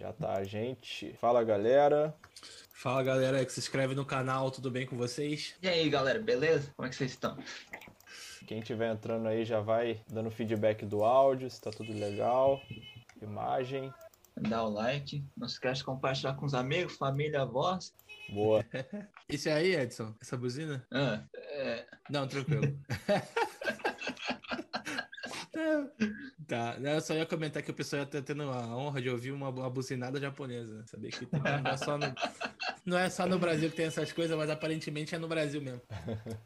Já tá a gente. Fala galera. Fala galera que se inscreve no canal, tudo bem com vocês? E aí galera, beleza? Como é que vocês estão? Quem estiver entrando aí já vai dando feedback do áudio, se tá tudo legal. Imagem. Dá o like, não se esquece de compartilhar com os amigos, família, avós. Boa. Isso aí, Edson? Essa buzina? Ah, é... Não, tranquilo. Tá, eu só ia comentar que o pessoal ia estar tendo a honra de ouvir uma, uma buzinada japonesa. Saber que não é, só no, não é só no Brasil que tem essas coisas, mas aparentemente é no Brasil mesmo.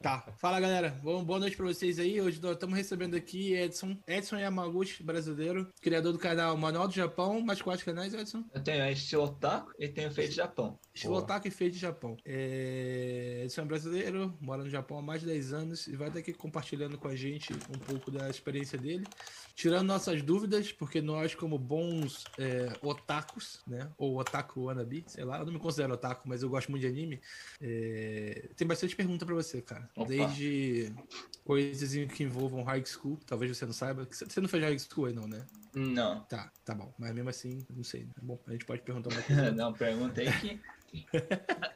Tá, fala galera, bom, boa noite pra vocês aí. Hoje estamos recebendo aqui Edson, Edson Yamaguchi, brasileiro, criador do canal Manual do Japão. Mais quatro canais, Edson? Eu tenho esse Otaku e tenho Feito Japão. Estilo Otaku e Feito Japão. É... Edson é brasileiro, mora no Japão há mais de 10 anos e vai estar aqui compartilhando com a gente um pouco da experiência dele tirando nossas dúvidas, porque nós, como bons é, otakus, né? Ou otaku wannabe, sei lá, eu não me considero otaku, mas eu gosto muito de anime. É, tem bastante pergunta para você, cara. Opa. Desde coisas que envolvam high school, talvez você não saiba. Você não fez high school aí, não, né? Não. Tá, tá bom. Mas mesmo assim, não sei. Né? Bom, a gente pode perguntar uma coisa. não, perguntei que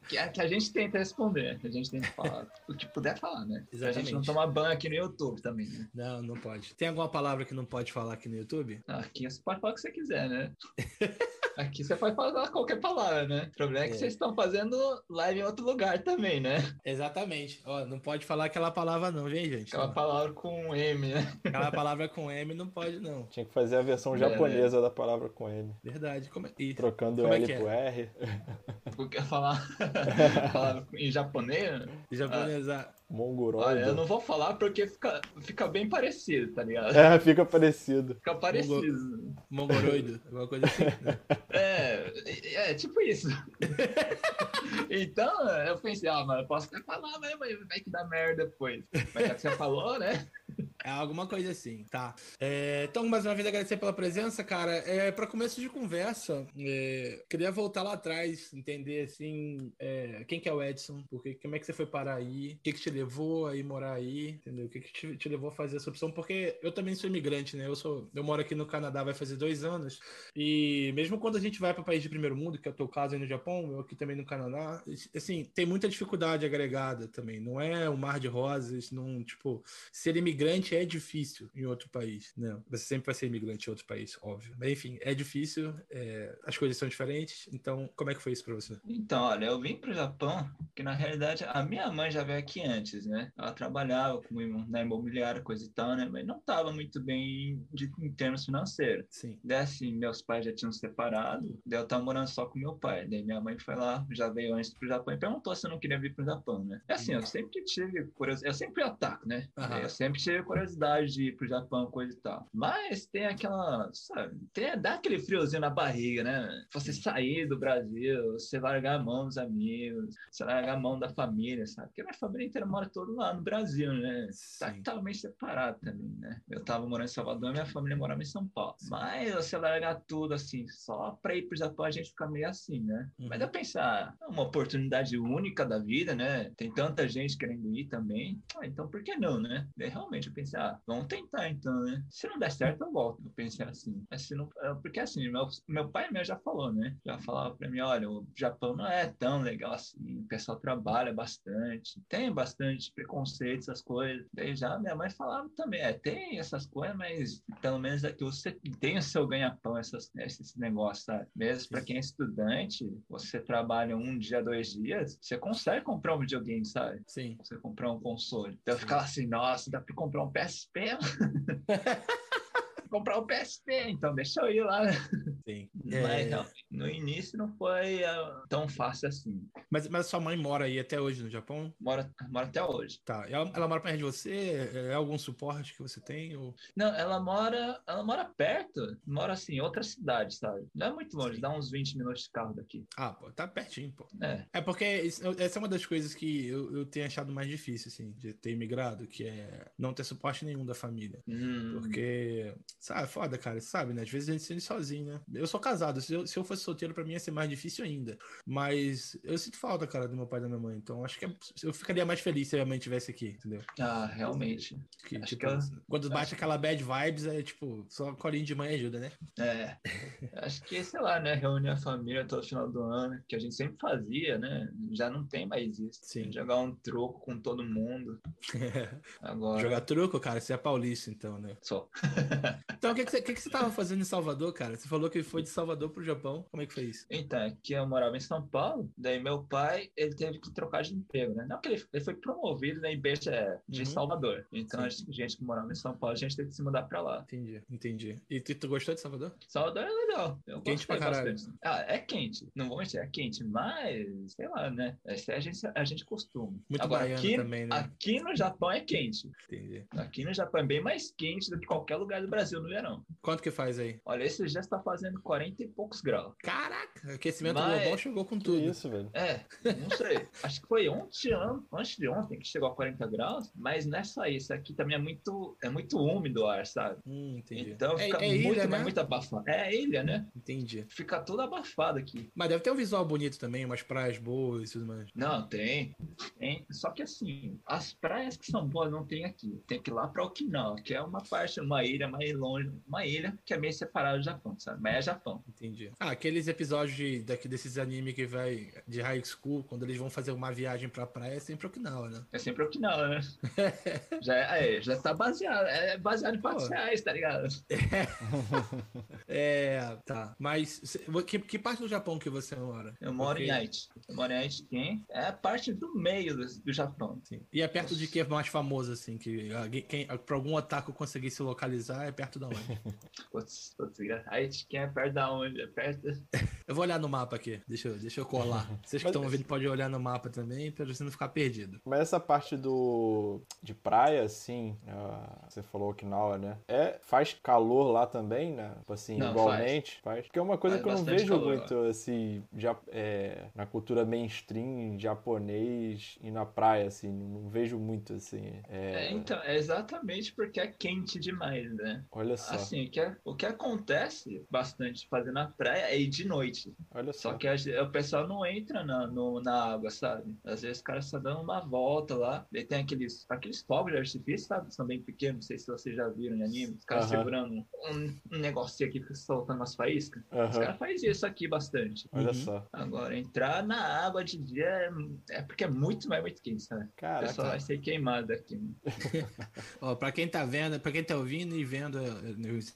que, a, que, a, gente tenta responder, que a gente tenta falar o que puder falar, né? Exatamente. Pra gente não tomar ban aqui no YouTube também, né? Não, não pode. Tem alguma palavra que não pode falar aqui no YouTube? Aqui você pode falar o que você quiser, né? Aqui você pode falar qualquer palavra, né? O problema é que é. vocês estão fazendo live em outro lugar também, né? Exatamente. Ó, não pode falar aquela palavra não, vem, gente? Aquela palavra com M, né? Aquela palavra com M não pode, não. Tinha que fazer a versão é, japonesa né? da palavra com M. Verdade. Como é... Ih, Trocando como L é pro R. Porque falar, falar em japonês? Em japonês, ah. Mongoroido. Olha, eu não vou falar porque fica, fica bem parecido, tá ligado? É, fica parecido. Fica parecido. Mongoroido, alguma coisa assim. Né? É, é tipo isso. então, eu pensei, ah, mas eu posso até falar mesmo, vai que dá merda depois. Mas já que você falou, né? É alguma coisa assim, tá. É, então, mais uma vez, agradecer pela presença, cara. É, para começo de conversa, é, queria voltar lá atrás, entender, assim, é, quem que é o Edson, porque, como é que você foi parar aí, o que que te levou a ir morar aí, entendeu? O que que te, te, levou a fazer essa opção, porque eu também sou imigrante, né? Eu, sou, eu moro aqui no Canadá, vai fazer dois anos, e mesmo quando a gente vai para país de primeiro mundo, que é o teu caso aí no Japão, eu aqui também no Canadá, assim, tem muita dificuldade agregada também, não é um mar de rosas, não, tipo, ser imigrante é difícil em outro país, né? Você sempre vai ser imigrante em outro país, óbvio. Mas enfim, é difícil, é, as coisas são diferentes. Então, como é que foi isso para você? Então, olha, eu vim para o Japão, que na realidade a minha mãe já veio aqui antes, né? Ela trabalhava como na imobiliária, coisa e tal, né? Mas não estava muito bem de, em termos financeiros. Sim. Daí assim, meus pais já tinham separado, daí eu tava morando só com meu pai. Daí minha mãe foi lá, já veio antes pro Japão e perguntou se eu não queria vir pro Japão, né? E assim, eu sempre tive curiosidade, eu sempre ataco, né? Uhum. Eu sempre tive curiosidade de ir pro Japão, coisa e tal. Mas tem aquela, sabe, tem, dá aquele friozinho na barriga, né? Você sair do Brasil, você largar a mão dos amigos, você largar a mão da família, sabe? Porque minha família inteira mora todo lá no Brasil, né? Tá totalmente separado também, né? Eu tava morando em Salvador, minha família morava em São Paulo. Mas você largar tudo assim, só pra ir pro Japão a gente fica meio assim, né? Uhum. Mas eu pensar, é uma oportunidade única da vida, né? Tem tanta gente querendo ir também. Ah, então por que não, né? Daí realmente eu pensei, ah, vamos tentar então, né? Se não der certo, eu volto. Eu pensei assim. Mas se não, é, porque assim, meu, meu pai mesmo já falou, né? Já falava pra mim, olha, o Japão não é tão legal assim. O pessoal trabalha bastante, tem bastante preconceito, essas coisas. Daí já minha mãe falava também, é, tem essas coisas, mas pelo menos aqui você tem o seu ganha-pão, essas, esses negócios, sabe? Mesmo para quem é estudante, você trabalha um dia, dois dias, você consegue comprar um videogame, sabe? Sim. Você comprar um console. Então eu ficava assim, nossa, dá pra comprar um PSP? comprar o PSP, então deixa eu ir lá. Sim. Mas é... no início não foi uh, tão fácil assim. Mas, mas sua mãe mora aí até hoje no Japão? Mora, mora até hoje. Tá. Ela, ela mora perto de você? É algum suporte que você tem? Ou... Não, ela mora, ela mora perto, mora assim, em outra cidade, sabe? Não é muito longe, Sim. dá uns 20 minutos de carro daqui. Ah, pô, tá pertinho, pô. É. É porque essa é uma das coisas que eu, eu tenho achado mais difícil, assim, de ter imigrado, que é não ter suporte nenhum da família. Hum. Porque, sabe, é foda, cara, sabe, né? Às vezes a gente se sente sozinho, né? Eu sou casado, se eu, se eu fosse solteiro pra mim ia ser mais difícil ainda. Mas eu sinto falta, cara, do meu pai e da minha mãe. Então acho que é, eu ficaria mais feliz se a minha mãe tivesse aqui, entendeu? Ah, realmente. Que, tipo, eu, quando bate acho... aquela bad vibes, é tipo, só colinho de mãe ajuda, né? É. acho que, sei lá, né? Reunir a família todo final do ano, que a gente sempre fazia, né? Já não tem mais isso. Sim. Jogar um troco com todo mundo. Agora... Jogar truco, cara, você é paulista, então, né? Só. então, o que, que, você, que, que você tava fazendo em Salvador, cara? Você falou que foi de Salvador pro Japão. Como é que foi isso? Então, aqui eu morava em São Paulo, daí meu pai, ele teve que trocar de emprego, né? Não que ele, ele foi promovido na IBGE de uhum. Salvador. Então, a gente que morava em São Paulo, a gente teve que se mudar pra lá. Entendi, entendi. E tu, tu gostou de Salvador? Salvador é legal. Eu quente pra caralho. Bastante. Ah, é quente. Não vou mentir, é quente, mas, sei lá, né? Essa a gente, a gente costuma. Muito Agora, aqui, também, né? Aqui no Japão é quente. Entendi. Aqui no Japão é bem mais quente do que qualquer lugar do Brasil no verão. Quanto que faz aí? Olha, esse já está fazendo 40 e poucos graus. Caraca, aquecimento Mas... global chegou com tudo. Que isso, velho. É, não sei. Acho que foi ontem, antes de ontem que chegou a 40 graus, mas nessa isso aqui também é muito, é muito úmido o ar, sabe? Hum, entendi. Então é, fica é muito, ilha, né? muito abafado. É ilha, né? Entendi. Fica tudo abafado aqui. Mas deve ter um visual bonito também, umas praias boas e tudo mais. Não, tem. tem. Só que assim, as praias que são boas não tem aqui. Tem que ir lá pra Okinawa, que é uma parte, uma ilha mais longe, uma ilha que é meio separada do Japão, sabe? Mas é Japão. Entendi. Ah, aqueles episódios de, daqui desses animes que vai de high school, quando eles vão fazer uma viagem pra praia, é sempre Okinawa, né? É sempre Okinawa, né? já, é, já tá baseado, é baseado em fatos reais, tá ligado? É. tá. Mas que, que parte do Japão que você mora? Eu moro Porque... em Aichi. Eu moro em Aichi, quem? É a parte do meio do, do Japão. Sim. E é perto de que é mais famoso, assim, que quem, pra algum otaku conseguir se localizar, é perto da onde? putz, putz, Aichi, quem é perto da onde? É perto... eu vou olhar no mapa aqui. Deixa eu, deixa eu colar. Vocês que estão ouvindo podem olhar no mapa também, pra você não ficar perdido. Mas essa parte do de praia, assim, uh, você falou Okinawa, né? É, faz calor lá também, né? Tipo assim, não, igualmente. Faz. faz. Porque é uma coisa faz que eu não vejo calor, muito, lá. assim, já, é, na cultura mainstream japonês e na praia, assim. Não vejo muito, assim. É... é... então, é exatamente porque é quente demais, né? Olha só. Assim, o que, é, o que acontece bastante fazer na praia é ir de noite. Olha só. Só que a, o pessoal não entra na, no, na água, sabe? Às vezes os caras estão dando uma volta lá. Daí tem aqueles, aqueles fogos de artifício, sabe? São bem pequenos, não sei se vocês já viram em anime. Os caras uh -huh. segurando um, um negocinho aqui, soltando umas faíscas. Uh -huh. Os caras fazem isso aqui bastante. Olha uhum. só. Agora, entrar na água de dia é, é porque é muito mais muito quente, sabe? Caraca. O pessoal vai ser queimado aqui. Ó, pra quem tá vendo, pra quem tá ouvindo e vendo,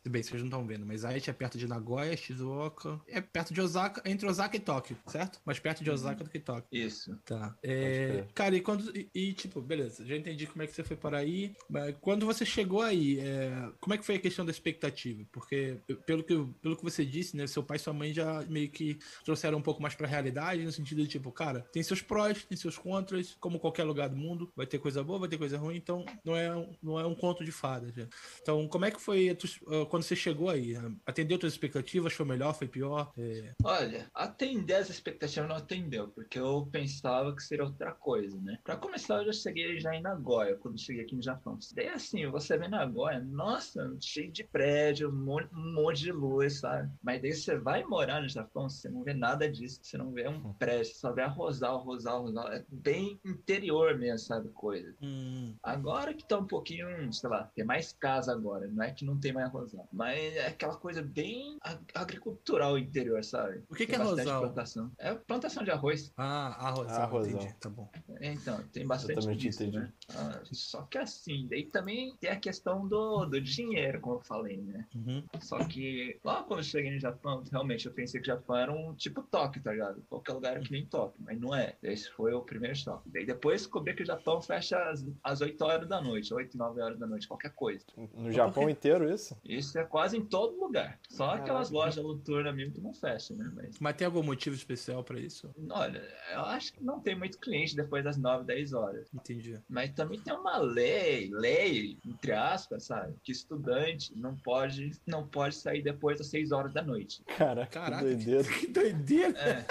bem, vocês não estão vendo, mas Aichi é perto de Nagoya, Shizuoka, é perto de Osaka, entre Osaka e Tóquio, certo? Mais perto de uhum. Osaka do que Tóquio. Isso. Tá. É, cara, e quando. E, e, tipo, beleza, já entendi como é que você foi para aí. Mas quando você chegou aí, é, como é que foi a questão da expectativa? Porque, pelo que, pelo que você disse, né? Seu pai e sua mãe já meio que trouxeram um pouco mais pra realidade, no sentido de, tipo, cara, tem seus prós, tem seus contras, como qualquer lugar do mundo, vai ter coisa boa, vai ter coisa ruim, então não é, não é um conto de fadas. Já. Então, como é que foi tu, quando você chegou aí? Atendeu suas expectativas? Foi melhor? Foi pior? É... Olha, atender as expectativas não atendeu, porque eu pensava que seria outra coisa, né? Pra começar, eu já cheguei já em Nagoya, quando cheguei aqui no Japão. Daí assim, você vê Nagoya, nossa, cheio de prédio, um monte, um monte de luz, sabe? Mas daí você vai morar no Japão, você não vê nada disso, você não vê um hum. prédio, você só vê a Rosal, Rosal, Rosal. É bem interior mesmo, sabe? Coisa. Hum. Agora que tá um pouquinho, sei lá, tem mais casa agora, não é que não tem mais Rosal. Mas é aquela coisa bem agricultural interior, sabe? O que, que é Rosal? Plantação. É plantação de arroz. Ah, arroz. Ah, entendi. Tá bom. Então, tem bastante disso, né? Ah, só que assim, daí também tem a questão do, do dinheiro, como eu falei, né? Uhum. Só que lá quando eu cheguei no Japão, realmente eu pensei que o Japão era um tipo Tóquio, tá ligado? Qualquer lugar que nem Tóquio, mas não é. Esse foi o primeiro choque. Daí depois descobri que o Japão fecha às, às 8 horas da noite, 8, 9 horas da noite, qualquer coisa. No Japão inteiro isso? Isso é quase em todo lugar. Só Caraca. aquelas lojas noturnas mesmo que não fecham, né? Mas... mas tem algum motivo especial pra isso? Olha, eu acho que não tem muito cliente depois das 9, 10 horas. Entendi. Mas também tem uma lei, lei, entre aspas, sabe? Que estudante não pode, não pode sair depois das 6 horas da noite. Caraca, Caraca que doideira. Que doideira. É.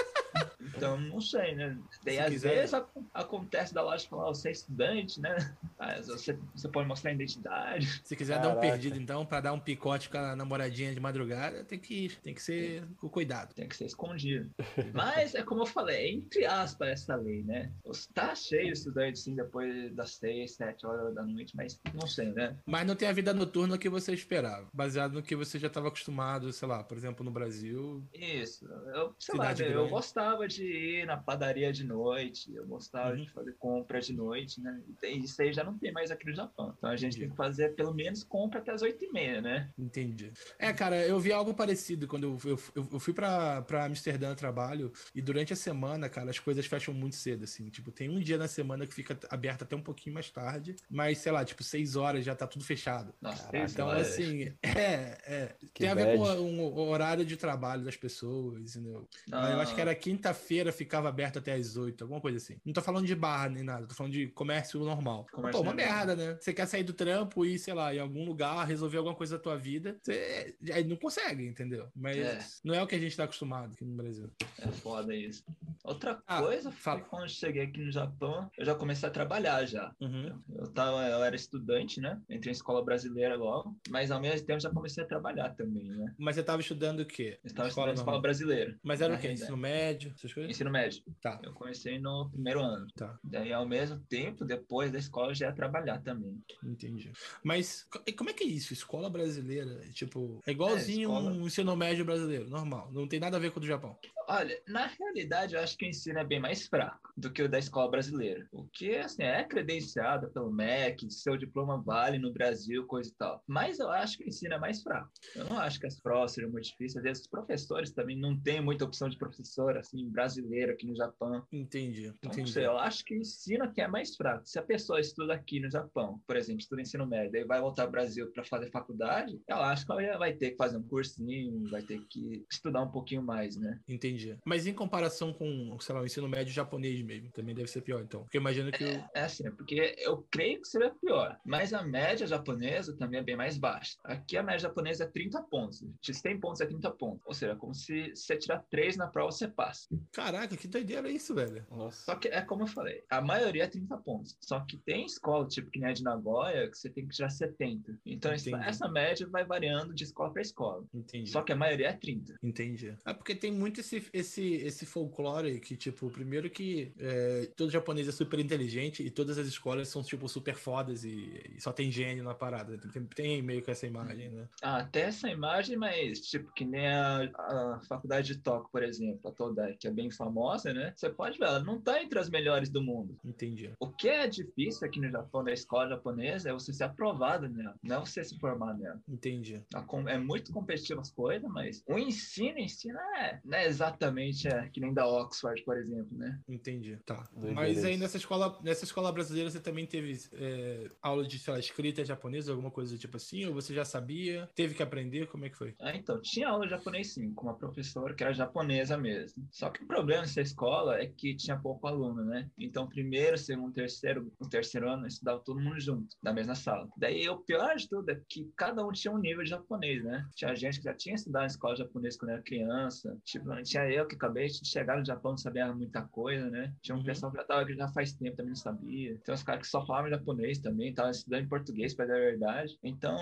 Então, não sei, né? Daí, às quiser... vezes, acontece da loja falar, você é estudante, né? Ah, você, você pode mostrar a identidade. Se quiser Caraca. dar um perdido, então, para dar um picote com a namoradinha de madrugada, tem que ir, tem que ser com cuidado. Tem que ser escondido. Mas é como eu falei, é entre aspas essa lei, né? Tá cheio de estudantes sim depois das seis, sete horas da noite, mas não sei, né? Mas não tem a vida noturna que você esperava, baseado no que você já estava acostumado, sei lá, por exemplo, no Brasil. Isso. Eu, sei lá, eu gostava de ir na padaria de noite, eu gostava uhum. de fazer compra de noite, né? E isso aí já não tem mais aqui no Japão. Então a gente Entendi. tem que fazer pelo menos compra até as oito e meia, né? Entendi. É, cara, eu vi algo parecido quando eu, eu, eu fui pra, pra Amsterdã trabalho e durante a semana, cara, as coisas fecham muito cedo, assim. Tipo, tem um dia na semana que fica aberto até um pouquinho mais tarde, mas sei lá, tipo, seis horas já tá tudo fechado. Nossa, então, assim, é, é. tem a ver com um, o horário de trabalho das pessoas, entendeu? Ah. Eu acho que era quinta-feira, ficava aberto até as oito, alguma coisa assim. Não tô falando de barra nem nada, tô falando de comércio normal. Comércio Pô, uma merda, né? Você quer sair do trampo e, sei lá, em algum lugar, resolver alguma coisa da tua vida, você não consegue, entendeu? Mas é. não é o que a gente tá acostumado aqui no Brasil. É foda isso. Outra ah, coisa foi fala. quando eu cheguei aqui no Japão, eu já comecei a trabalhar já. Uhum. Eu, tava, eu era estudante, né? Entrei em escola brasileira logo, mas ao mesmo tempo já comecei a trabalhar também, né? Mas você tava estudando o quê? Eu estava estudando escola brasileira. Mas era o quê? Ensino médio? Essas coisas? Ensino médio. Tá. Eu comecei no primeiro ano. Tá. Daí, ao mesmo tempo, depois da escola, já ia trabalhar também. Entendi. Mas como é que é isso? Escola brasileira? Tipo, é igualzinho é, escola... um ensino médio brasileiro, normal. Não tem nada a ver com o do Japão. Olha, na realidade, eu acho que o ensino é bem mais fraco do que o da escola brasileira. O que, assim, é credenciado pelo MEC, seu diploma vale no Brasil, coisa e tal. Mas eu acho que o ensino é mais fraco. Eu não acho que as provas sejam muito difíceis. Os professores também não tem muita opção de professor, assim, brasileiro aqui no Japão. Entendi, então, entendi. Sei, eu acho que o ensino aqui é mais fraco. Se a pessoa estuda aqui no Japão, por exemplo, estuda ensino médio, e vai voltar ao Brasil para fazer faculdade, eu acho que ela vai ter que fazer um cursinho, vai ter que estudar um pouquinho mais, né? Entendi. Mas em comparação com, sei lá, o ensino médio japonês mesmo, também deve ser pior, então. Porque imagino que. É, é assim, porque eu creio que seria pior. Mas a média japonesa também é bem mais baixa. Aqui a média japonesa é 30 pontos. Se 100 pontos é 30 pontos. Ou seja, como se você tirar 3 na prova, você passa. Caraca, que doideira é isso, velho. Nossa. Só que é como eu falei, a maioria é 30 pontos. Só que tem escola, tipo que nem a de Nagoya, que você tem que tirar 70. Então Entendi. essa média vai variando de escola para escola. Entendi. Só que a maioria é 30. Entendi. É porque tem muito esse, esse, esse folclore que, tipo, primeiro que é, todo japonês é super inteligente e todas as escolas são, tipo, super fodas e, e só tem gênio na parada. Tem, tem, meio que essa imagem, né? Ah, até essa imagem, mas, tipo, que nem a, a faculdade de Tóquio, por exemplo, a Todai, que é bem famosa, né? Você pode ver, ela não tá entre as melhores do mundo. Entendi. O que é difícil aqui no Japão, da escola japonesa, é você ser aprovado nela, não você se formar nela. Entendi. É muito competitivo as coisas, mas o ensino, ensino é, não é exatamente é que nem da Oxford, por exemplo, né? Entendi. Tá. Mas aí nessa escola, nessa escola brasileira você também teve é, aula de, sei lá, escrita japonesa, alguma coisa do tipo assim? Ou você já sabia? Teve que aprender? Como é que foi? Ah, então, tinha aula de japonês sim, com uma professora que era japonesa mesmo. Só que o problema dessa escola é que tinha pouco aluno, né? Então, primeiro, segundo, terceiro, o terceiro ano, estudava todo mundo junto, na mesma sala. Daí, o pior de tudo é que cada um tinha um nível de japonês, né? Tinha gente que já tinha estudado na escola japonesa quando era criança. Tipo, tinha eu que acabei de chegar no Japão, não sabia muita coisa, né? Tinha um uhum. pessoal que já tava aqui já faz tempo, também não sabia. Tem uns caras que só falavam japonês também, tava estudando português, para dar a verdade. Então,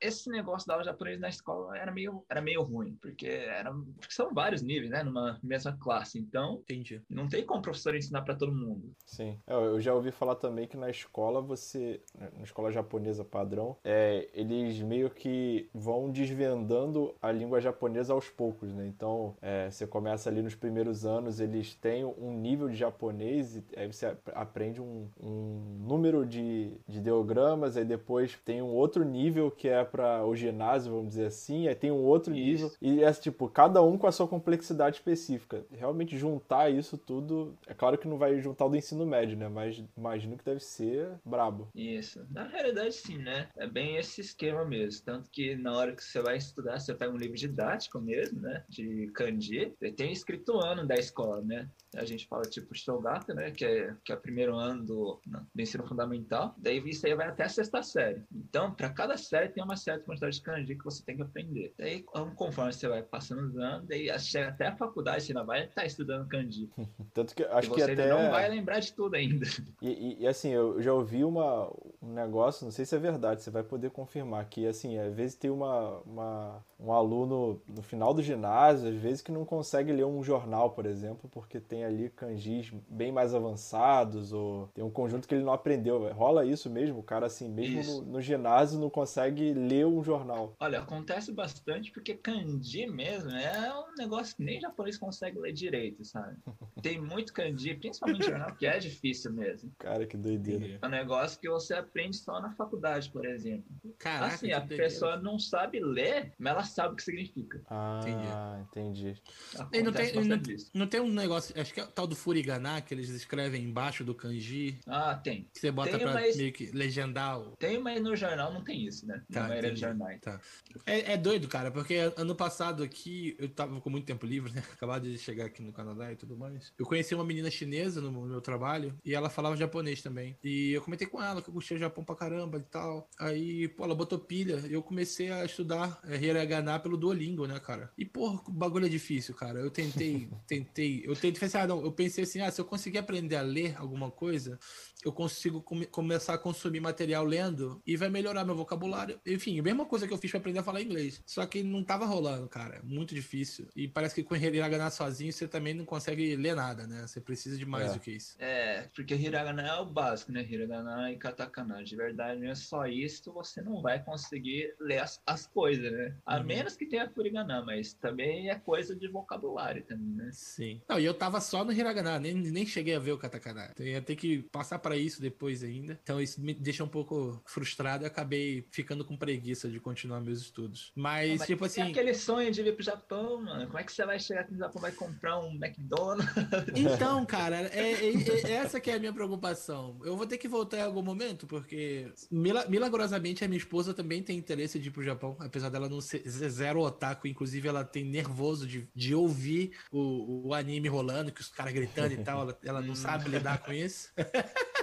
esse negócio da aula japonês na escola era meio, era meio ruim, porque, era, porque são vários níveis, né? Numa mesma classe. Então, Entendi. não tem como o professor ensinar para todo mundo. Sim. É, eu já ouvi falar também que na escola você, na escola japonesa padrão, é, eles meio que vão desvendando a língua japonesa aos poucos, né? Então, é, você começa ali nos primeiros anos, eles têm um nível de japonês e aí você aprende um, um número de, de ideogramas, aí depois tem um outro nível que é para o ginásio, vamos dizer assim, aí tem um outro isso. nível e é tipo, cada um com a sua complexidade específica. Realmente juntar isso tudo, é claro que não vai juntar o do ensino médio, né? Mas imagino que deve ser brabo. Isso. Na realidade, sim, né? É bem esse esquema mesmo. Tanto que na hora que você vai estudar, você pega um livro didático mesmo, né? De kanji. Tem escrito ano da escola, né? A gente fala tipo Shogata, né? Que é, que é o primeiro ano do, do ensino fundamental. Daí isso aí vai até a sexta série. Então, para cada série tem uma certa quantidade de kanji que você tem que aprender. Daí, conforme você vai passando os anos, daí chega até a faculdade, você ainda vai estar tá estudando kanji. Tanto que acho que até. não vai lembrar de tudo ainda. E, e, e, assim, eu já ouvi uma, um negócio, não sei se é verdade, você vai poder confirmar, que assim, às vezes tem uma, uma, um aluno no final do ginásio, às vezes que não consegue ler um jornal, por exemplo, porque tem ali kanjis bem mais avançados, ou tem um conjunto que ele não aprendeu. Rola isso mesmo? O cara, assim, mesmo no, no, ginásio, não consegue ler um jornal. Olha, acontece bastante porque kanji mesmo é um negócio que nem japonês consegue ler direito, sabe? Tem muito kanji, principalmente jornal, que é difícil mesmo. Cara, que doideira. É um negócio que você aprende só na faculdade, por exemplo. Caraca, assim, a doideira. pessoa não sabe ler, mas ela sabe o que significa. Ah, entendi. entendi. Não tem, não, não, tem um negócio, acho que é o tal do furigana, que eles escrevem embaixo do kanji. Ah, tem. Que você bota tem, pra mas... meio que legendar. O... Tem, mas no jornal não tem isso, né? Tá, na maioria dos jornais. Tá. É, é, doido, cara, porque ano passado aqui, eu tava com muito tempo livre, né? Acabado de chegar aqui no Canadá e tudo mais. Eu conheci uma menina chinesa no meu trabalho e ela falava japonês também. E eu comentei com ela que eu gostei do Japão pra caramba e tal. Aí, pô, ela botou pilha. Eu comecei a estudar é, hiragana pelo Duolingo, né, cara? E, porra, o bagulho é difícil, cara. Eu tentei, tentei. Eu tentei, pensei, ah, não, eu pensei assim, ah, se eu conseguir aprender a ler alguma coisa, eu consigo come começar a consumir material lendo e vai melhorar meu vocabulário. Enfim, a mesma coisa que eu fiz pra aprender a falar inglês. Só que não tava rolando, cara. Muito difícil. E parece que com hiragana sozinho você também não consegue ler nada, né? Você precisa de mais é. do que isso. É, porque hiragana é o básico, né? Hiragana e katakana. De verdade, não é só isso, você não vai conseguir ler as, as coisas, né? A uhum. menos que tenha furigana, mas também é coisa de vocabulário também, né? Sim. Não, e eu tava só no hiragana, nem, nem cheguei a ver o katakana. Então, eu ia ter que passar para isso depois ainda. Então isso me deixa um pouco frustrado e acabei ficando com preguiça de continuar meus estudos. Mas, mas tipo assim. aquele sonho de vir pro Japão, mano. Como é que você vai chegar aqui no Japão vai comprar um McDonald's? Então, cara, é, é, é, essa que é a minha preocupação. Eu vou ter que voltar em algum momento, porque milagrosamente a minha esposa também tem interesse de ir pro Japão, apesar dela não ser zero otaku. Inclusive, ela tem nervoso de, de ouvir o, o anime rolando, que os caras gritando e tal. Ela, ela não sabe lidar com isso.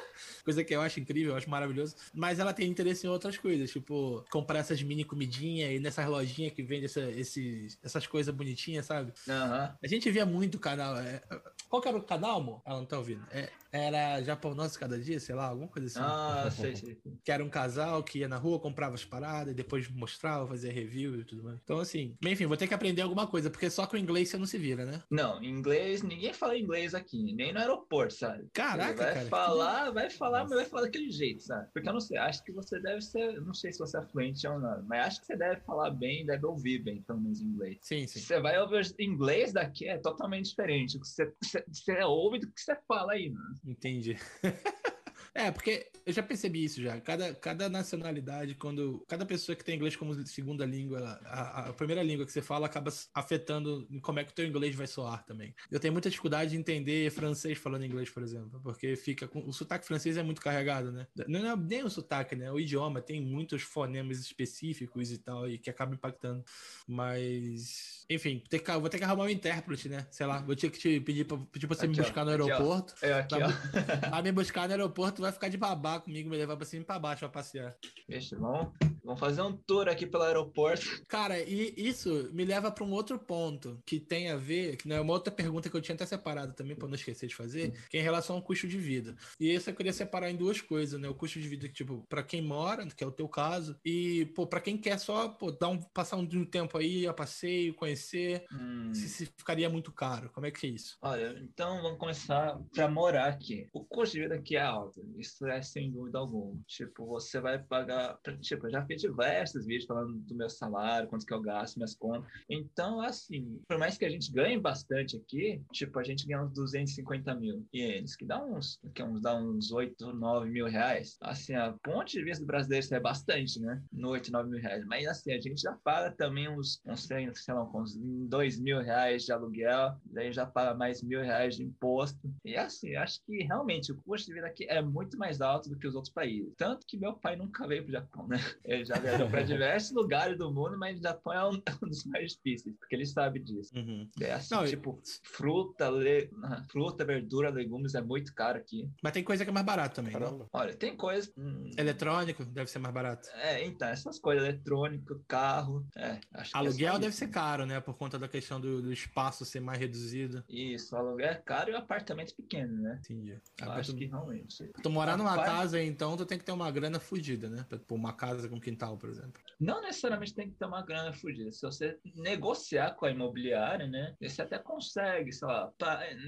coisa que eu acho incrível, eu acho maravilhoso. Mas ela tem interesse em outras coisas, tipo, comprar essas mini comidinhas e nessas lojinhas que vende essa, esses, essas coisas bonitinhas, sabe? Uhum. A gente via muito canal. É... Qual que era o canal, amor? Ela não tá ouvindo. É, era Japão Nosso Cada Dia, sei lá, alguma coisa assim. Ah, sei, sei. Que era um casal que ia na rua, comprava as paradas, depois mostrava, fazia review e tudo mais. Então, assim, enfim, vou ter que aprender alguma coisa, porque só com inglês você não se vira, né? Não, inglês, ninguém fala inglês aqui, nem no aeroporto, sabe? Caraca, vai cara. Falar, vai falar, Nossa. mas vai falar daquele jeito, sabe? Porque eu não sei, acho que você deve ser, não sei se você é fluente ou não, mas acho que você deve falar bem, deve ouvir bem, pelo menos inglês. Sim, sim. Você vai ouvir inglês daqui é totalmente diferente. O que você, você, você ouve do que você fala aí, mano. Entendi. É, porque eu já percebi isso já. Cada, cada nacionalidade, quando. Cada pessoa que tem inglês como segunda língua, a, a, primeira língua que você fala acaba afetando como é que o teu inglês vai soar também. Eu tenho muita dificuldade de entender francês falando inglês, por exemplo, porque fica com. O sotaque francês é muito carregado, né? Não é nem o sotaque, né? O idioma tem muitos fonemas específicos e tal, e que acaba impactando. Mas. Enfim, ter vou ter que arrumar um intérprete, né? Sei lá, vou ter que te pedir pra, pedir pra você aqui, me buscar ó, no aeroporto. Aqui, ó. É, aqui, ó. Vai me buscar no aeroporto, vai ficar de babá comigo, me levar pra cima e pra baixo pra passear. Vixe, vamos, vamos fazer um tour aqui pelo aeroporto. Cara, e isso me leva pra um outro ponto que tem a ver, que não é uma outra pergunta que eu tinha até separado também, pra não esquecer de fazer, que é em relação ao custo de vida. E isso eu queria separar em duas coisas, né? O custo de vida, tipo, pra quem mora, que é o teu caso, e, pô, pra quem quer só, pô, dar um, passar um, um tempo aí, a passeio, conhecer, hum. se, se ficaria muito caro. Como é que é isso? Olha, então vamos começar pra morar aqui. O custo de vida aqui é alto. Isso é sem dúvida alguma. Tipo, você vai pagar. Tipo, eu já fiz diversos vídeos falando do meu salário, quanto que eu gasto, minhas contas. Então, assim, por mais que a gente ganhe bastante aqui, tipo, a gente ganha uns 250 mil ienes, que dá uns, que é uns, dá uns 8, 9 mil reais. Assim, a ponte de vista do brasileiro isso é bastante, né? No 8, 9 mil reais. Mas, assim, a gente já paga também uns, uns sei lá, uns 2 mil reais de aluguel, daí já paga mais mil reais de imposto. E, assim, acho que realmente o custo de vida aqui é muito mais alto do que os outros países. Tanto que meu pai nunca veio pro Japão, né? Ele já viajou para diversos lugares do mundo, mas o Japão é um, um, dos mais difíceis, porque ele sabe disso. Uhum. É assim, Não, tipo, fruta, le... fruta, verdura, legumes é muito caro aqui. Mas tem coisa que é mais barato também, Caramba. Olha, tem coisa... Hum... Eletrônico deve ser mais barato. É, então, essas coisas, eletrônico, carro, é. Aluguel deve ser caro, né? Por conta da questão do, do, espaço ser mais reduzido. Isso, aluguel é caro e o apartamento pequeno, né? Entendi. Eu acho que realmente. Morar numa casa, então, tu tem que ter uma grana fugida, né? Pra, por uma casa com quintal, por exemplo. Não necessariamente tem que ter uma grana fugida. Se você negociar com a imobiliária, né? Você até consegue, sei lá,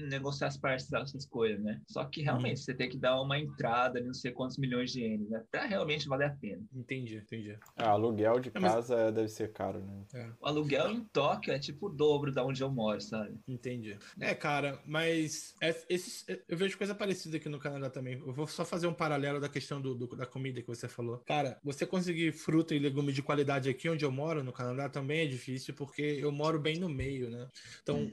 negociar as parcelas, essas coisas, né? Só que realmente hum. você tem que dar uma entrada de não sei quantos milhões de ienes, né? Pra realmente valer a pena. Entendi, entendi. Ah, aluguel de casa mas... deve ser caro, né? É. O aluguel em Tóquio é tipo o dobro da onde eu moro, sabe? Entendi. É, cara, mas é, esses, é, eu vejo coisa parecida aqui no Canadá também. Eu vou só fazer um paralelo da questão do, do, da comida que você falou. Cara, você conseguir fruta e legume de qualidade aqui onde eu moro, no Canadá, também é difícil, porque eu moro bem no meio, né? Então,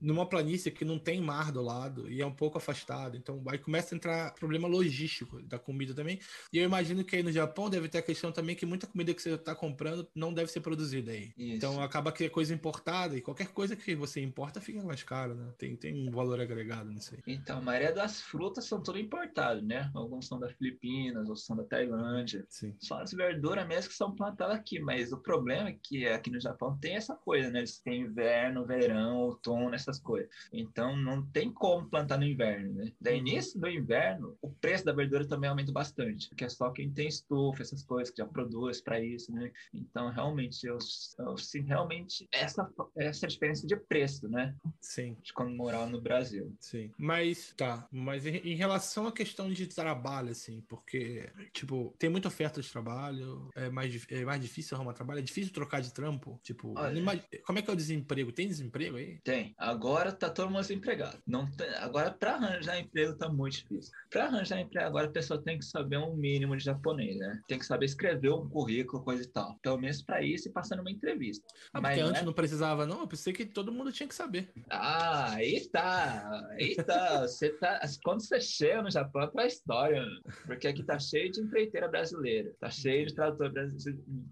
numa planície que não tem mar do lado e é um pouco afastado. Então, aí começa a entrar problema logístico da comida também. E eu imagino que aí no Japão deve ter a questão também que muita comida que você está comprando não deve ser produzida aí. Isso. Então, acaba que é coisa importada e qualquer coisa que você importa fica mais caro, né? Tem, tem um valor agregado nisso aí. Então, a maioria das frutas são tudo importadas, né? Alguns são da Filipinas, outros são da Tailândia. Sim. Só as verduras mesmo que são plantadas aqui, mas o problema é que aqui no Japão tem essa coisa, né? Eles têm inverno, verão, outono, essas coisas. Então, não tem como plantar no inverno, né? Daí, uhum. início do inverno, o preço da verdura também aumenta bastante, porque é só quem tem estufa, essas coisas que já produz para isso, né? Então, realmente, eu, eu sim, realmente essa essa diferença de preço, né? Sim. De quando morar no Brasil. Sim. Mas tá, mas em, em relação à questão de trabalho assim, porque tipo, tem muita oferta de trabalho, é mais é mais difícil arrumar trabalho, é difícil trocar de trampo, tipo, Olha, como é que é o desemprego? Tem desemprego aí? Tem. Agora tá todo mundo desempregado. Não tem... agora para arranjar emprego tá muito difícil. Para arranjar emprego agora a pessoa tem que saber um mínimo de japonês, né? Tem que saber escrever um currículo, coisa e tal. Pelo menos para isso e passar numa entrevista. Ah, Mas porque antes é... não precisava não, eu pensei que todo mundo tinha que saber. Ah, aí tá. Aí tá. Você tá. Quando você chega no Japão é história, porque aqui tá cheio de empreiteira brasileira, tá cheio de tradutor,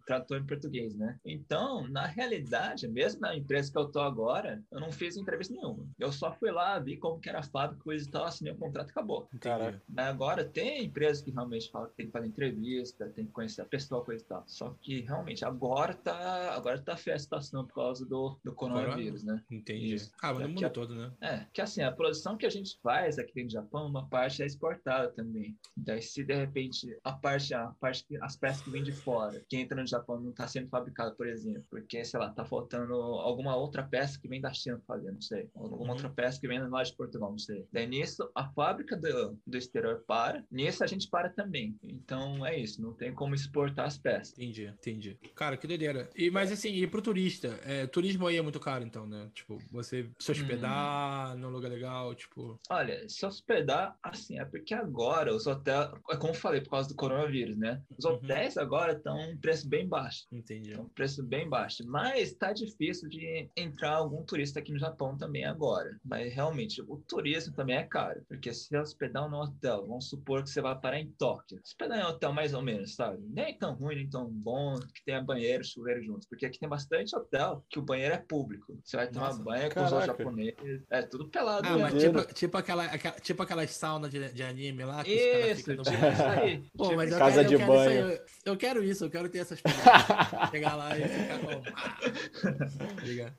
tradutor em português, né? Então, na realidade, mesmo na empresa que eu tô agora, eu não fiz entrevista nenhuma. Eu só fui lá, vi como que era a fábrica, coisa e tal, assinei o contrato e acabou. Caraca. Agora, tem empresas que realmente falam que tem que fazer entrevista, tem que conhecer a pessoa, coisa e tal. Só que, realmente, agora tá, agora tá feia a situação por causa do, do coronavírus, né? Entendi. Isso. Ah, mas no mundo todo, né? É, que assim, a produção que a gente faz aqui no Japão, uma parte é exportada também. Daí, se de repente a parte, a parte as peças que vêm de fora, que entra no Japão, não está sendo fabricada, por exemplo, porque, sei lá, tá faltando alguma outra peça que vem da China fazer, não sei. Alguma uhum. outra peça que vem lá de Portugal, não sei. Daí, nisso, a fábrica do, do exterior para, nisso a gente para também. Então, é isso, não tem como exportar as peças. Entendi, entendi. Cara, que doideira. E, mas assim, e pro turista, é, turismo aí é muito caro, então, né? Tipo, você se hospedar hum. num lugar legal, tipo. Olha, se hospedar, assim, é porque agora os hotéis, é como eu falei, por causa do coronavírus, né? Os uhum. hotéis uhum. agora estão um preço bem baixo. Entendi. um preço bem baixo. Mas tá difícil de entrar algum turista aqui no Japão também agora. Mas realmente, o turismo também é caro. Porque se hospedar no hotel, vamos supor que você vai parar em Tóquio. Hospedar em um hotel mais ou menos, sabe? Nem tão ruim, nem tão bom, que tenha banheiro, chuveiro juntos. Porque aqui tem bastante hotel que o banheiro é público. Você vai tomar Nossa, banho com os japoneses. É tudo pelado. Ah, mas tipo, tipo, aquela, aquela, tipo aquelas saunas de, de anime lá. Que isso, tipo isso aí. Pô, tipo mas eu Casa quero, de eu banho. Quero eu, eu, quero isso, eu quero ter essas pegadas. Chegar lá e ficar com.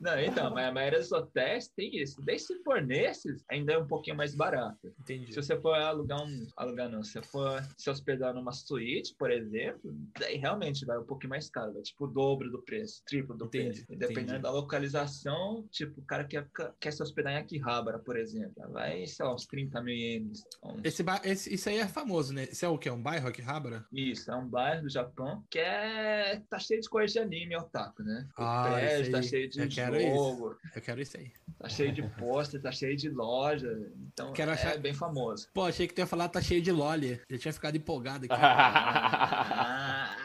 Não, então, mas a maioria dos hotéis tem isso. Daí se for nesses, ainda é um pouquinho mais barato. Entendi. Se você for alugar um. Alugar não, se você for se hospedar numa suíte, por exemplo, daí realmente vai um pouquinho mais caro. Vai tipo o dobro do preço, triplo do Entendi. preço. Dependendo Entendi. da localização, tipo, o cara quer, quer se hospedar em Akihabara, por exemplo. Vai, sei lá, uns 30 mil ienes. Uns... Esse, esse, isso aí é famoso, né? Isso é o que? É um bairro Akihabara? Isso, é um bairro do Japão que é. tá cheio de coisa de anime otaku, né? O ah, prédio tá cheio de Eu jogo. Eu quero isso aí. Tá cheio de pôster, tá cheio de loja. Então quero é achar... bem famoso. Pô, achei que tu ia falar tá cheio de lolly. Já tinha ficado empolgado aqui.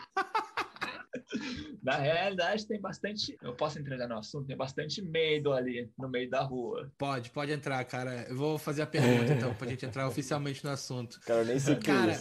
Na realidade, tem bastante. Eu posso entrar no assunto? Tem bastante medo ali no meio da rua. Pode, pode entrar, cara. Eu vou fazer a pergunta então, pra gente entrar oficialmente no assunto. Cara, eu nem sei Cara, é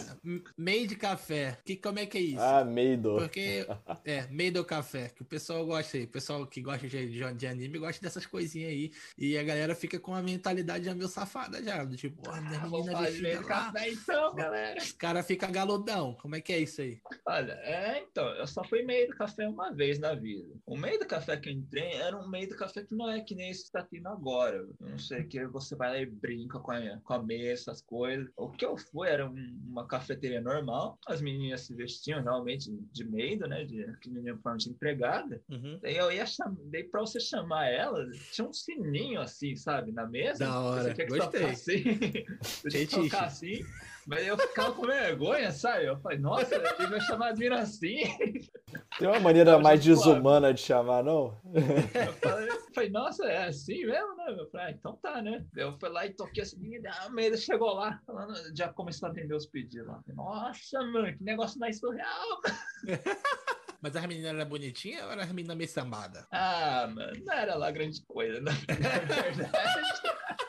meio de café. Que, como é que é isso? Ah, meido. Porque. É, meio café. Que o pessoal gosta aí. O pessoal que gosta de, de, de, anime gosta dessas coisinhas aí. E a galera fica com a mentalidade já meio safada já. Do tipo, ah, minha menina vestida lá. Café, então, galera. Os cara fica galudão. Como é que é isso aí? Olha, é, então, eu só fui meio do café uma vez na vida. O meio do café que eu entrei era um meio do café que não é que nem esse que tá tendo agora. Eu não sei, que você vai lá e brinca com a, com a mesa, essas coisas. O que eu fui era um, uma cafeteria normal. As meninas se vestiam realmente de meio, né? De que menina forma de empregada. Uhum. Daí eu ia chamar, daí pra você chamar ela, tinha um sininho assim, sabe, na mesa. Da hora, você quer que Gostei. Assim, você tocar assim. Mas eu ficava com vergonha, sabe? Eu falei, nossa, ele vai chamar as minas assim. Tem uma maneira mais desumana de chamar, não? Eu falei, falei, nossa, é assim mesmo, né? Eu falei, ah, então tá, né? Eu fui lá e toquei assim, e a meida chegou lá, falando, já começou a atender os pedidos lá. Nossa, mano, que negócio mais surreal. Mas a menina era bonitinha ou era a menina meio sambada? Ah, mano, não era lá grande coisa, na verdade.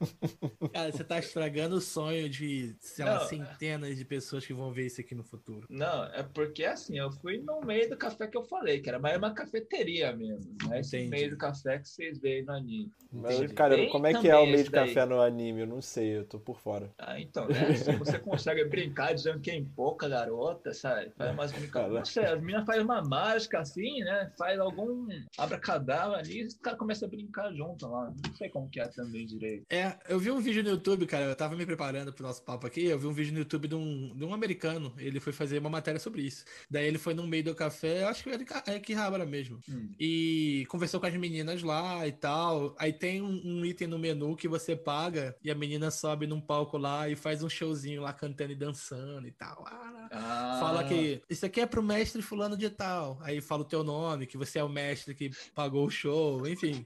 Cara, você tá estragando o sonho de, sei lá, centenas de pessoas que vão ver isso aqui no futuro. Não, é porque assim, eu fui no meio do café que eu falei, que era mais uma cafeteria mesmo. Né? Esse meio do café que vocês veem no anime. Mas, cara, como é que é o meio de café no anime? Eu não sei, eu tô por fora. Ah, então, né? Se você consegue brincar de Janken pouca garota, sabe? Faz umas brincadeiras. Não sei, as meninas fazem uma mágica assim, né? Faz algum abracadabra ali e os caras começam a brincar junto lá. Não sei como que é também direito. É, eu vi um vídeo no YouTube, cara, eu tava me preparando pro nosso papo aqui, eu vi um vídeo no YouTube de um, de um americano, ele foi fazer uma matéria sobre isso. Daí ele foi no meio do café, acho que era é Akihabara mesmo, hum. e conversou com as meninas lá e tal. Aí tem um, um, item no menu que você paga e a menina sobe num palco lá e faz um showzinho lá cantando e dançando e tal. Ah, ah. Fala que isso aqui é pro mestre fulano de tal. Aí fala o teu nome, que você é o mestre que pagou o show, enfim.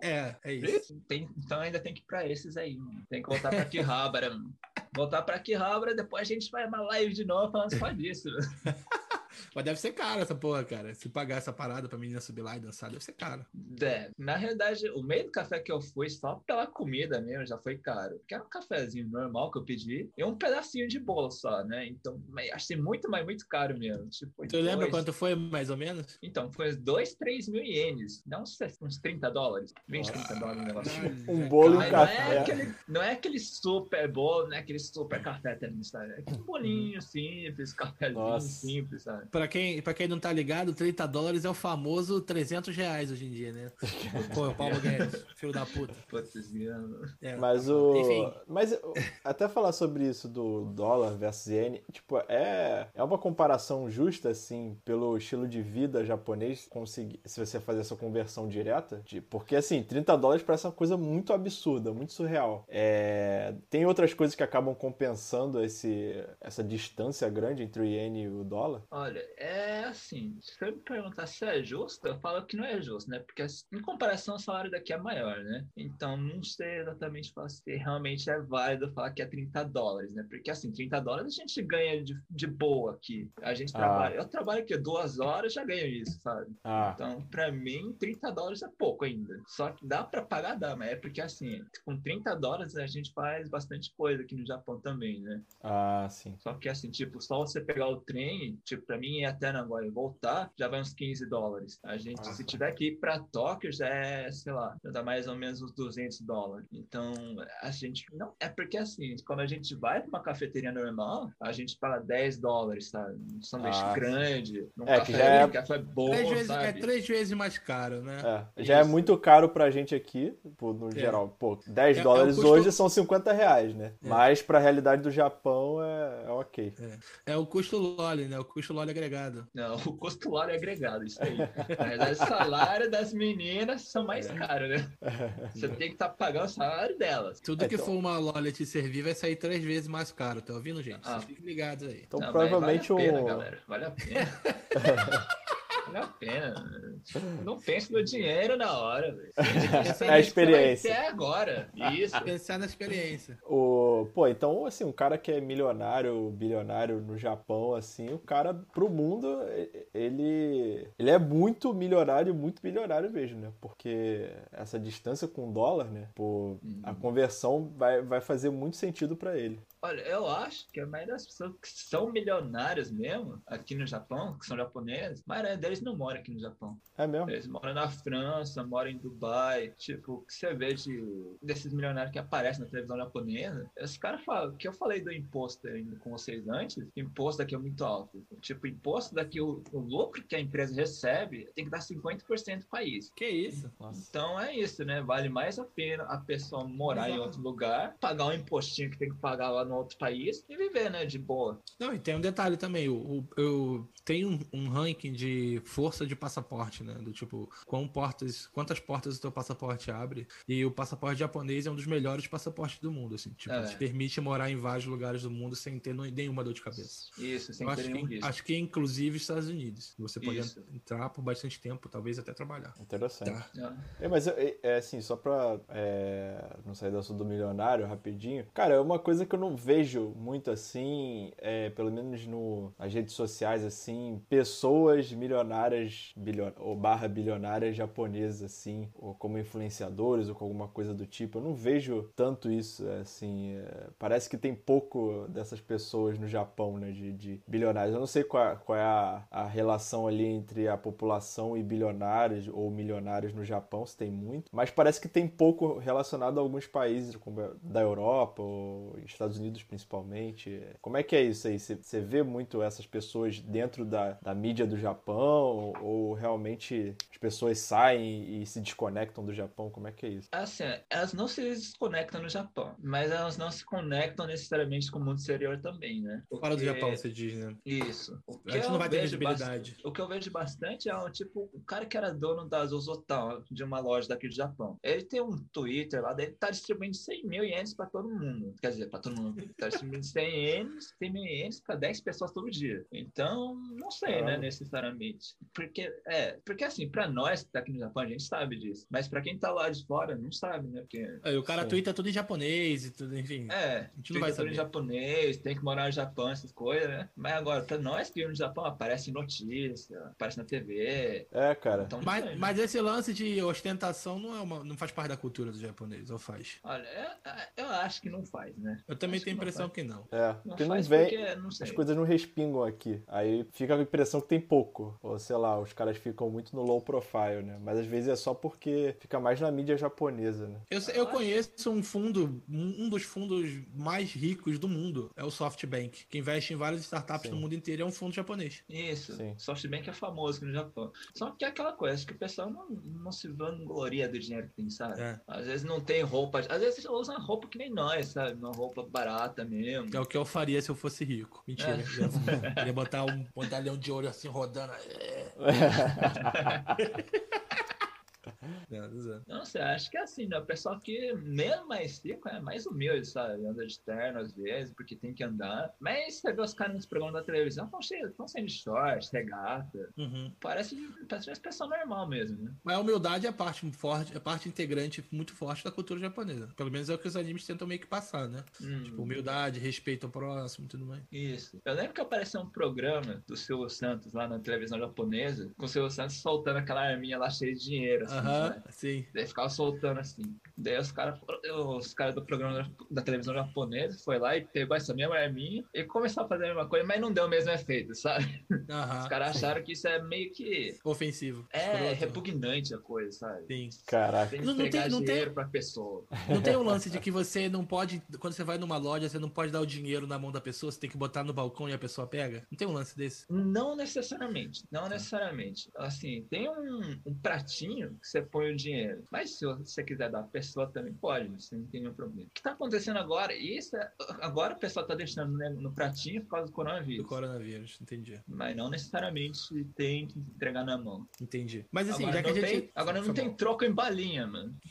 É, é isso. Tem, então ainda tem que ir pra esses aí. Tem que voltar pra Akihabara. voltar pra Akihabara, depois a gente vai uma live de novo falando só disso. Mas deve ser caro essa porra, cara. Se pagar essa parada pra menina subir lá e dançar, deve ser caro. É, na realidade, o meio do café que eu fui só pela comida mesmo já foi caro. Porque era um cafezinho normal que eu pedi e um pedacinho de bolo só, né? Então, achei muito, mas muito caro mesmo. Tipo, tu dois... lembra quanto foi, mais ou menos? Então, foi 2, 3 mil ienes. Não uns 30 dólares. 20, 30 dólares um negócio. Um bolo e um café. Não é, aquele, não é aquele super bolo, não é aquele super café também, sabe? É aquele bolinho simples, cafezinho Nossa. simples, sabe? Pra quem, pra quem não tá ligado, 30 dólares é o famoso 300 reais hoje em dia, né? Pô, o Paulo Guedes, filho da puta. É, mas o. Enfim. Mas até falar sobre isso do dólar versus iene, tipo, é, é uma comparação justa, assim, pelo estilo de vida japonês, conseguir, se você fazer essa conversão direta. De, porque, assim, 30 dólares parece uma coisa muito absurda, muito surreal. É, tem outras coisas que acabam compensando esse, essa distância grande entre o iene e o dólar? Olha, é assim, se você me perguntar se é justo, eu falo que não é justo, né? Porque em comparação o salário daqui é maior, né? Então não sei exatamente se realmente é válido falar que é 30 dólares, né? Porque assim, 30 dólares a gente ganha de, de boa aqui. A gente ah. trabalha, eu trabalho aqui duas horas já ganho isso, sabe? Ah. Então, pra mim, 30 dólares é pouco ainda. Só que dá pra pagar, dá, mas é porque assim, com 30 dólares a gente faz bastante coisa aqui no Japão também, né? Ah, sim. Só que assim, tipo, só você pegar o trem, tipo, pra mim é até Nagoya e voltar, já vai uns 15 dólares. A gente, ah. se tiver que ir para Tóquio, já é, sei lá, já dá mais ou menos uns 200 dólares. Então, a gente não. É porque assim, quando a gente vai para uma cafeteria normal, a gente paga 10 dólares, sabe? Um sanduíche ah. grande, num é, café, que já é... café bom, três vezes, É três vezes mais caro, né? É, já é Isso. é muito caro pra gente aqui, pô, no é. geral. Pô, 10 é, é dólares custo... hoje são 50 reais, né? Mas pra realidade do Japão é, é ok. É. o custo LOL, né? O custo LOL agregado. Não, o custo é agregado, isso aí. Mas o salário das meninas são mais é. caros, né? Você tem que estar tá pagando o salário delas. Tudo que então... for uma Lolly te servir vai sair três vezes mais caro, tá ouvindo, gente? Ah. Vocês fiquem ligados aí. Então, Não, provavelmente vale a pena, um... galera. Vale a pena. vale a pena. Não pense no dinheiro na hora, velho. É a experiência. Até agora. Isso. Pensar na experiência. O, pô, então, assim, um cara que é milionário, bilionário no Japão, assim, o cara, pro mundo, ele, ele é muito milionário, muito bilionário mesmo, né? Porque essa distância com o dólar, né? Pô, a uhum. conversão vai, vai fazer muito sentido para ele. Olha, eu acho que a maioria das pessoas que são milionárias mesmo, aqui no Japão, que são japoneses, a maioria deles não mora aqui no Japão. É mesmo? Eles moram na França, moram em Dubai. Tipo, o que você vê de, desses milionários que aparecem na televisão japonesa, esse cara fala, que eu falei do imposto com vocês antes, imposto daqui é muito alto. Tipo, imposto daqui, o, o lucro que a empresa recebe tem que dar 50% do país. Que isso? Nossa. Então é isso, né? Vale mais a pena a pessoa morar Exato. em outro lugar, pagar um impostinho que tem que pagar lá no outro país e viver, né, de boa. Não, e tem um detalhe também, eu, eu tenho um, um, ranking de força de passaporte, né, do tipo, quão portas, quantas portas o teu passaporte abre, e o passaporte japonês é um dos melhores passaportes do mundo, assim, tipo, é. te permite morar em vários lugares do mundo sem ter nenhuma dor de cabeça. Isso, sem eu ter acho nenhum que, risco. Acho que inclusive Estados Unidos, você pode Isso. entrar por bastante tempo, talvez até trabalhar. Interessante. Tá. É. É, mas, é, é, assim, só pra é, não sair do assunto do milionário rapidinho, cara, é uma coisa que eu não vejo muito assim, é, pelo menos no, nas redes sociais, assim, pessoas milionárias bilion, ou barra bilionárias japonesas, assim, ou como influenciadores ou com alguma coisa do tipo. Eu não vejo tanto isso, assim. É, parece que tem pouco dessas pessoas no Japão, né, de, de bilionários. Eu não sei qual, qual é a, a relação ali entre a população e bilionários ou milionários no Japão, se tem muito, mas parece que tem pouco relacionado a alguns países como da Europa ou Estados Unidos principalmente. Como é que é isso aí? Você vê muito essas pessoas dentro da, da mídia do Japão ou realmente as pessoas saem e se desconectam do Japão? Como é que é isso? Assim, elas não se desconectam no Japão, mas elas não se conectam necessariamente com o mundo exterior também, né? Porque... Fora do Japão, você diz, né? Isso. O que a gente não vai ter visibilidade. O que eu vejo bastante é, um, tipo, o cara que era dono da Zozotown, de uma loja daqui do Japão. Ele tem um Twitter lá, dele tá distribuindo 100 mil ienes pra todo mundo. Quer dizer, pra todo mundo. Tá distribuindo 100 ienes, 100 mil ienes pra 10 pessoas todo dia. Então, não sei, né, necessariamente. Porque, é, porque assim, pra nós que tá aqui no Japão, a gente sabe disso. Mas pra quem tá lá de fora, não sabe, né? Porque, é, o cara twitta tudo em japonês e tudo, enfim. É, a gente não vai saber. tudo em japonês, tem que morar no Japão, essas coisas, né? Mas agora, pra nós que no Japão, aparece em notícia, aparece na TV. É, cara. Então, mas, sei, mas né? esse lance de ostentação não, é uma, não faz parte da cultura do japonês, ou faz? Olha, eu, eu acho que não faz, né? Eu também acho tenho a impressão que não. É, porque não, não vem. Porque, não as coisas não respingam aqui. Aí fica a impressão que tem pouco. Ou sei lá, os caras ficam muito no low profile, né? Mas às vezes é só porque fica mais na mídia japonesa, né? Eu, eu conheço um fundo, um dos fundos mais ricos do mundo. É o SoftBank, que investe em várias startups Sim. no mundo inteiro. É um fundo japonês. Isso. Sim. SoftBank é famoso aqui no Japão. Só que é aquela coisa que o pessoal não, não se vangloria do dinheiro que tem, sabe? É. Às vezes não tem roupa. Às vezes usa roupa que nem nós, sabe? Uma roupa barata mesmo. É o que eu faria se eu fosse rico. Mentira. É. Ia botar um medalhão de ouro assim rodando. É. Não, você acha que é assim, né? O pessoal que, mesmo mais rico, é mais humilde, sabe? Anda de terno às vezes, porque tem que andar. Mas você vê os caras nos programas da televisão, estão cheios, estão sendo de shorts, regata. Uhum. Parece, parece uma expressão normal mesmo, né? Mas a humildade é parte forte, é parte integrante muito forte da cultura japonesa. Pelo menos é o que os animes tentam meio que passar, né? Hum. Tipo, humildade, respeito ao próximo e tudo mais. Isso. Eu lembro que apareceu um programa do Silvio Santos lá na televisão japonesa, com o Silvio Santos soltando aquela arminha lá cheia de dinheiro, assim, uhum. Né? Sim. Daí ficava soltando assim. Daí os caras os cara do programa da televisão japonesa foi lá e pegou essa mesma arminha e começou a fazer a mesma coisa, mas não deu o mesmo efeito, sabe? Uhum. Os caras acharam que isso é meio que. Ofensivo. É, repugnante a coisa, sabe? Sim. Caraca. Tem que não, não tem, não tem... pra pessoa. Não tem o um lance de que você não pode. Quando você vai numa loja, você não pode dar o dinheiro na mão da pessoa, você tem que botar no balcão e a pessoa pega? Não tem um lance desse? Não necessariamente. Não necessariamente. Assim, tem um, um pratinho que você põe o dinheiro. Mas se você quiser dar a pessoa também pode, você não tem nenhum problema. O que tá acontecendo agora? Isso é, agora a pessoa tá deixando né, no pratinho por causa do coronavírus. Do coronavírus, entendi. Mas não necessariamente tem que entregar na mão. Entendi. Mas assim, agora já que a gente. Tem, agora não tem troco em balinha, mano.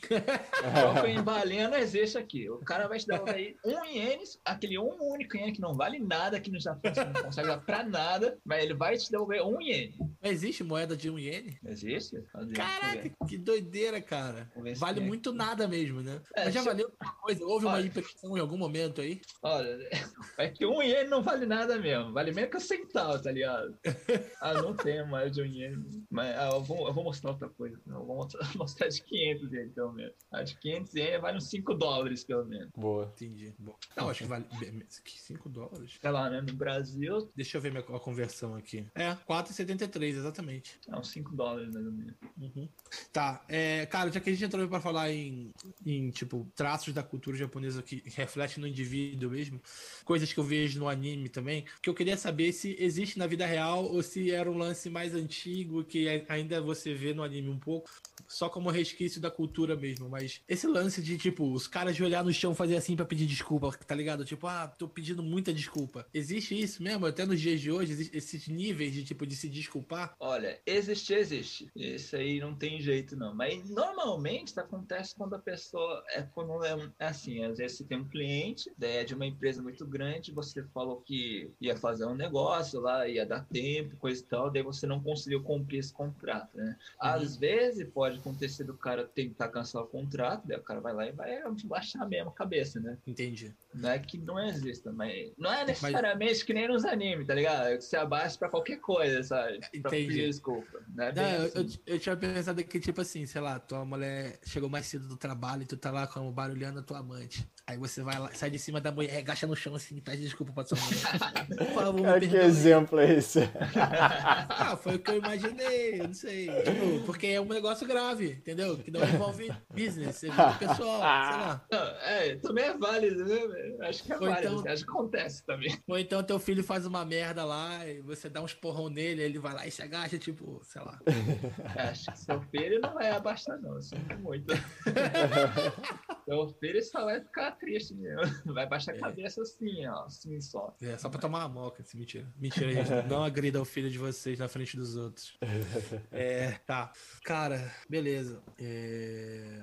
troco em balinha não existe aqui. O cara vai te dar aí um ienes, aquele um único iene que não vale nada aqui no Japão, você não consegue dar pra nada, mas ele vai te devolver um iene. Existe moeda de um iene? Existe? Caraca, que doideira, cara. Vale muito nada mesmo, né? É, mas já valeu alguma coisa? Houve uma impressão em algum momento aí? Olha, é que um iene não vale nada mesmo. Vale menos que um centavo, tá ligado? ah, não tem mais de um iene. Mas ah, eu, vou, eu vou mostrar outra coisa. Eu vou mostrar, mostrar de 500 ienes, pelo menos. A de 500 ienes vale uns 5 dólares, pelo menos. Boa. Entendi. Boa. Não, acho que vale 5 dólares. Sei lá, né? No Brasil... Deixa eu ver minha, a conversão aqui. É, 4,73, exatamente. É uns 5 dólares, mais ou menos. Uhum. Tá, é, cara, já que a gente entrou pra falar em, em, tipo, traços da cultura japonesa que refletem no indivíduo mesmo, coisas que eu vejo no anime também, que eu queria saber se existe na vida real ou se era um lance mais antigo que ainda você vê no anime um pouco, só como resquício da cultura mesmo. Mas esse lance de, tipo, os caras de olhar no chão fazer assim para pedir desculpa, tá ligado? Tipo, ah, tô pedindo muita desculpa. Existe isso mesmo? Até nos dias de hoje, esses níveis de, tipo, de se desculpar? Olha, existe, existe. Isso aí não tem jeito, não. Mas normalmente acontece quando a pessoa é quando é, é assim, às vezes você tem um cliente, é de uma empresa muito grande, você falou que ia fazer um negócio lá, ia dar tempo, coisa e tal, daí você não conseguiu cumprir esse contrato, né? Uhum. Às vezes pode acontecer do cara tentar cancelar o contrato, daí o cara vai lá e vai baixar mesmo a cabeça, né? Entendi. Não é que não exista, mas não é necessariamente mas... que nem nos animes, tá ligado? É que você abaixa pra qualquer coisa, sabe? Entendi. Pra pedir desculpa. Né? Não, eu, assim. eu, eu, tinha pensado que, tipo assim, sei lá, tua mulher chegou mais cedo do trabalho e tu tá lá com barulhando a tua amante. Aí você vai lá, sai de cima da mulher, agacha no chão assim e pede desculpa pra sua mulher. Por favor, Cara, que exemplo é esse? ah, foi o que eu imaginei, eu não sei. Tipo, porque é um negócio grave, entendeu? Que não envolve business, envolve pessoal, sei lá. Não, é, também é válido, né? Acho que é válido, então, acho que acontece também. Ou então teu filho faz uma merda lá e você dá um esporrão nele, ele vai lá e se agacha, tipo, sei lá. Acho que seu filho não vai abaixar, não, eu sinto muito. seu filho só vai ficar triste mesmo. Vai baixar a é. cabeça assim, ó, assim só. É, só pra tomar uma moca, assim, mentira. Mentira, gente. Não agrida o filho de vocês na frente dos outros. É, tá. Cara, beleza. É...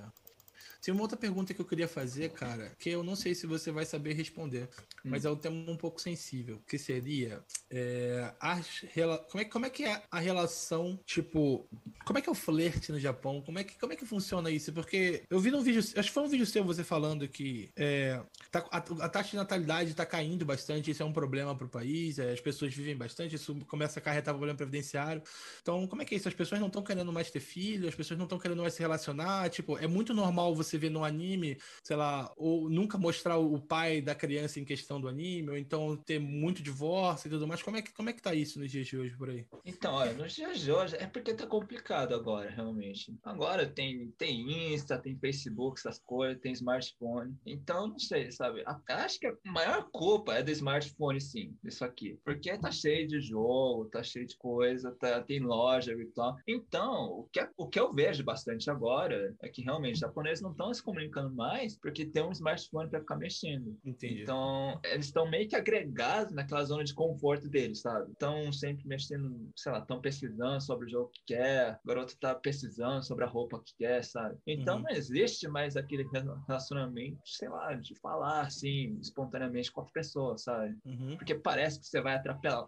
Tem uma outra pergunta que eu queria fazer, cara, que eu não sei se você vai saber responder. Mas é um tema um pouco sensível, que seria é, as, como, é, como é que é a relação, tipo, como é que é o flerte no Japão? Como é que, como é que funciona isso? Porque eu vi num vídeo, acho que foi um vídeo seu você falando que é, tá, a, a, taxa de natalidade está caindo bastante, isso é um problema para o país, é, as pessoas vivem bastante, isso começa a acarretar problema previdenciário. Então, como é que é isso? As pessoas não estão querendo mais ter filho, as pessoas não estão querendo mais se relacionar, tipo, é muito normal você ver no anime, sei lá, ou nunca mostrar o pai da criança em questão do anime, ou então ter muito divórcio e tudo mais. Como é que, como é que tá isso nos dias de hoje por aí? Então, olha, nos dias de hoje é porque tá complicado complicado agora, realmente. Agora tem, tem Insta, tem Facebook, essas coisas, tem smartphone. Então, não sei, sabe? Acho que a maior culpa é do smartphone, sim, isso aqui. Porque tá cheio de jogo, tá cheio de coisa, tá, tem loja virtual. Então, o que, o que eu vejo bastante agora é que realmente os japoneses não estão se comunicando mais porque tem um smartphone para ficar mexendo. Entendi. Então, eles estão meio que agregados naquela zona de conforto deles, sabe? Estão sempre mexendo, sei lá, estão pesquisando sobre o jogo que quer, garoto tá pesquisando sobre a roupa que quer, sabe? Então uhum. não existe mais aquele relacionamento, sei lá, de falar assim, espontaneamente com a pessoa, sabe? Uhum. Porque parece que você vai atrapalhar,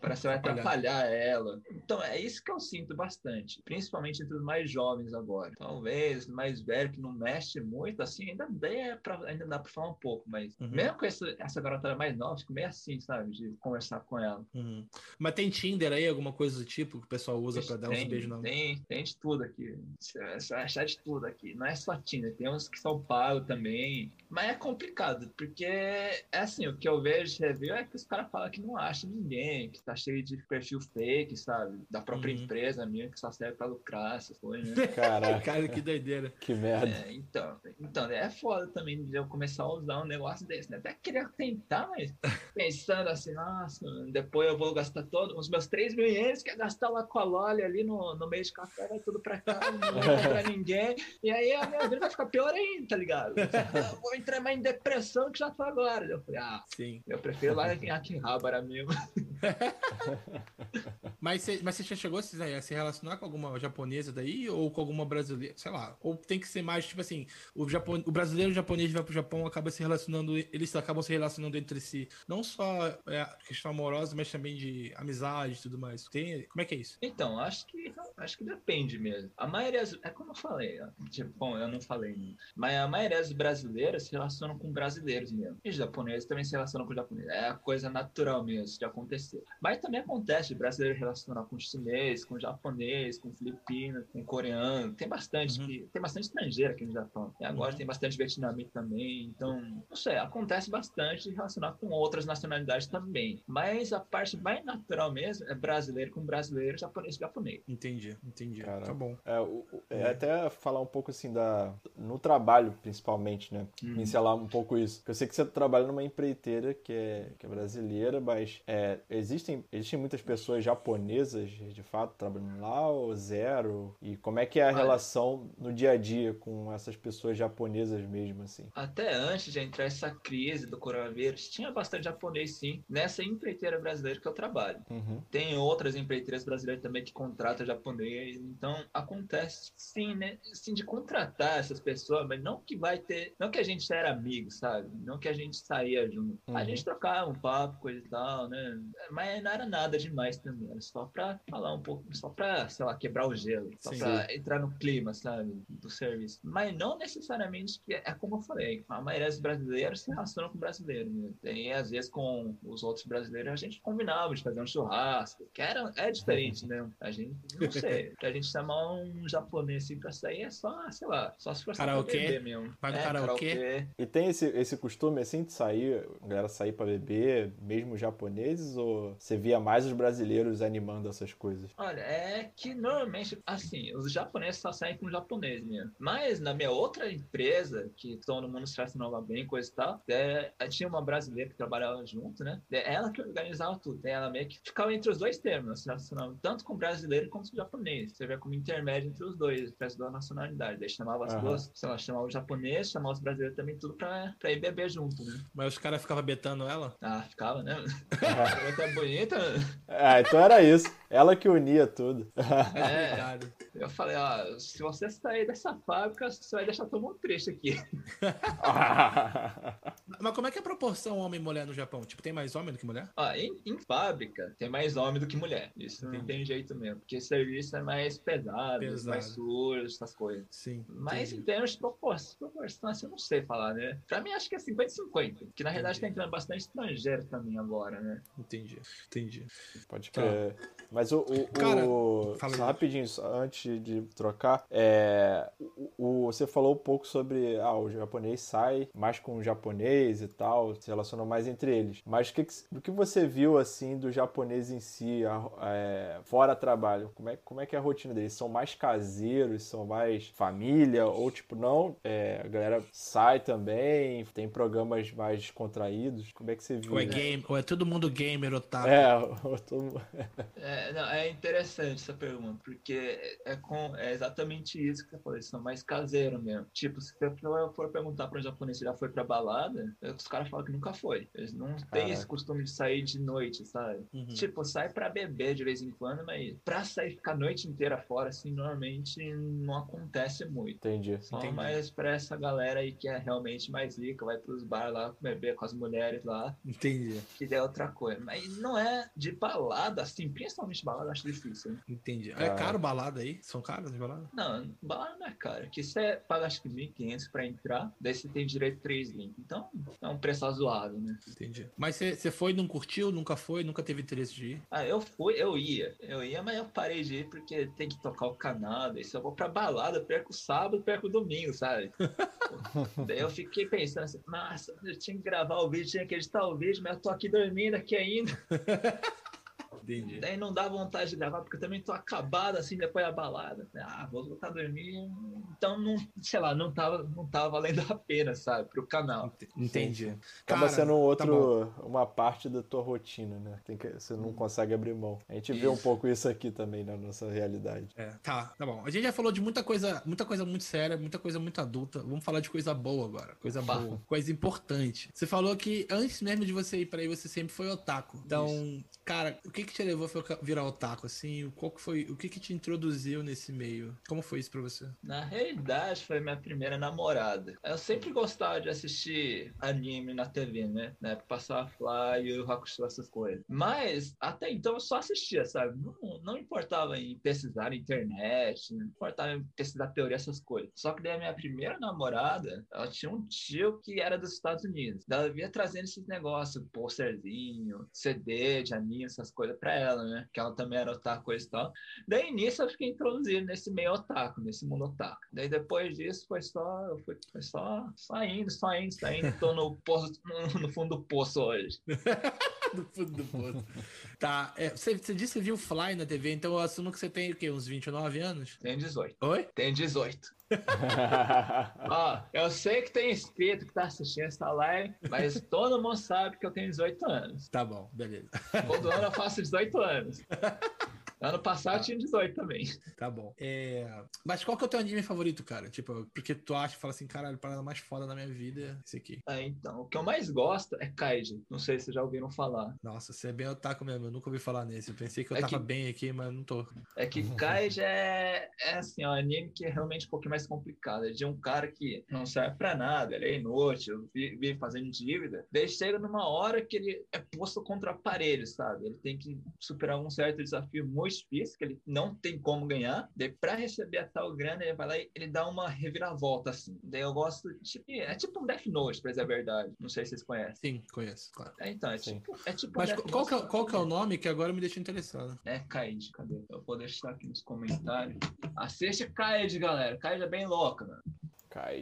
parece que você vai atrapalhar ela. Então é isso que eu sinto bastante, principalmente entre os mais jovens agora. Talvez mais velho que não mexe muito, assim, ainda dá pra, ainda dá pra falar um pouco, mas uhum. mesmo com essa, essa garotada mais nova, fico meio assim, sabe? De conversar com ela. Uhum. Mas tem Tinder aí, alguma coisa do tipo que o pessoal usa para dar uns tem, beijo não. Tem, tem de tudo aqui. Você vai achar de tudo aqui. Não é só Tinder, tem uns que são pagos também. Mas é complicado, porque é assim, o que eu vejo de review é que os caras falam que não acha ninguém, que tá cheio de perfil fake, sabe? Da própria uhum. empresa minha, que só serve pra lucrar, essas coisas, né? Caraca. Cara, que doideira. Que merda. É, então, então, é foda também de eu começar a usar um negócio desse, né? Até queria tentar, mas pensando assim, nossa, depois eu vou gastar todos os meus 3 mil ienes, que é gastar lá com a Loli ali no, no meio de café, vai tudo pra cá, não vou comprar ninguém. E aí a minha vida vai ficar pior ainda, tá ligado? Eu vou entrar mais em depressão que já tô agora. Eu falei, ah, Sim. eu prefiro lá em Akihabara mesmo. mas, você, mas você já chegou a se relacionar com alguma japonesa daí ou com alguma brasileira? Sei lá. Ou tem que ser mais, tipo assim, o, Japon, o brasileiro e o japonês vai pro Japão acaba se relacionando, eles acabam se relacionando entre si. Não só é, questão amorosa, mas também de amizade e tudo mais. Tem, como é que é isso? Então, acho que acho que depende mesmo. A maioria, é como eu falei, tipo, bom, eu não falei, né? mas a maioria das brasileiras se relacionam com brasileiros mesmo. E os japoneses também se relacionam com japoneses. É a coisa natural mesmo de acontecer. Mas também acontece brasileiro relacionar com chinês, com japonês, com filipino, com coreano. Tem bastante, uhum. tem bastante estrangeiro aqui no Japão. E agora uhum. tem bastante vietnamita também. Então, não sei, acontece bastante relacionar com outras nacionalidades também. Mas a parte mais natural mesmo é brasileiro com brasileiro, japonês com japonês. Entendi, entendi. Cara, tá bom. É, o, é, até falar um pouco assim da. No trabalho, principalmente, né? Uhum. Pincelar um pouco isso. Porque eu sei que você trabalha numa empreiteira que é, que é brasileira, mas é, existem, existem muitas pessoas japonesas, de fato, trabalhando lá ou zero? E como é que é a Olha, relação no dia a dia com essas pessoas japonesas mesmo, assim? Até antes de entrar essa crise do coronavírus, tinha bastante japonês, sim, nessa empreiteira brasileira que eu trabalho. Uhum. Tem outras empreiteiras brasileiras também que contratam japonês, então acontece, sim, né? Sim, de contratar essas pessoas, mas não que vai ter, não que a gente era amigo, sabe? Não que a gente saía junto. Uhum. A gente trocava um papo, coisa e tal, né? Mas não era nada demais também, era só pra falar um pouco, só pra, sei lá, quebrar o gelo, só Sim. pra entrar no clima, sabe, do serviço. Mas não necessariamente que é como eu falei, a maioria dos brasileiros se com brasileiros, né? Tem, às vezes, com os outros brasileiros, a gente combinava de fazer um churrasco, que era, é diferente, né? A gente, não sei, pra gente chamar um japonês assim pra sair é só, sei lá, só se for karaokê mesmo. Vai no é, karaokê. karaokê. E tem esse, esse costume, assim, de sair, a galera sair pra beber, mesmo japoneses, ou você via mais os brasileiros animando essas coisas? Olha, é que normalmente, assim, os japoneses só saem com japonês mesmo. Mas na minha outra empresa, que todo mundo se relacionava bem, coisa e tal, é, tinha uma brasileira que trabalhava junto, né? É ela que organizava tudo. Ela meio que ficava entre os dois termos, se relacionava tanto com brasileiro quanto com japonês. Você vê como intermédio entre os dois, peço da nacionalidade. Daí chamava as uhum. duas, sei lá, chamava o japonês, chamava os brasileiros também, tudo pra, pra ir beber junto, né? Mas os caras ficavam betando ela? Ah, ficava, né? Ela tá bonita. Ah, então era isso. Ela que unia tudo. É, eu falei, ó, se você sair dessa fábrica, você vai deixar todo mundo triste aqui. Mas como é que é a proporção homem e mulher no Japão? Tipo, tem mais homem do que mulher? Ah, em, em fábrica, tem mais homem do que mulher. Isso Entendi. não tem jeito mesmo. Porque serviço é mais pesado, pesado. mais sujo, essas coisas. Sim. Mas entendi. em termos de proporção, proporção, assim, eu não sei falar, né? Pra mim, acho que é 50-50. Que na realidade tá entrando bastante estrangeiro também agora, né? Entendi. Entendi. Pode crer. Tá. Mas o. o, Cara, o só rapidinho, só antes de trocar, é, o, o, você falou um pouco sobre. Ah, o japonês sai mais com o japonês e tal, se relaciona mais entre eles. Mas o que, o que você viu, assim, do japonês em si, a, é, fora trabalho? Como é, como é que é a rotina deles? São mais caseiros, são mais família? Ou, tipo, não? É, a galera sai também, tem programas mais descontraídos? Como é que você viu? Ou é, game, ou é todo mundo gamer, otaku? É, ou todo é é, não, é interessante essa pergunta, porque é, com, é exatamente isso que você falou, eles são mais caseiros mesmo. Tipo, se você for perguntar para um japonês se já foi pra balada, é, os caras falam que nunca foi. Eles não têm esse costume de sair de noite, sabe? Uhum. Tipo, sai pra beber de vez em quando, mas pra sair ficar a noite inteira fora, assim, normalmente não acontece muito. Entendi. Só Entendi. mais pra essa galera aí que é realmente mais rica, vai pros bar lá, beber com as mulheres lá. Entendi. Que é outra coisa. Mas não é de balada, assim, principalmente realmente balada acho difícil. Hein? Entendi. É ah. caro balada aí? São caras de balada? Não, balada não é caro. Aqui você paga acho que 1.500 pra entrar, daí você tem direito a 3 links. Então é um preço razoável, né? Entendi. Mas você foi, não curtiu, nunca foi, nunca teve interesse de ir? Ah, eu fui, eu ia. Eu ia, mas eu parei de ir porque tem que tocar o canal. Daí se eu vou pra balada, perco o sábado, perco o domingo, sabe? daí eu fiquei pensando assim, nossa, eu tinha que gravar o vídeo, tinha que editar o vídeo, mas eu tô aqui dormindo aqui ainda. Entendi. Daí não dá vontade de gravar, porque eu também tô acabado assim depois da balada. Ah, vou voltar a dormir. Então, não, sei lá, não tava, não tava valendo a pena, sabe, pro canal. Entendi. Acaba sendo um outro, tá uma parte da tua rotina, né? Tem que, você não consegue abrir mão. A gente vê um pouco isso aqui também na nossa realidade. É, tá, tá bom. A gente já falou de muita coisa, muita coisa muito séria, muita coisa muito adulta. Vamos falar de coisa boa agora. Coisa boa, coisa importante. Você falou que antes mesmo de você ir para aí, você sempre foi otaku. Então, isso. Cara, o que que te levou a virar otaku, assim? Qual que foi, o que que te introduziu nesse meio? Como foi isso pra você? Na realidade, foi minha primeira namorada. Eu sempre gostava de assistir anime na TV, né? Na época passava Fly o Hakusho, essas coisas. Mas, até então, eu só assistia, sabe? Não, não importava em pesquisar na internet, não importava em pesquisar teoria, essas coisas. Só que daí a minha primeira namorada, ela tinha um tio que era dos Estados Unidos. Ela via trazendo esses negócios, posterzinho, CD de anime, essas coisas pra ela, né? Que ela também era otaku e tal. Daí nisso eu fiquei introduzido nesse meio otaku, nesse mundo otaku. Daí depois disso foi só, eu fui, foi só, só indo, só indo, só indo. Tô no, poço, no, no fundo do poço hoje. no fundo do poço. Tá, é, você, você disse que viu Fly na TV, então eu assumo que você tem o quê? Uns 29 anos? Tem 18. Oi? Tem 18. Ó, eu sei que tem espírito que tá assistindo essa live, mas todo mundo sabe que eu tenho 18 anos. Tá bom, beleza. Todo ano eu faço 18 anos. Ano passado tinha 18 também. Tá bom. É... Mas qual que é o teu anime favorito, cara? Tipo, porque tu acha, fala assim, caralho, a parada mais foda da minha vida é esse aqui. É, então, o que eu mais gosto é Kaiji. Não sei se vocês já ouviram falar. Nossa, você é bem otaku mesmo, eu nunca ouvi falar nesse. Eu pensei que eu é tava que... bem aqui, mas não tô. É que Kaiji é, é assim, ó, um anime que é realmente um pouquinho mais complicado. É de um cara que não serve pra nada, ele é inútil, vive fazendo dívida. Daí chega numa hora que ele é posto contra a parede, sabe? Ele tem que superar um certo desafio muito difícil, que ele não tem como ganhar. Daí, pra receber a tal grana, ele vai lá e ele dá uma reviravolta, assim. Daí eu gosto, tipo, é tipo um Death Note, pra dizer a verdade. Não sei se vocês conhecem. Sim, conheço, claro. É, então, é Sim. tipo, é tipo Mas um qual, que é, qual que é o nome que agora me deixa interessado? É Kaid, cadê? Eu vou deixar aqui nos comentários. Assiste Kaid, galera. Kaid é bem louca, mano.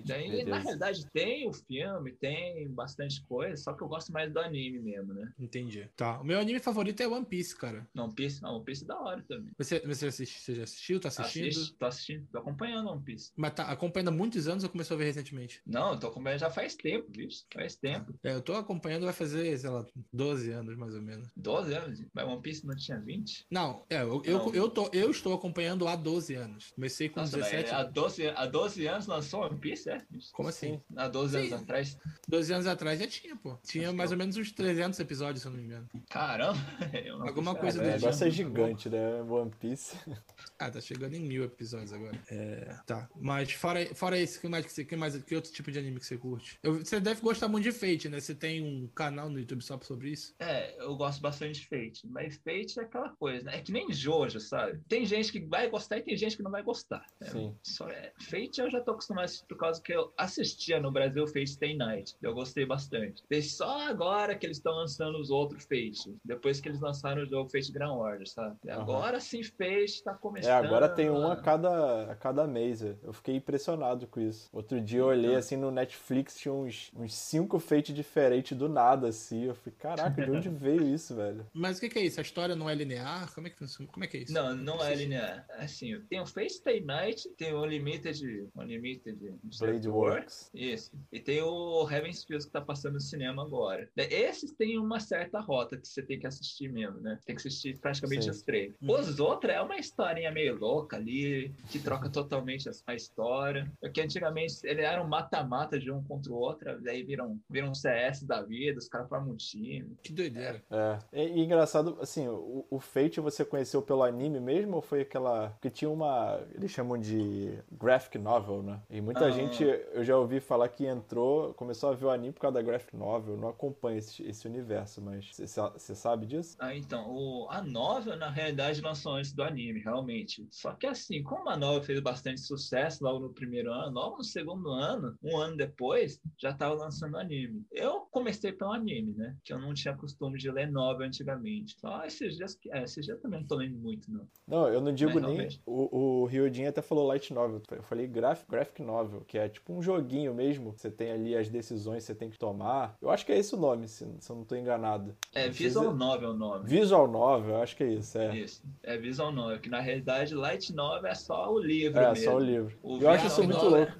Daí, na realidade, tem o filme, tem bastante coisa, só que eu gosto mais do anime mesmo, né? Entendi. Tá. O meu anime favorito é One Piece, cara. One Piece? Não, One Piece é da hora também. Você, você, assiste, você já assistiu? Tá assistindo? Assisto, tô assistindo, tô acompanhando One Piece. Mas tá acompanhando há muitos anos ou começou a ver recentemente? Não, eu tô acompanhando já faz tempo, bicho. Faz tempo. É, eu tô acompanhando, vai fazer, sei lá, 12 anos mais ou menos. 12 anos? Mas One Piece não tinha 20? Não, é, eu, eu, eu, tô, eu estou acompanhando há 12 anos. Comecei com Nossa, 17 anos. Há 12, há 12 anos lançou One Piece, é? Como assim? Há 12 Sim. anos atrás? 12 anos atrás já tinha, pô. Tinha Acho mais ou menos uns 300 episódios, se eu não me engano. Caramba! Alguma coisa é, do O negócio é gigante, né? One Piece. Ah, tá chegando em mil episódios agora. É, tá. Mas fora, fora esse, que mais, que, você, que mais que outro tipo de anime que você curte? Eu, você deve gostar muito de Fate, né? Você tem um canal no YouTube só sobre isso? É, eu gosto bastante de Fate. Mas Fate é aquela coisa, né? É que nem Jojo, sabe? Tem gente que vai gostar e tem gente que não vai gostar. Né? Sim. Só é, Fate eu já tô acostumado a assistir por causa que eu assistia no Brasil Fate Stay Night. Eu gostei bastante. E só agora que eles estão lançando os outros Fate. Depois que eles lançaram o jogo Fate Grand Order, sabe? Uhum. Agora sim Fate tá começando. É, agora tem um a cada, a cada mês. Eu fiquei impressionado com isso. Outro dia eu olhei assim no Netflix, tinha uns, uns cinco Fate diferentes do nada, assim. Eu falei, caraca, de onde veio isso, velho? Mas o que, que, é isso? A história não é linear? Como é que funciona? Como é que é isso? Não, não é linear. Assim, tem o Fate Stay Night, tem o Unlimited. Unlimited. Blade Works. Isso. E tem o Heaven's Fields que tá passando no cinema agora. Esses têm uma certa rota que você tem que assistir mesmo, né? Tem que assistir praticamente Sim. os três. Uhum. Os outros é uma historinha meio louca ali, que troca totalmente a história. Porque antigamente ele era um mata-mata de um contra o outro, daí viram, viram um CS da vida, os caras formam um time. Que doideira. É. E, e engraçado, assim, o, o Fate você conheceu pelo anime mesmo ou foi aquela. Porque tinha uma. Eles chamam de graphic novel, né? E muita ah. gente, eu já ouvi falar que entrou, começou a ver o anime por causa da graphic novel. Não acompanho esse, esse universo, mas você sabe disso? Ah, então. O, a novel, na realidade, lançou antes do anime, realmente. Só que assim, como a novel fez bastante sucesso logo no primeiro ano, logo no segundo ano, um ano depois, já estava lançando anime. Eu comecei pelo anime, né? Que eu não tinha costume de ler novel antigamente. Só esses dias, é, esses dias também não tô lendo muito, não. Não, eu não digo Mas, nem. O, o até falou light novel. Eu falei graphic, graphic novel. Que é tipo um joguinho mesmo. Você tem ali as decisões que você tem que tomar. Eu acho que é esse o nome, se, se eu não tô enganado. É Visual Novel é o nome. Visual Novel, eu acho que é isso, é. Isso. É Visual Novel, que na realidade Light Novel é só o livro. É, mesmo. só o livro. O eu acho isso muito louco.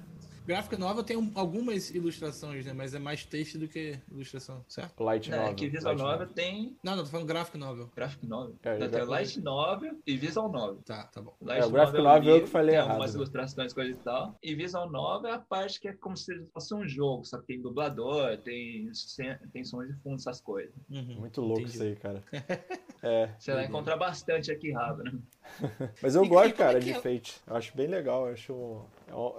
Gráfica nova tem um, algumas ilustrações, né? Mas é mais texto do que ilustração, certo? Light é, Novel. É, que Visual Novel, novel tem. Não, não, tô falando Graphic Novel. Graphic Novel. É, então, tem Light Novel e Visual Novel. Tá, tá bom. Light é, o Graphic Novel, novel é eu que falei tem errado. algumas ilustrações, coisas e tal. E Visual Novel é a parte que é como se fosse um jogo, só que tem dublador, tem, tem sons de fundo, essas coisas. Uhum, Muito louco Entendi. isso aí, cara. é. Você vai encontrar bastante aqui, Rabo, né? Mas eu e, gosto, cara, é de é? Fate. Eu acho bem legal. Eu acho.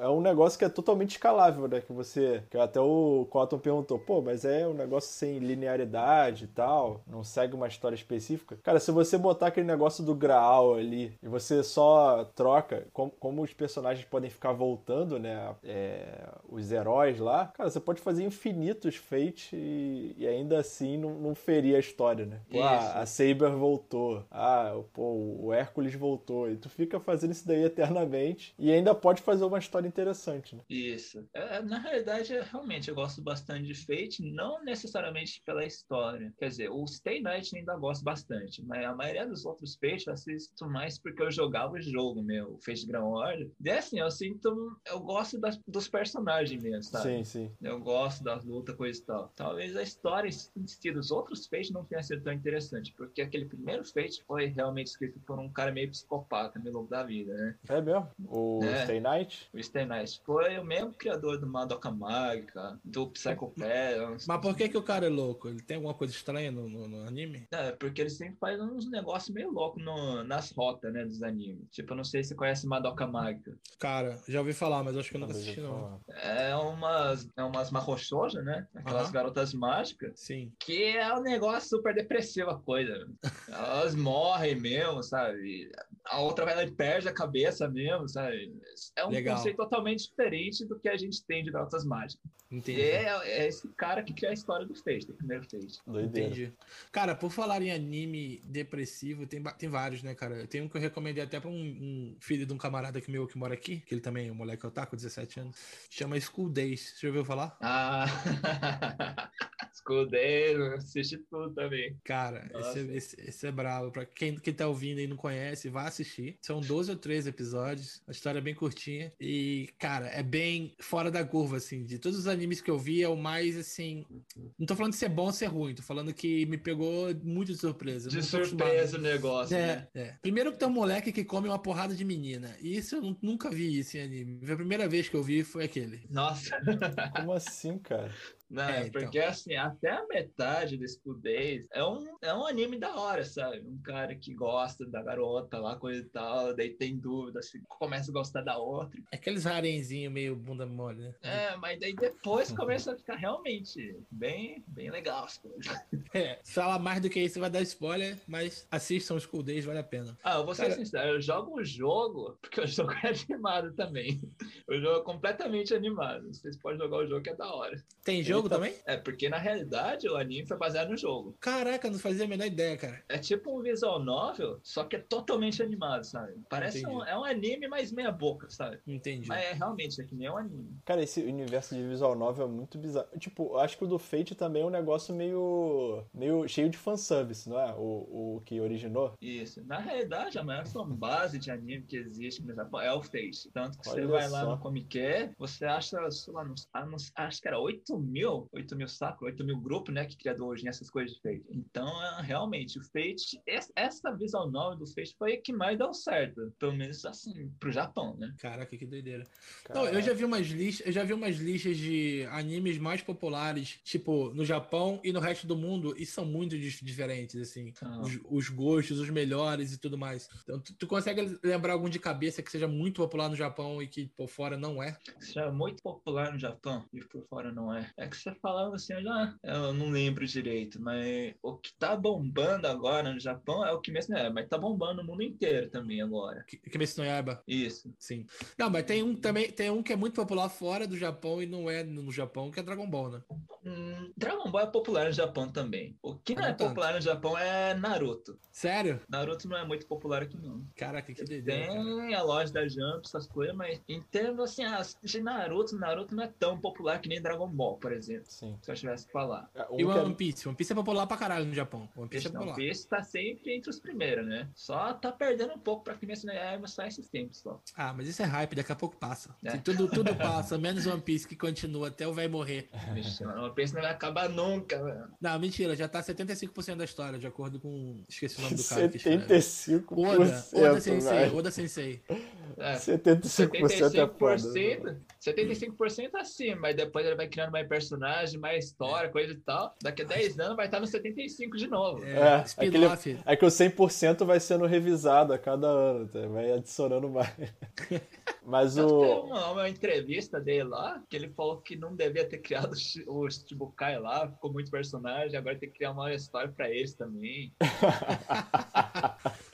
É um negócio que é totalmente escalável, né? Que você. Que até o Cotton perguntou, pô, mas é um negócio sem linearidade e tal. Não segue uma história específica. Cara, se você botar aquele negócio do Graal ali e você só troca, como, como os personagens podem ficar voltando, né? É, os heróis lá, cara, você pode fazer infinitos Fate e, e ainda assim não, não ferir a história, né? Pô, ah, a Saber voltou. Ah, pô, o Hércules voltou. E tu fica fazendo isso daí eternamente e ainda pode fazer uma história interessante, né? Isso. É, na realidade, realmente, eu gosto bastante de Fate, não necessariamente pela história. Quer dizer, o Stay Night ainda gosto bastante, mas a maioria dos outros Fate eu assisto mais porque eu jogava o jogo meu, o Fate Grand Order. E assim, eu sinto, eu gosto das, dos personagens mesmo, sabe? Sim, sim. Eu gosto das lutas, coisa e tal. Talvez a história em si dos outros Fate não tenha sido tão interessante, porque aquele primeiro Fate foi realmente escrito por um cara meio psicopata no longo da vida, né? É mesmo? O é. Stay Night? O Stay Night. Foi o mesmo criador do Madoka Mágica, do Psycho Pass. Mas por que, que o cara é louco? Ele tem alguma coisa estranha no, no, no anime? É, porque ele sempre faz uns negócios meio loucos nas rotas, né, dos animes. Tipo, eu não sei se você conhece Madoka Mágica. Cara, já ouvi falar, mas acho que eu nunca assisti, não. É umas, é umas marrochojas, né? Aquelas uh -huh. garotas mágicas. Sim. Que é um negócio super depressivo a coisa. Elas morrem mesmo, sabe? A outra vai lá e perde a cabeça mesmo, sabe? É um Legal. conceito totalmente diferente do que a gente tem de garotas mágicas. Entendi. É, é, esse cara que cria a história do Fate, do primeiro Fate. Entendi. Cara, por falar em anime depressivo, tem, tem vários, né, cara? Tem um que eu recomendei até pra um, um filho de um camarada que meu que mora aqui, que ele também é um moleque otaku, 17 anos, chama School Days. Você já ouviu falar? Ah, School Days, assisti tudo também. Cara, esse, é, esse, esse, é bravo. Pra quem, quem tá ouvindo e não conhece, vá assistir. São 12 ou 13 episódios, a história é bem curtinha e, cara, é bem fora da curva, assim, de todos os animes que eu vi, é o mais, assim, não tô falando de ser bom ou ser ruim, tô falando que me pegou muito de surpresa. De surpresa o negócio, é, né? É. Primeiro que tem um moleque que come uma porrada de menina, e isso eu nunca vi isso em anime. A primeira vez que eu vi foi aquele. Nossa. Como assim, cara? Não, é, porque então. assim, até a metade do School Days é um, é um anime da hora, sabe? Um cara que gosta da garota lá, coisa e tal, daí tem dúvida, assim, começa a gostar da outra. Aqueles harenzinhos meio bunda mole, né? É, mas daí depois começa a ficar realmente bem, bem legal as coisas. É, fala mais do que isso, vai dar spoiler, mas assistam o School Days, vale a pena. Ah, eu vou ser cara... sincero, eu jogo o jogo porque o jogo é animado também. O jogo é completamente animado. Vocês podem jogar o jogo que é da hora. Tem jogo? Jogo tá... também? É, porque na realidade o anime foi baseado no jogo. Caraca, não fazia a menor ideia, cara. É tipo um visual novel, só que é totalmente animado, sabe? Parece um, é um anime, mais meia boca, sabe? Entendi. Mas é realmente, é que nem um anime. Cara, esse universo de visual novel é muito bizarro. Tipo, acho que o do Fate também é um negócio meio, meio cheio de fanservice, não é? O, o que originou. Isso. Na realidade, a maior base de anime que existe no Japão é o Fate. Tanto que Olha você vai só. lá no Comic você acha, sei lá, nos, acho que era 8 mil mil, 8 mil sacos, 8 mil grupos, né, que criador hoje nessas coisas de Fate. Então, é, realmente, o Fate, essa visão nova do Fate foi a que mais deu certo, pelo menos assim, pro Japão, né? Caraca, que doideira. Não, eu já vi umas listas, eu já vi umas listas de animes mais populares, tipo, no Japão e no resto do mundo, e são muito diferentes, assim, ah. os, os, gostos, os melhores e tudo mais. Então, tu, tu, consegue lembrar algum de cabeça que seja muito popular no Japão e que por fora não é? Seja muito popular no Japão e por fora não é. É que você falava assim, eu já eu não lembro direito, mas o que tá bombando agora no Japão é o Kimetsu no Yaiba, mas tá bombando no mundo inteiro também agora. Kimetsu no Yaiba? Isso. Sim. Não, mas tem um também, tem um que é muito popular fora do Japão e não é no Japão, que é Dragon Ball, né? Hum, Dragon Ball é popular no Japão também. O que não é popular no Japão é Naruto. Sério? Naruto não é muito popular aqui, não. Caraca, que doideira. Tem a loja da Jump, essas coisas, mas em termos assim, de Naruto, Naruto não é tão popular que nem Dragon Ball, por exemplo. Sim. Se eu tivesse que falar. É, um e o é One Piece? One Piece é popular pra caralho no Japão. One Piece é popular. One Piece tá sempre entre os primeiros, né? Só tá perdendo um pouco pra criança né? mas só esses tempos só. Ah, mas isso é hype, daqui a pouco passa. É. tudo, tudo passa, menos One Piece que continua até o velho morrer. Vixe, mano, One Piece não vai acabar nunca, velho. Não, mentira, já tá 75% da história, de acordo com. Esqueci o nome do cara. 75%. Oda, Oda Sensei, Oda Sensei. É, 75%, 75% é foda. 75% assim, mas depois ele vai criando mais personagem, mais história, coisa e tal. Daqui a 10 anos vai estar no 75% de novo. É, é, aquele, é que o 100% vai sendo revisado a cada ano, tá? vai adicionando mais. Mas o. Tem uma, uma, entrevista dele lá, que ele falou que não devia ter criado o Shichibukai lá, ficou muito personagem, agora tem que criar uma história pra eles também.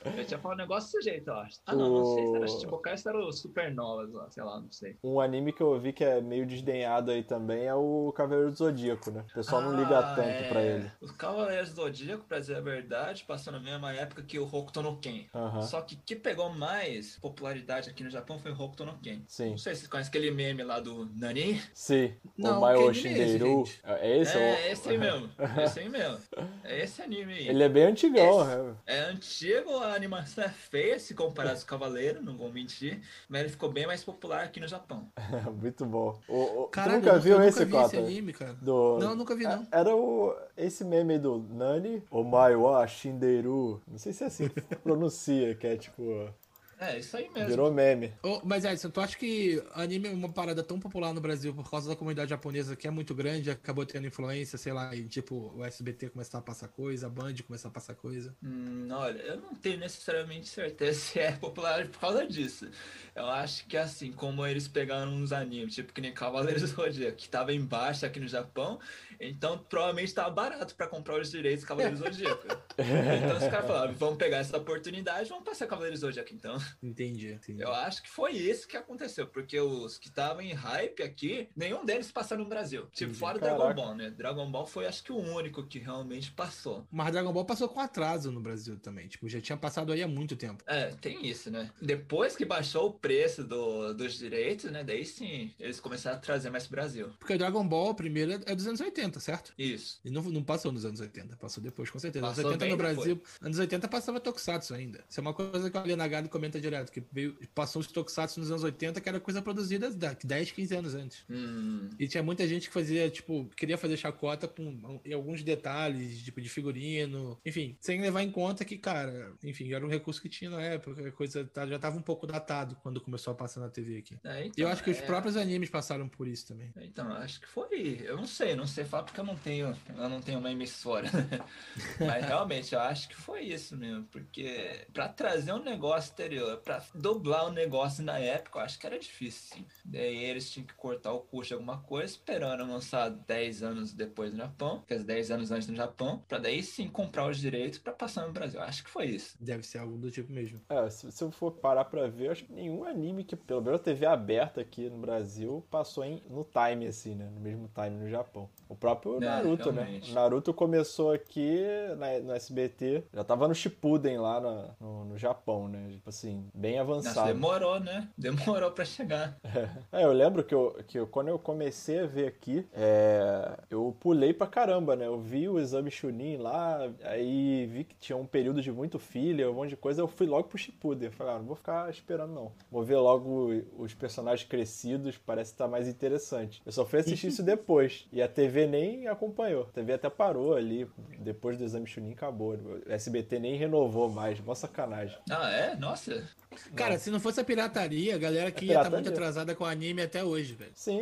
eu tinha falado um negócio desse jeito, eu acho. Ah, não, não sei se era Shichibukai ou se era o Supernovas sei lá, não sei. Um anime que eu vi que é meio desdenhado aí também é o Cavaleiro do Zodíaco, né? O pessoal ah, não liga ah, tanto é... pra ele. O Cavaleiro do Zodíaco, pra dizer a verdade, passou na mesma época que o Hokuto no Ken. Uh -huh. Só que que pegou mais popularidade aqui no Japão foi o Hokuto no Ken. Sim. Não sei se vocês conhecem aquele meme lá do Nani. Sim. Não, o Maio Shinderu. É, é esse? É, ou... esse aí mesmo. esse aí mesmo. É esse anime aí. Ele é bem antigão. Esse... É. é antigo, a animação é feia se comparado aos Cavaleiros, não vou mentir. Mas ele ficou bem mais popular aqui no Japão. Muito bom. O, o... Caralho, nunca viu esse, nunca vi esse anime, cara? Do... Não, nunca vi, não. Era o... esse meme do Nani, o Maiwa Shinderu. Não sei se é assim que pronuncia, que é tipo... É, isso aí mesmo. Virou meme. Oh, mas Edson, tu acha que anime é uma parada tão popular no Brasil por causa da comunidade japonesa que é muito grande, acabou tendo influência, sei lá, e tipo, o SBT começar a passar coisa, a Band começar a passar coisa? Hum, olha, eu não tenho necessariamente certeza se é popular por causa disso. Eu acho que assim, como eles pegaram uns animes, tipo que nem Cavaleiros do Zodíaco, que tava em baixa aqui no Japão, então provavelmente tava barato para comprar os direitos do Cavaleiros do Zodíaco. então os caras falaram, vamos pegar essa oportunidade, vamos passar Cavaleiros do Zodíaco então. Entendi, entendi. Eu acho que foi isso que aconteceu, porque os que estavam em hype aqui, nenhum deles passaram no Brasil. Tipo, fora Caraca. Dragon Ball, né? Dragon Ball foi acho que o único que realmente passou. Mas Dragon Ball passou com atraso no Brasil também. Tipo, já tinha passado aí há muito tempo. É, tem isso, né? Depois que baixou o preço do, dos direitos, né? Daí sim, eles começaram a trazer mais pro Brasil. Porque o Dragon Ball, primeiro, é dos anos 80, certo? Isso. E não, não passou nos anos 80, passou depois, com certeza. Passou anos 80 no Brasil, anos 80 passava Tokusatsu ainda. Isso é uma coisa que o Alienagado comenta direto, que veio passou os Tokusatsu nos anos 80, que era coisa produzida 10, 15 anos antes. Hum. E tinha muita gente que fazia, tipo, queria fazer chacota com alguns detalhes, tipo, de figurino, enfim, sem levar em conta que, cara, enfim, era um recurso que tinha na época, a coisa tá, já tava um pouco datado quando começou a passar na TV aqui. É, então, e eu acho que é... os próprios animes passaram por isso também. Então, acho que foi, eu não sei, não sei falar porque eu não tenho, eu não tenho uma emissora. Mas realmente, eu acho que foi isso mesmo, porque para trazer um negócio exterior, para doblar o um negócio na época, eu acho que era difícil. Sim. Daí eles tinham que cortar o custo de alguma coisa, esperando lançar 10 anos depois no Japão, quer dizer, 10 anos antes no Japão, para daí sim comprar os direitos para passar no Brasil. Acho que foi isso. Deve ser algo do tipo mesmo. É, se, se eu for parar pra ver, acho que nenhum anime que, pelo menos a TV aberta aqui no Brasil, passou em, no time, assim, né? No mesmo time no Japão. O próprio é, Naruto, né? realmente. né? Naruto começou aqui na, no SBT, já tava no Shippuden lá no, no, no Japão, né? Tipo assim, bem avançado demorou, né? Demorou para chegar. É, eu lembro que, eu, que eu, quando eu comecei a ver aqui, é, eu pulei pra caramba, né? Eu vi o exame Chunin lá, aí vi que tinha um período de muito filha, um monte de coisa, eu fui logo pro Shippuden. Eu falei, ah, não vou ficar esperando não. Vou ver logo os personagens crescidos, parece estar tá mais interessante. Eu só fui assistir isso depois, e a TV nem acompanhou. A TV até parou ali, depois do exame Chunin acabou. O SBT nem renovou mais, mó sacanagem. Ah, é? Nossa, Cara, se não fosse a pirataria, a galera aqui ia estar tá muito atrasada com anime até hoje, velho. Sim,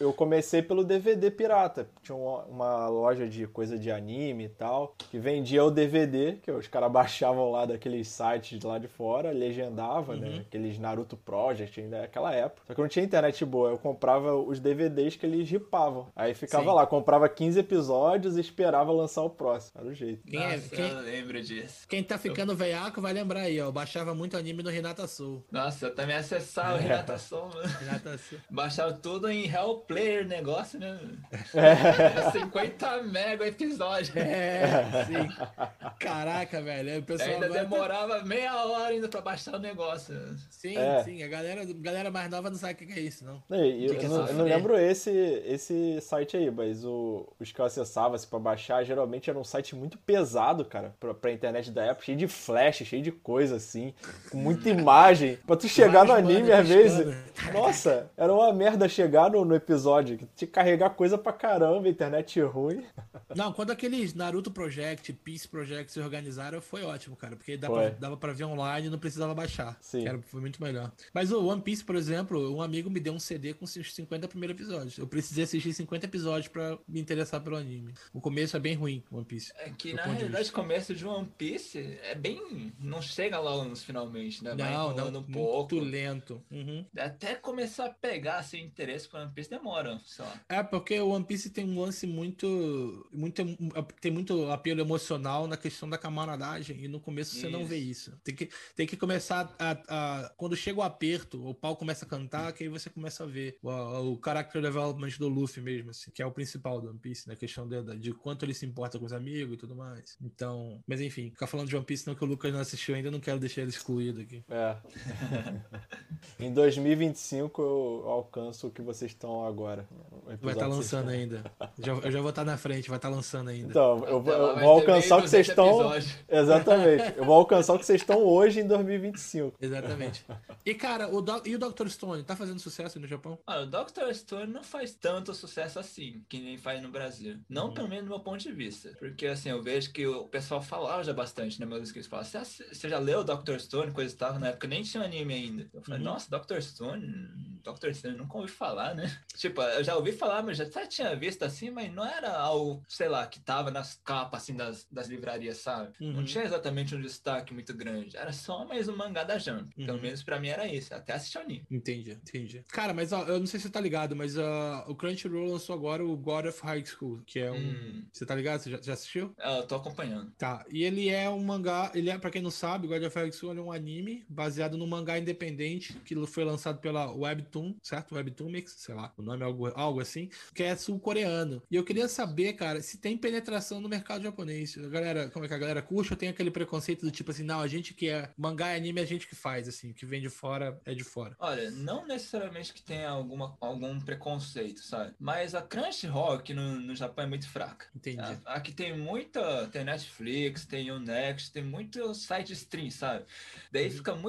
eu comecei pelo DVD pirata. Tinha uma, loja de coisa de anime e tal, que vendia o DVD, que os caras baixavam lá daqueles sites lá de fora, legendava, né, uhum. né? Aqueles Naruto Project, ainda naquela época. Só que não tinha internet boa, eu comprava os DVDs que eles ripavam. Aí ficava Sim. lá, comprava 15 episódios e esperava lançar o próximo. Era o jeito. Quem, é, Nossa, é, quem, eu lembro disso. Quem tá ficando eu... veiaco vai lembrar aí, ó. Eu baixava muito anime no Renato Renata Soul. Nossa, eu também acessava o Renata Soul, mano. Renata Soul. Baixava tudo em Hell Player negócio, né? É. 50 mega o episódio. É, sim. Caraca, velho. O pessoal ainda. Tá demorava meia hora ainda pra baixar o negócio. Sim, é. sim. A galera, a galera mais nova não sabe o que é isso, não. Eu, eu, que eu, não, eu não, lembro esse, esse site aí, mas o, os que eu acessava assim, pra baixar geralmente era um site muito pesado, cara, pra, pra internet da época, cheio de flash, cheio de coisa assim, com muita imagem. Pra tu chegar no anime, às vezes. Nossa, era uma merda chegar no, no episódio, que tinha que carregar coisa pra caramba, internet ruim. Não, quando aqueles Naruto Project, Peace Project se organizaram, foi ótimo, cara, porque dava, pra, dava pra ver online e não precisava baixar. Sim. Era, foi muito melhor. Mas o One Piece, por exemplo, um amigo me deu um CD com os 50 primeiros episódios. Eu precisei assistir 50 episódios pra me interessar pelo anime. O começo é bem ruim, One Piece. É que na realidade o começo de One Piece é bem. Não chega logo nos finalmente, né? Vai não, não, um pouco. muito lento. Uhum. Até começar a pegar assim, interesse por One Piece demora, sei lá. É, porque o One Piece tem um lance muito. muito tem muito apelo emocional na questão da camaradagem. E no começo isso. você não vê isso. Tem que, tem que começar a, a, Quando chega o aperto, o pau começa a cantar, que aí você começa a ver o, o character development do Luffy mesmo, assim, que é o principal do One Piece, né? A questão de, de quanto ele se importa com os amigos e tudo mais. Então, mas enfim, ficar falando de One Piece não que o Lucas não assistiu ainda, não quero deixar ele excluído aqui. É. em 2025 eu alcanço o que vocês estão agora. Vai estar tá lançando ainda. Já, eu já vou estar tá na frente, vai estar tá lançando ainda. Então, eu, vou, eu vou alcançar o que vocês estão. Exatamente. Eu vou alcançar o que vocês estão hoje em 2025. Exatamente. E cara, o Do... e o Dr. Stone, tá fazendo sucesso no Japão? Ah, o Dr. Stone não faz tanto sucesso assim, que nem faz no Brasil. Não, hum. pelo menos do meu ponto de vista. Porque assim, eu vejo que o pessoal falava já bastante, né? Meus inscritos falam, você já leu Dr. Stone, coisa e tal? Na época nem tinha anime ainda. Eu falei, uhum. nossa, Dr. Stone, Dr. Stone, nunca ouvi falar, né? Tipo, eu já ouvi falar, mas já até tinha visto assim, mas não era algo, sei lá, que tava nas capas assim das, das livrarias, sabe? Uhum. Não tinha exatamente um destaque muito grande. Era só mais um mangá da Jump. Uhum. Pelo menos pra mim era isso. Até assistir o anime. Entendi, entendi. Cara, mas ó, eu não sei se você tá ligado, mas uh, o Crunchyroll lançou agora o God of High School, que é um. Hum. Você tá ligado? Você já, já assistiu? É, eu tô acompanhando. Tá. E ele é um mangá. Ele é, pra quem não sabe, God of High School é um anime baseado num mangá independente que foi lançado pela Webtoon, certo? Webtoon Mix, sei lá, o nome é algo, algo assim, que é sul-coreano. E eu queria saber, cara, se tem penetração no mercado japonês. A galera, como é que a galera curte ou tem aquele preconceito do tipo assim, não, a gente que é mangá e anime, é a gente que faz, assim, que vem de fora é de fora. Olha, não necessariamente que tenha alguma, algum preconceito, sabe? Mas a Crunchyroll aqui no, no Japão é muito fraca. Entendi. Aqui tem muita, tem Netflix, tem o Next, tem muito site stream, sabe? Daí uhum. fica muito,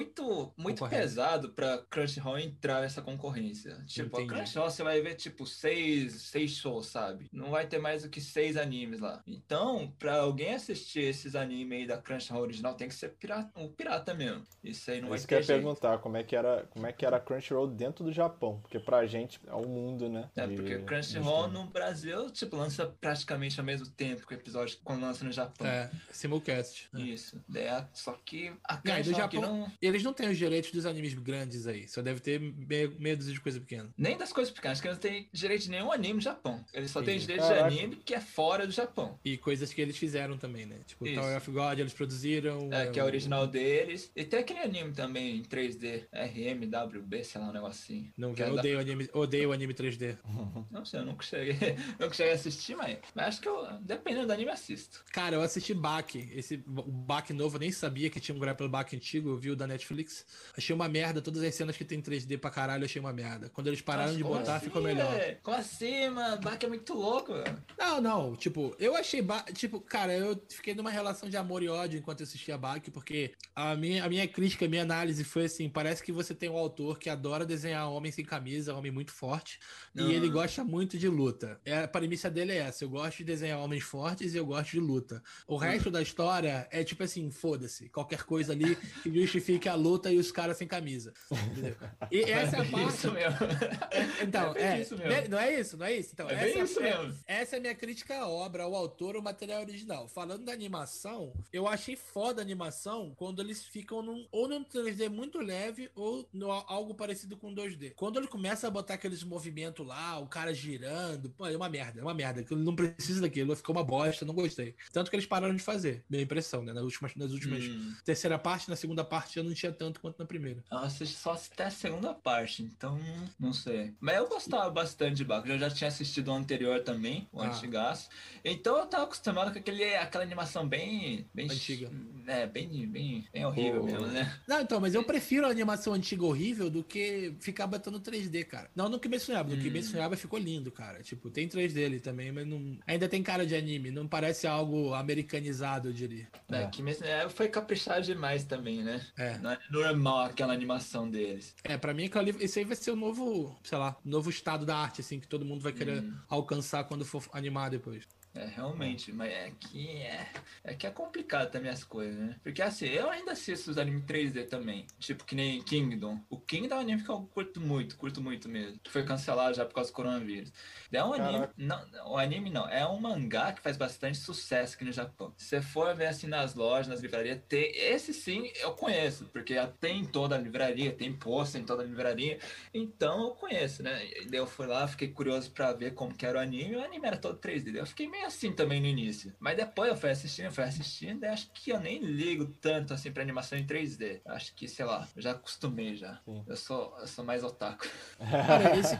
muito pesado pra Crunchyroll entrar nessa concorrência. Tipo, Entendi. a Crunchyroll você vai ver, tipo, seis, seis shows, sabe? Não vai ter mais do que seis animes lá. Então, pra alguém assistir esses animes aí da Crunchyroll original, tem que ser pirata, um pirata mesmo. Isso aí não vai Isso que eu ia perguntar, como é que era, como é que era a Crunchyroll dentro do Japão? Porque pra gente é o um mundo, né? É, porque Crunchyroll no Brasil, tipo, lança praticamente ao mesmo tempo que o episódio quando lança no Japão. É, simulcast. Né? Isso. É, só que a Crunchyroll do Japão, não... eles não têm os direitos dos animes grandes aí. Só deve ter meio de coisa pequena. Nem das coisas pequenas, que eles não têm direito de nenhum anime no Japão. Eles só têm direito Caraca. de anime que é fora do Japão. E coisas que eles fizeram também, né? Tipo, Isso. Tower of God eles produziram. É, que é o original deles. E tem aquele anime também em 3D, RMWB, sei lá, um negocinho. Não vi, odeio, da... anime, odeio anime 3D. Não sei, eu nunca cheguei, nunca cheguei a assistir, mas, mas acho que eu, dependendo do anime, assisto. Cara, eu assisti Baki. Esse o Baki novo, eu nem sabia que tinha um grapple Baki antigo, eu vi o da Netflix. Achei uma merda, todas as cenas que tem 3D pra caralho, achei uma merda. Quando eles pararam Nossa, de botar, assim, ficou melhor. É? Como assim, mano? Baki é muito louco, mano. Não, não, tipo, eu achei, ba... tipo, cara, eu fiquei numa relação de amor e ódio enquanto eu assistia Baki, porque a minha, a minha crítica, a minha análise foi assim, parece que você tem um autor que adora desenhar homem sem camisa, homem muito forte, e ele gosta muito de luta. É, a premissa dele é essa, eu gosto de desenhar homens fortes e eu gosto de luta. O resto da história é tipo assim, foda-se, qualquer coisa ali que justifique a luta e os caras sem camisa. Entendeu? E essa é a parte... Isso mesmo. Então, é, é isso mesmo. não é isso, não é isso? Então, é essa, isso é, mesmo. essa é a minha crítica à obra, ao autor, ao material original. Falando da animação, eu achei foda a animação quando eles ficam num, ou num 3D muito leve ou no, algo parecido com 2D. Quando ele começa a botar aqueles movimentos lá, o cara girando, pô, é uma merda, é uma merda. Não precisa daquilo, ficou uma bosta, não gostei. Tanto que eles pararam de fazer, minha impressão, né? Nas últimas, nas últimas hum. terceira parte, na segunda parte, eu não tinha tanto quanto na primeira. Eu assisti só até a segunda parte, então não sei. Mas eu gostava bastante de Bakugan. Eu já tinha assistido o anterior também, o ah. antigaço. Então eu tava acostumado com aquele, aquela animação bem. bem Antiga. É, bem, bem, bem horrível oh. mesmo, né? Não, então, mas eu prefiro a animação antiga horrível do que ficar batendo 3D, cara. Não no Kimetsu no Yaiba. No hum. Kimetsu no Yaiba ficou lindo, cara. Tipo, tem 3D dele também, mas não... ainda tem cara de anime. Não parece algo americanizado, eu diria. É, é. Kimetsu no Yaiba foi caprichado demais também, né? É. Não é normal aquela animação deles. É, pra mim, esse aí vai ser o novo, sei lá, novo estado da arte, assim, que todo mundo vai querer hum. alcançar quando for animar depois. É, realmente, mas é que é, é que é complicado também as coisas, né? Porque assim, eu ainda assisto os animes 3D também, tipo que nem Kingdom. O Kingdom é um anime que eu curto muito, curto muito mesmo. Que foi cancelado já por causa do coronavírus. É um anime, não, o anime não, é um mangá que faz bastante sucesso aqui no Japão. Se você for ver assim nas lojas, nas livrarias, tem, esse sim eu conheço, porque tem em toda a livraria, tem posto em toda a livraria, então eu conheço, né? E daí eu fui lá, fiquei curioso pra ver como que era o anime, o anime era todo 3D, eu fiquei meio assim também no início. Mas depois eu fui assistindo, fui assistindo, e acho que eu nem ligo tanto assim pra animação em 3D. Acho que, sei lá, eu já acostumei já. Eu sou, eu sou mais otaku. Cara, esse,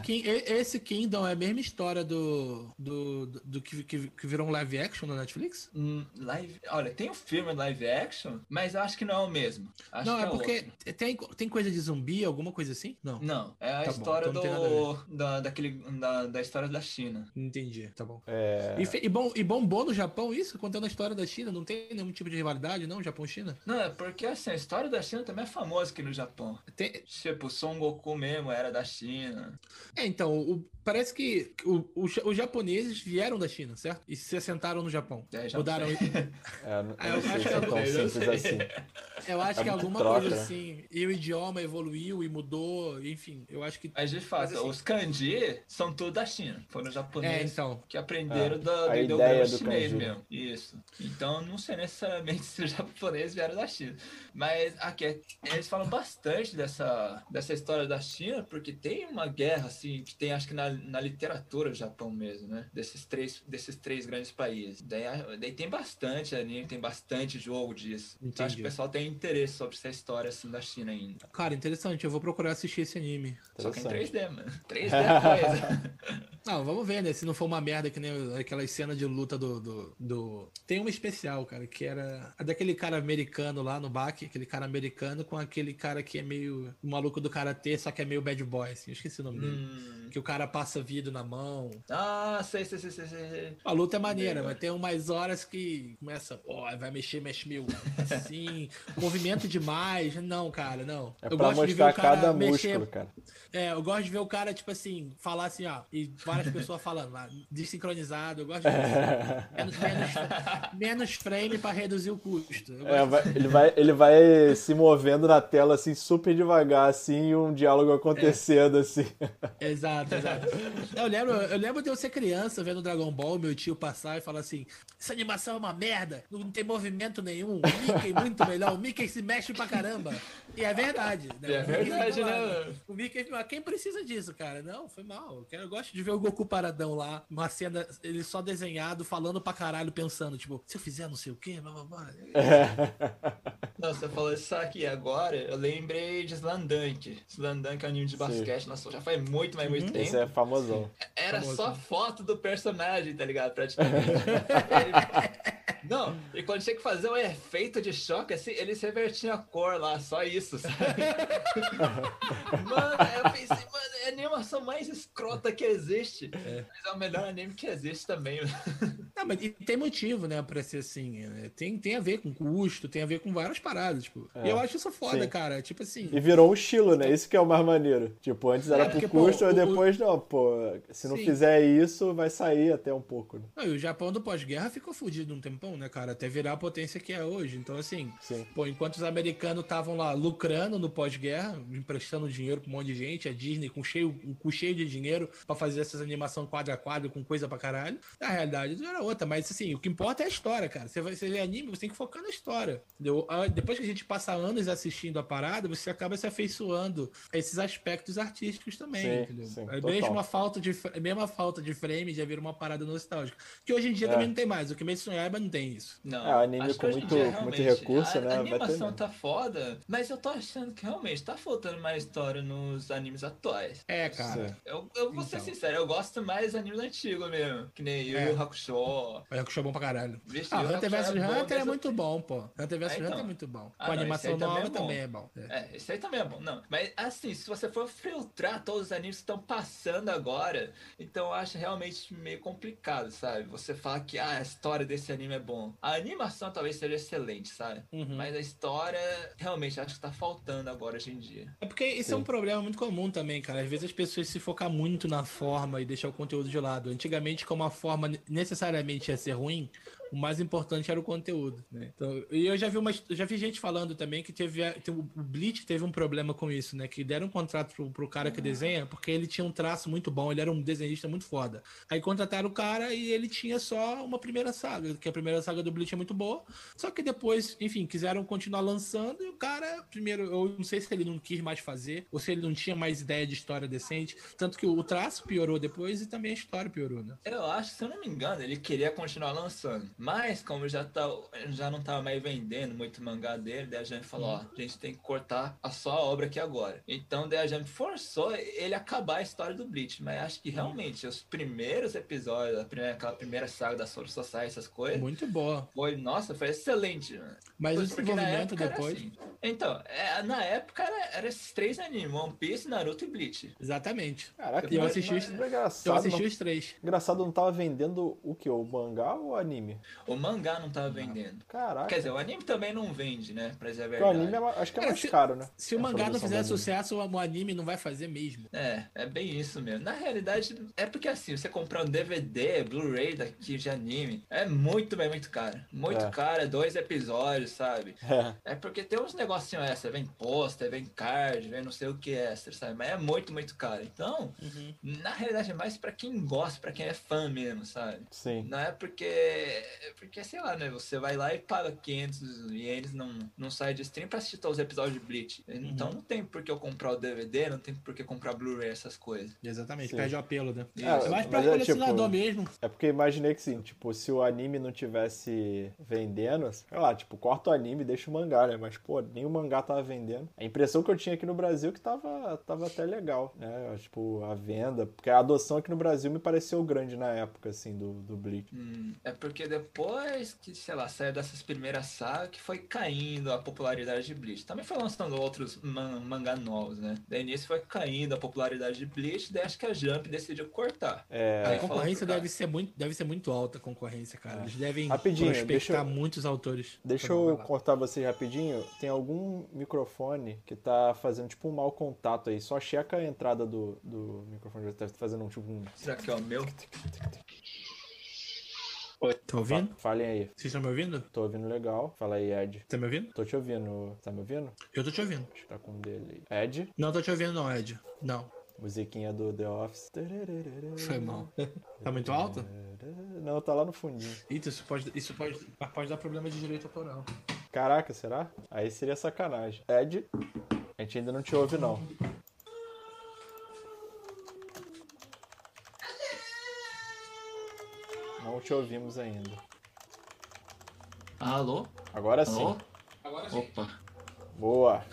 esse Kingdom é a mesma história do, do, do, do que, que, que, virou um live action na Netflix? Hum, live, olha, tem um filme live action, mas eu acho que não é o mesmo. Acho não, é, é porque tem, tem coisa de zumbi, alguma coisa assim? Não. Não, é a tá história bom, então do, da, daquele, da, da história da China. Entendi, tá bom. É... E, e, bom, e bombou no Japão isso, contando a história da China? Não tem nenhum tipo de rivalidade, não? Japão-China? Não, é porque assim, a história da China também é famosa aqui no Japão. Tem... Tipo, Son Goku mesmo era da China. É, então, o, parece que o, o, os japoneses vieram da China, certo? E se assentaram no Japão. É, Mudaram. é, não, ah, eu, acho que é tão simples assim. Eu acho é que alguma troca, coisa né? assim. E o idioma evoluiu e mudou, enfim, eu acho que. Mas de fato, assim, os kanji são tudo da China. Foram os japoneses é, então. que aprenderam é, da, do ideia do chinês kanji. mesmo. Isso. Então não sei necessariamente se os japoneses vieram da China. Mas aqui, eles falam bastante dessa, dessa história da China, porque tem uma guerra, assim, que tem, acho que na, na literatura do Japão mesmo, né? Desses três, desses três grandes países. Daí, daí tem bastante anime, tem bastante jogo disso. Entendi. Então acho que o pessoal tem interesse sobre essa história, assim, da China ainda. Cara, interessante. Eu vou procurar assistir esse anime. Só que em 3D, mano. 3D é coisa. Não, vamos ver, né? Se não for uma merda que nem aquelas cenas de luta do, do, do, Tem uma especial, cara, que era a daquele cara americano lá no baque, aquele cara americano com aquele cara que é meio o maluco do karatê, só que é meio bad boy, assim. Eu esqueci o nome dele. Hum. Que o cara passa vidro na mão. Ah, sei, sei, sei, sei. sei. A luta é maneira, mas tem umas horas que começa, ó, oh, vai mexer, mexe meio assim, movimento demais. Não, cara, não. É eu pra gosto de ver o cara cada mexer... músculo, cara. É, eu gosto de ver o cara, tipo assim, falar assim, ó, e várias pessoas falando lá, desincronizado, eu gosto de menos, menos, menos frame para reduzir o custo. É, vai, ele, vai, ele vai se movendo na tela assim, super devagar, assim, e um diálogo acontecendo, é. assim. Exato, exato. Eu lembro, eu lembro de eu ser criança vendo Dragon Ball, meu tio passar e falar assim: essa animação é uma merda, não tem movimento nenhum, o Mickey muito melhor, o Mickey se mexe pra caramba. E é verdade. Né? É verdade, né? O Mickey, quem precisa disso, cara? Não, foi mal. Eu, gosto de ver o Goku paradão lá, uma cena, ele só desenhado, falando pra caralho, pensando, tipo, se eu fizer não sei o quê, blá, blá, blá. Não, você falou isso aqui agora, eu lembrei de Slandunk. Slandunk é um anime de basquete, Sim. nossa, já faz muito, mas muito uhum. tempo. É famosão. Era famosão. só foto do personagem, tá ligado? Praticamente. Não, e quando tinha que fazer um efeito de choque, assim, eles revertiam a cor lá, só isso, sabe? mano, eu pensei, mano, é a animação mais escrota que existe. É. Mas é o melhor anime que existe também. Mas tem motivo, né, pra ser assim. Né? Tem, tem a ver com custo, tem a ver com várias paradas, tipo. É. E eu acho isso foda, Sim. cara. Tipo assim. E virou um estilo, né? Isso que é o mais maneiro. Tipo, antes era é, porque, por custo, pô, e depois, o... não, pô, se não Sim. fizer isso, vai sair até um pouco. Né? Não, e o Japão do pós-guerra ficou fudido um tempão, né, cara? Até virar a potência que é hoje. Então, assim, Sim. pô, enquanto os americanos estavam lá lucrando no pós-guerra, emprestando dinheiro pra um monte de gente, a Disney com cheio, com cheio de dinheiro para fazer essas animações quadro a quadro com coisa pra caralho, a realidade era outra importa, mas assim, o que importa é a história, cara. Você vai você vê anime, você tem que focar na história. Entendeu? Ah, depois que a gente passa anos assistindo a parada, você acaba se afeiçoando a esses aspectos artísticos também, sim, entendeu? Sim, é mesmo uma falta de mesma falta de frame já vira uma parada nostálgica. Que hoje em dia é. também não tem mais. O que Kimetsu no Yaiba não tem isso. Não. É, anime com muito, dia, muito recurso, a, né? A animação tá foda, mas eu tô achando que realmente tá faltando mais história nos animes atuais. É, cara. Eu, eu vou ser então. sincero, eu gosto mais dos animes antigos mesmo. Que nem Yu é. Yu Hakusho. O Hakusho é bom pra caralho. Vixe, ah, Hunter vs é Hunter é muito bom, pô. Hunter vs é, então. Hunter é muito bom. Ah, Com não, animação nova também é bom. Também é bom. É. é, esse aí também é bom. Não, mas assim, se você for filtrar todos os animes que estão passando agora, então eu acho realmente meio complicado, sabe? Você fala que ah, a história desse anime é bom. A animação talvez seja excelente, sabe? Uhum. Mas a história realmente acho que tá faltando agora hoje em dia. É porque isso é um problema muito comum também, cara. Às vezes as pessoas se focam muito na forma e deixar o conteúdo de lado. Antigamente, como a forma necessariamente ia ser ruim, o mais importante era o conteúdo, né? Então, e eu já vi uma, já vi gente falando também que teve, o Bleach teve um problema com isso, né? Que deram um contrato pro, pro cara que desenha porque ele tinha um traço muito bom, ele era um desenhista muito foda. Aí contrataram o cara e ele tinha só uma primeira saga, que a primeira saga do Bleach é muito boa, só que depois, enfim, quiseram continuar lançando e o cara, primeiro, eu não sei se ele não quis mais fazer ou se ele não tinha mais ideia de história decente, tanto que o traço piorou depois e também a história piorou, né? Eu acho, se eu não me engano, ele queria continuar lançando. Mas, como já, tá, já não tava mais vendendo muito mangá dele, daí a gente falou, ó, a gente tem que cortar a sua obra aqui agora. Então, daí a gente forçou ele a acabar a história do Bleach. Mas acho que realmente os primeiros episódios, primeira, aquela primeira saga da Soul Society, essas coisas. Muito boa. Foi, nossa, foi excelente. Mano. Mas o desenvolvimento depois. Assim. Então, é, na época era, era, esses três animes: One Piece, Naruto e Bleach. Exatamente. Caraca, eu assisti, os, eu assisti os três. Engraçado, não tava vendendo o que? O mangá ou o anime? O mangá não tava vendendo. Caraca. Quer dizer, o anime também não vende, né? Pra dizer a verdade. O anime é, acho que é, é mais se, caro, né? Se o mangá não fizer sucesso, o anime não vai fazer mesmo. É, é bem isso mesmo. Na realidade, é porque assim, você comprar um DVD, Blu-ray daqui de anime, é muito bem, muito caro. Muito é. caro, é dois episódios, sabe? É. é porque tem uns negocinhos extra, vem pôster, vem card, vem não sei o que extra, sabe? Mas é muito, muito caro. Então, uhum. na realidade, é mais pra quem gosta, pra quem é fã mesmo, sabe? Sim. Não é porque. Porque, sei lá, né? Você vai lá e paga 500 ienes num, num site de stream pra assistir todos os episódios de Bleach. Então, uhum. não tem por que eu comprar o DVD, não tem por que comprar Blu-ray, essas coisas. Exatamente, Sim. perde o apelo, né? É, é mais pra colecionador é, tipo, mesmo. É porque imaginei que sim, tipo, se o anime não tivesse vendendo, sei lá, tipo, corta o anime e deixa o mangá, né? Mas, pô, nem o mangá tava vendendo. A impressão que eu tinha aqui no Brasil é que tava, tava até legal, né? Tipo, a venda. Porque a adoção aqui no Brasil me pareceu grande na época, assim, do, do Bleach. Hum, é porque depois que, sei lá, saiu dessas primeiras sagas que foi caindo a popularidade de Bleach. Também foi lançando outros man mangá novos, né? Daí nisso foi caindo a popularidade de Bleach, daí acho que a Jump decidiu cortar. É... A concorrência deve ser, muito, deve ser muito alta, a concorrência, cara. É. Eles devem Rapidinho, prospectar deixa, muitos autores. Deixa eu cortar vocês rapidinho. Tem algum microfone que tá fazendo tipo um mau contato aí. Só checa a entrada do, do microfone. Já tá fazendo um tipo um. Será que é o meu? Oi. Tá ouvindo? Falem aí. Vocês estão me ouvindo? Tô ouvindo legal. Fala aí, Ed. Tá me ouvindo? Tô te ouvindo. Tá me ouvindo? Eu tô te ouvindo. Tá com dele aí. Ed? Não tô te ouvindo não, Ed. Não. Musiquinha do The Office. Foi mal. Tá muito alto? Não, tá lá no fundinho. Eita, isso pode, isso pode, pode dar problema de direito autoral. Caraca, será? Aí seria sacanagem. Ed, a gente ainda não te ouve, não. Não te ouvimos ainda. Alô? Agora sim. Alô? Agora sim. Opa. Boa.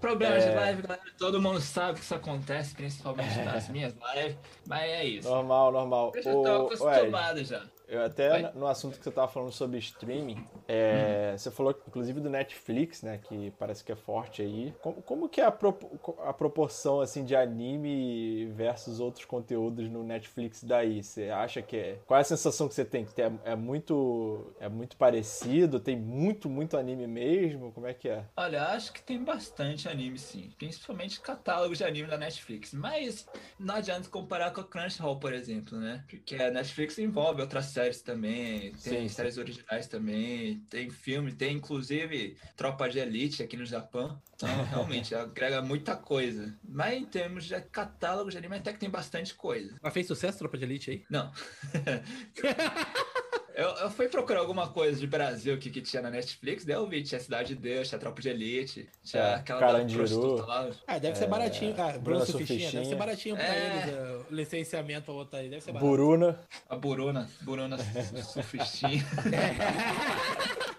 Problemas é... de live, galera. Todo mundo sabe que isso acontece, principalmente é... nas minhas lives. Mas é isso. Normal, normal. Eu já tô acostumado já. Eu até no assunto que você estava falando sobre streaming, é, hum. você falou inclusive do Netflix, né, que parece que é forte aí. Como, como que é a, pro, a proporção assim de anime versus outros conteúdos no Netflix daí? Você acha que é? Qual é a sensação que você tem? Que é, é muito é muito parecido? Tem muito muito anime mesmo? Como é que é? Olha, acho que tem bastante anime sim, principalmente catálogos de anime da Netflix. Mas não adianta comparar com a Crunchyroll, por exemplo, né? Porque a Netflix envolve outras séries séries também, tem sim, séries sim. originais também, tem filme, tem inclusive Tropa de Elite aqui no Japão. Então, realmente, agrega muita coisa. Mas em termos de catálogo de anime, até que tem bastante coisa. Mas fez sucesso Tropa de Elite aí? Não. Eu, eu fui procurar alguma coisa de Brasil que, que tinha na Netflix, daí eu vi, tinha Cidade de Deus, tinha Tropa de Elite, tinha é, aquela Carandiru. lá. Ah, deve ser é, baratinho, cara. Bruna Sufistinha, deve ser baratinho pra é... eles, o licenciamento pra botar aí, deve ser barato. Buruna. A Buruna, Buruna Sufistinha.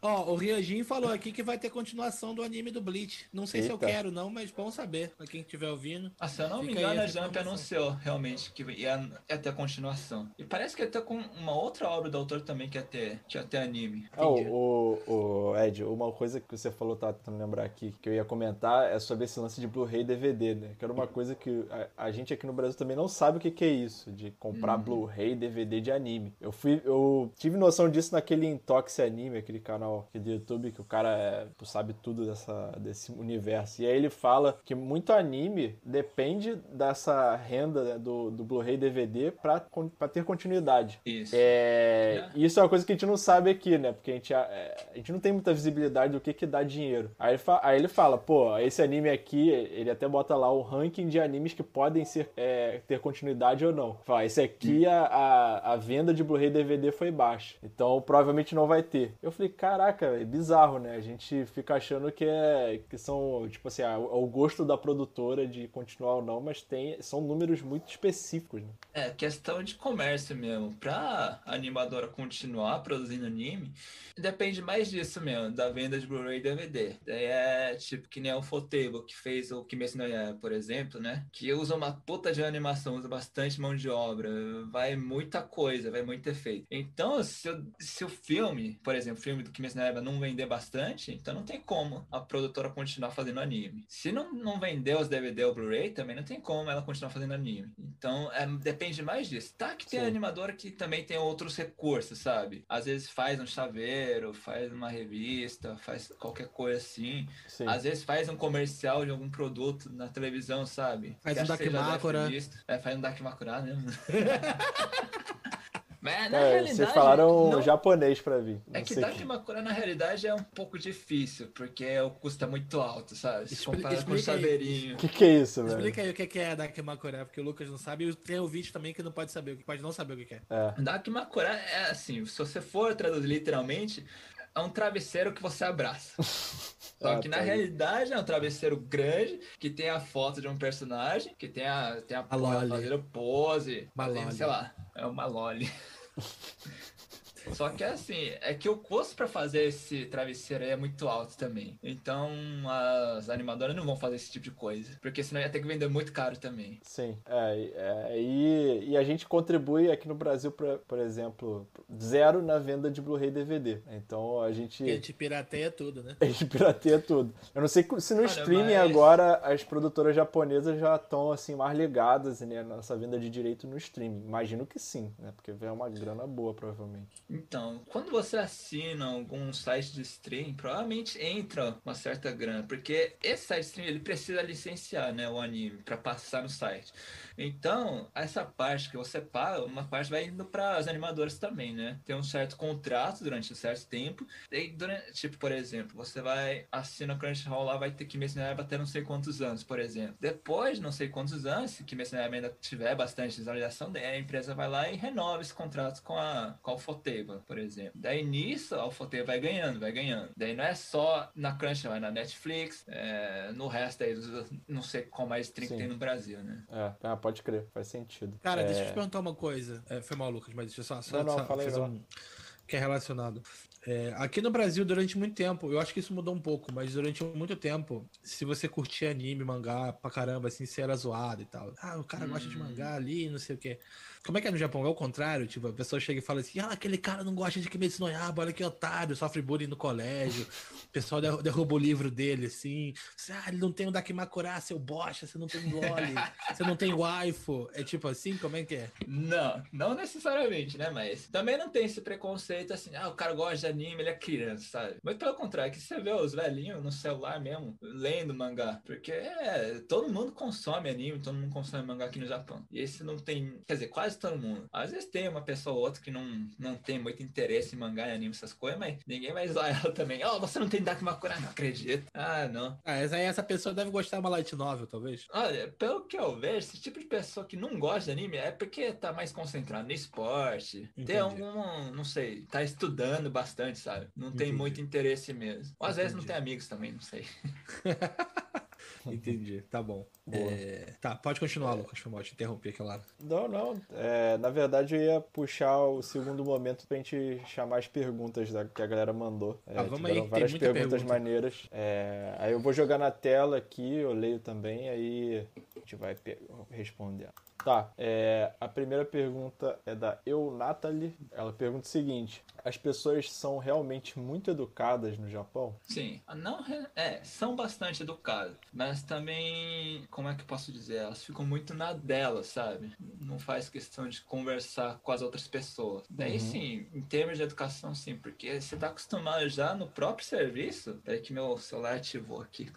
Ó, o Ryojin falou aqui que vai ter continuação do anime do Bleach. Não sei Eita. se eu quero, não, mas bom saber. Pra quem estiver ouvindo. Ah, se eu não me engano, a Jump anunciou realmente que ia, ia ter continuação. E parece que ia ter com uma outra obra do autor também que ia ter, que ia ter anime. Ah, o, o, o, Ed, uma coisa que você falou, tá tentando lembrar aqui, que eu ia comentar é sobre esse lance de Blu-ray e DVD, né? Que era uma coisa que a, a, gente aqui no Brasil também não sabe o que, que é isso, de comprar uhum. Blu-ray e DVD de anime. Eu fui, eu tive noção disso naquele Intox Anime, aquele canal canal aqui do YouTube, que o cara é, sabe tudo dessa, desse universo. E aí ele fala que muito anime depende dessa renda né, do, do Blu-ray DVD pra, pra ter continuidade. Isso. É, é. Isso é uma coisa que a gente não sabe aqui, né? Porque a gente, a, a gente não tem muita visibilidade do que que dá dinheiro. Aí ele, fa, aí ele fala, pô, esse anime aqui, ele até bota lá o ranking de animes que podem ser, é, ter continuidade ou não. Fala, esse aqui, a, a, a venda de Blu-ray DVD foi baixa. Então provavelmente não vai ter. Eu falei, cara, caraca, é bizarro, né? A gente fica achando que é que são, tipo assim, ah, é o gosto da produtora de continuar ou não, mas tem são números muito específicos, né? É, questão de comércio mesmo. Pra animadora continuar produzindo anime, depende mais disso mesmo, da venda de Blu-ray e DVD. É tipo que nem o Fotable, que fez o Kimetsu no Yaiba, por exemplo, né? Que usa uma puta de animação, usa bastante mão de obra, vai muita coisa, vai muito efeito. Então, se, se o filme, por exemplo, o filme do Kimetsu animes na época não vender bastante, então não tem como a produtora continuar fazendo anime. Se não, não vender os DVD ou Blu-ray, também não tem como ela continuar fazendo anime. Então é, depende mais disso. Tá que tem Sim. animadora que também tem outros recursos, sabe? Às vezes faz um chaveiro, faz uma revista, faz qualquer coisa assim. Sim. Às vezes faz um comercial de algum produto na televisão, sabe? Faz que um Dakimakura. É, faz um Dakimakura mesmo. Mas na é, realidade. Vocês falaram não... japonês pra mim. É que Dakimakura na realidade é um pouco difícil, porque o custo é muito alto, sabe? Se Expli compara com o chaveirinho. O que, que é isso, velho? Explica aí o que é Dakimakura, porque o Lucas não sabe e tem o vídeo também que não pode saber, que pode não saber o que é. é. Dakimakura é assim, se você for traduzir literalmente, é um travesseiro que você abraça. Só ah, que na tá realidade é um travesseiro grande que tem a foto de um personagem, que tem a, tem a, a fazendo pose, fazendo, sei lá, é uma loli. Só que assim, é que o custo para fazer esse travesseiro aí é muito alto também. Então as animadoras não vão fazer esse tipo de coisa. Porque senão ia ter que vender muito caro também. Sim. É, é e, e a gente contribui aqui no Brasil, pra, por exemplo, zero na venda de Blu-ray DVD. Então a gente. a gente pirateia tudo, né? A gente pirateia tudo. Eu não sei se no Olha, streaming mas... agora as produtoras japonesas já estão assim mais ligadas né, nessa venda de direito no streaming. Imagino que sim, né? Porque vem uma grana boa, provavelmente. Então, quando você assina algum site de stream, provavelmente entra uma certa grana, porque esse site de ele precisa licenciar, né, o anime para passar no site. Então, essa parte que você paga, uma parte vai indo para as animadoras também, né? Tem um certo contrato durante um certo tempo. E durante, tipo, por exemplo, você vai assina Crunchyroll lá, vai ter que mencionar até não sei quantos anos, por exemplo. Depois, não sei quantos anos, que mencionar ainda tiver bastante visualização, a empresa vai lá e renova esse contrato com a com a Por exemplo. Daí nisso, a Ufotable vai ganhando, vai ganhando. Daí não é só na Crunchyroll, é na Netflix, é, no resto aí, não sei qual mais stream que tem no Brasil, né? É, é pode crer, faz sentido. Cara, é... deixa eu te perguntar uma coisa. É, foi mal, Lucas, mas deixa eu só, só, não, não, só fazer um. Que é relacionado. É, aqui no Brasil, durante muito tempo, eu acho que isso mudou um pouco, mas durante muito tempo, se você curtia anime, mangá pra caramba, assim, você era zoado e tal. Ah, o cara hum. gosta de mangá ali, não sei o quê. Como é que é no Japão? É o contrário, tipo, a pessoa chega e fala assim, ah, aquele cara não gosta de Kimetsu no olha que otário, sofre bullying no colégio, o pessoal derruba o livro dele, assim, ah, ele não tem um Dakimakura, seu bosta, você não tem um loli, você não tem waifu, é tipo assim, como é que é? Não, não necessariamente, né, mas também não tem esse preconceito assim, ah, o cara gosta de anime, ele é criança, sabe? Muito pelo contrário, que você vê os velhinhos no celular mesmo, lendo mangá. Porque é, todo mundo consome anime, todo mundo consome mangá aqui no Japão. E esse não tem, quer dizer, quase todo mundo. Às vezes tem uma pessoa ou outra que não, não tem muito interesse em mangá e anime, essas coisas, mas ninguém vai zoar ela também. Ó, oh, você não tem Dakimakura? Não acredito. Ah, não. Ah, essa, essa pessoa deve gostar de uma light novel, talvez. Olha, pelo que eu vejo, esse tipo de pessoa que não gosta de anime é porque tá mais concentrado no esporte. Entendi. Tem algum, não sei, tá estudando bastante, sabe? Não tem Entendi. muito interesse mesmo. Ou às Entendi. vezes não tem amigos também, não sei. Entendi, tá bom. É... Tá, pode continuar, Lucas. Foi mal, te interrompi aquela. Não, não. É, na verdade, eu ia puxar o segundo momento pra gente chamar as perguntas da, que a galera mandou. É, ah, vamos aí, várias perguntas pergunta. maneiras. É, aí eu vou jogar na tela aqui, eu leio também, aí a gente vai responder. Tá, é, a primeira pergunta é da Eu Natalie. Ela pergunta o seguinte: as pessoas são realmente muito educadas no Japão? Sim, não é, são bastante educadas, mas também, como é que eu posso dizer? Elas ficam muito na dela, sabe? Não faz questão de conversar com as outras pessoas. Daí uhum. sim, em termos de educação, sim, porque você tá acostumado já no próprio serviço. Peraí que meu celular ativou aqui.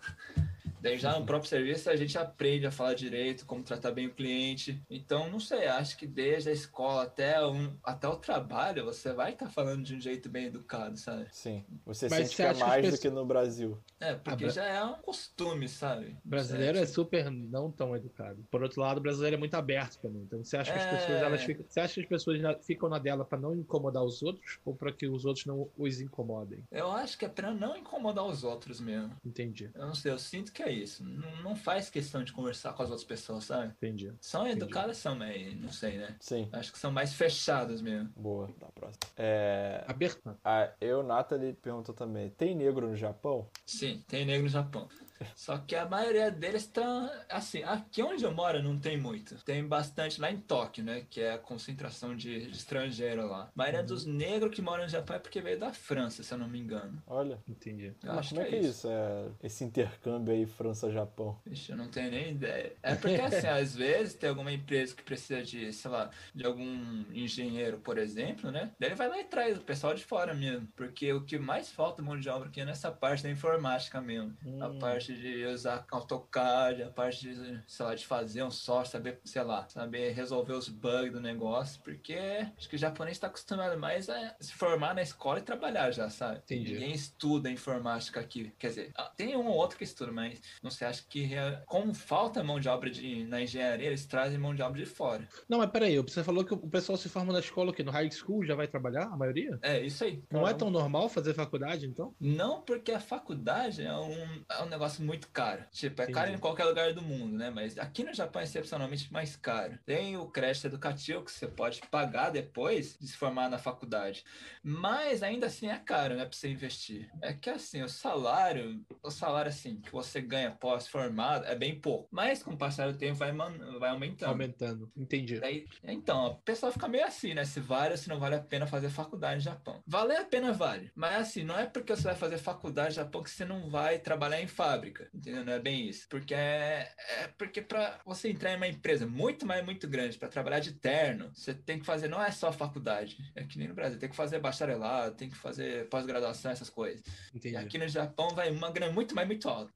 Daí já no próprio serviço a gente aprende a falar direito, como tratar bem o cliente. Então, não sei, acho que desde a escola até, um, até o trabalho, você vai estar tá falando de um jeito bem educado, sabe? Sim. Você Mas sente que é mais que do que no Brasil. É, porque já é um costume, sabe? O brasileiro é super não tão educado. Por outro lado, o brasileiro é muito aberto também. Então, você acha que as é... pessoas elas ficam, você acha que as pessoas ficam na dela para não incomodar os outros ou para que os outros não os incomodem? Eu acho que é para não incomodar os outros mesmo. Entendi. Eu não sei, eu sinto que é isso. Não, não faz questão de conversar com as outras pessoas, sabe? Entendi. São Entendi. educadas, são, mas não sei, né? Sim. Acho que são mais fechadas mesmo. Boa, da próxima. É... Aberta. A eu, Nathalie, perguntou também: tem negro no Japão? Sim, tem negro no Japão. Só que a maioria deles estão. Assim, aqui onde eu moro não tem muito. Tem bastante lá em Tóquio, né? Que é a concentração de, de estrangeiro lá. A maioria uhum. dos negros que moram no Japão é porque veio da França, se eu não me engano. Olha, entendi. Eu Mas como é que é isso? É esse intercâmbio aí França-Japão? Ixi, eu não tenho nem ideia. É porque, assim, às vezes tem alguma empresa que precisa de, sei lá, de algum engenheiro, por exemplo, né? Daí ele vai lá e traz o pessoal de fora mesmo. Porque o que mais falta mão de obra aqui é nessa parte da informática mesmo. Hum. A parte parte de usar AutoCAD, a parte de, sei lá, de fazer um software, saber, sei lá, saber resolver os bugs do negócio, porque acho que o japonês está acostumado mais a se formar na escola e trabalhar já, sabe? Entendi. Ninguém estuda informática aqui. Quer dizer, ah, tem um ou outro que estuda, mas não sei, acho que como falta mão de obra de, na engenharia, eles trazem mão de obra de fora. Não, mas peraí, você falou que o pessoal se forma na escola que no high school já vai trabalhar, a maioria? É, isso aí. Não é tão normal fazer faculdade, então? Não, porque a faculdade é um, é um negócio muito caro. Tipo, é Entendi. caro em qualquer lugar do mundo, né? Mas aqui no Japão é excepcionalmente mais caro. Tem o crédito educativo que você pode pagar depois de se formar na faculdade. Mas ainda assim é caro, né? Pra você investir. É que assim, o salário, o salário assim, que você ganha pós-formado é bem pouco. Mas com o passar do tempo vai, vai aumentando. Aumentando, entendi. Daí, então, a pessoa fica meio assim, né? Se vale ou se não vale a pena fazer faculdade no Japão. Valer a pena vale. Mas assim, não é porque você vai fazer faculdade no Japão que você não vai trabalhar em fábrica entendeu? Não é bem isso. Porque é, é porque para você entrar em uma empresa muito, mais muito grande, para trabalhar de terno, você tem que fazer, não é só faculdade. É que nem no Brasil, tem que fazer bacharelado, tem que fazer pós-graduação, essas coisas. Entendi. E aqui no Japão vai uma grana muito mais muito alta.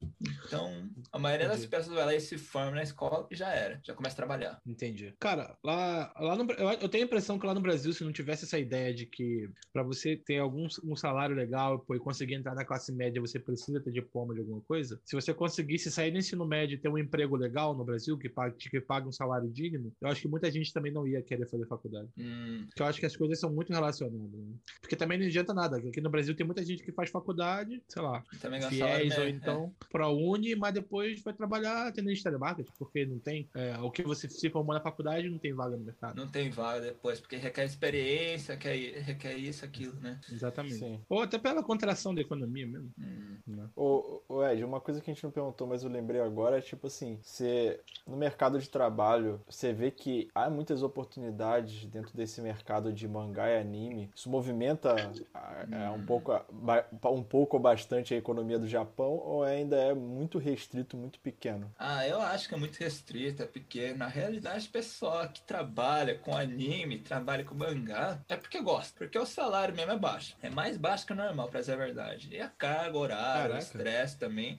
Então, a maioria Entendi. das pessoas vai lá e se forma na escola e já era, já começa a trabalhar. Entendi. Cara, lá, lá no, eu tenho a impressão que lá no Brasil, se não tivesse essa ideia de que para você ter algum um salário legal e conseguir entrar na classe média, você precisa ter diploma de alguma coisa, se você conseguisse sair do ensino médio e ter um emprego legal no Brasil, que pague, que pague um salário digno, eu acho que muita gente também não ia querer fazer faculdade. Hum. Porque eu acho que as coisas são muito relacionadas. Né? Porque também não adianta nada. Aqui no Brasil tem muita gente que faz faculdade, sei lá, fiéis ou é. então é. ProUni, mas depois vai trabalhar atendendo telemarketing, porque não tem. É, o que você se formou na faculdade não tem vaga no mercado. Não tem vaga depois, porque requer experiência, requer, requer isso, aquilo, né? Exatamente. Sim. Ou até pela contração da economia mesmo. Hum. Né? Ô, ô, Ed, uma coisa que a gente não perguntou, mas eu lembrei agora, é tipo assim, você no mercado de trabalho, você vê que há muitas oportunidades dentro desse mercado de mangá e anime. Isso movimenta é, um pouco um pouco ou bastante a economia do Japão ou ainda é muito restrito, muito pequeno? Ah, eu acho que é muito restrito, é pequeno. Na realidade, pessoal que trabalha com anime, trabalha com mangá, é porque gosta, porque o salário mesmo é baixo. É mais baixo que o normal, pra dizer a verdade. E a carga horária, o estresse também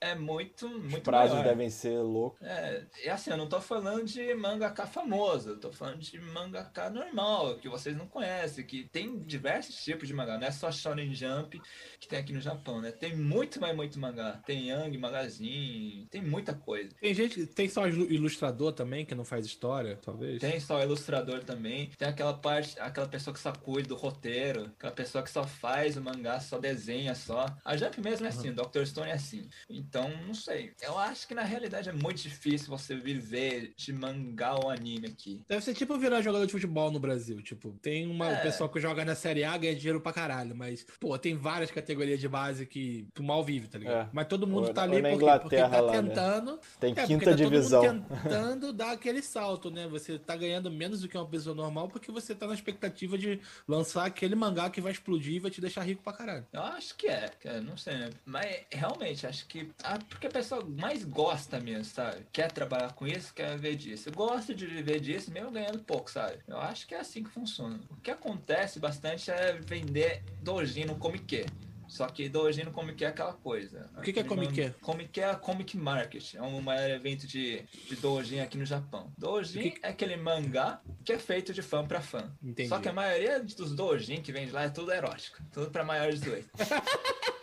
é muito, muito Os prazos maior. devem ser loucos. É, e assim, eu não tô falando de mangaka famoso, eu tô falando de mangaka normal, que vocês não conhecem, que tem diversos tipos de mangá, não é só Shonen Jump que tem aqui no Japão, né? Tem muito, mais muito mangá. Tem Yang, Magazine, tem muita coisa. Tem gente, tem só ilustrador também, que não faz história, talvez? Tem só ilustrador também. Tem aquela parte, aquela pessoa que só cuida do roteiro, aquela pessoa que só faz o mangá, só desenha só. A Jump mesmo é assim, uhum. Dr. Stone é assim. Então, não sei. Eu acho que na realidade é muito difícil você viver de mangá ou anime aqui. Deve ser tipo virar jogador de futebol no Brasil. Tipo, tem uma é. pessoa que joga na Série A ganha dinheiro pra caralho, mas, pô, tem várias categorias de base que tu mal vive, tá ligado? É. Mas todo mundo ou, tá ali porque, porque tá lá, né? tentando. Né? Tem é, quinta tá divisão. tentando dar aquele salto, né? Você tá ganhando menos do que uma pessoa normal porque você tá na expectativa de lançar aquele mangá que vai explodir e vai te deixar rico pra caralho. Eu acho que é, não sei, né? Mas realmente, acho que a, porque a pessoa mais gosta mesmo, sabe? Quer trabalhar com isso, quer viver disso. Gosta de viver disso, mesmo ganhando pouco, sabe? Eu acho que é assim que funciona. O que acontece bastante é vender dojin no Comic só que Doujin no Comic é aquela coisa. O que, que é Comic? Comic é a Comic Market. É um maior evento de, de Doujin aqui no Japão. Doujin que... é aquele mangá que é feito de fã pra fã. Entendi. Só que a maioria dos Doujin que vende lá é tudo erótico. Tudo pra maiores de 8.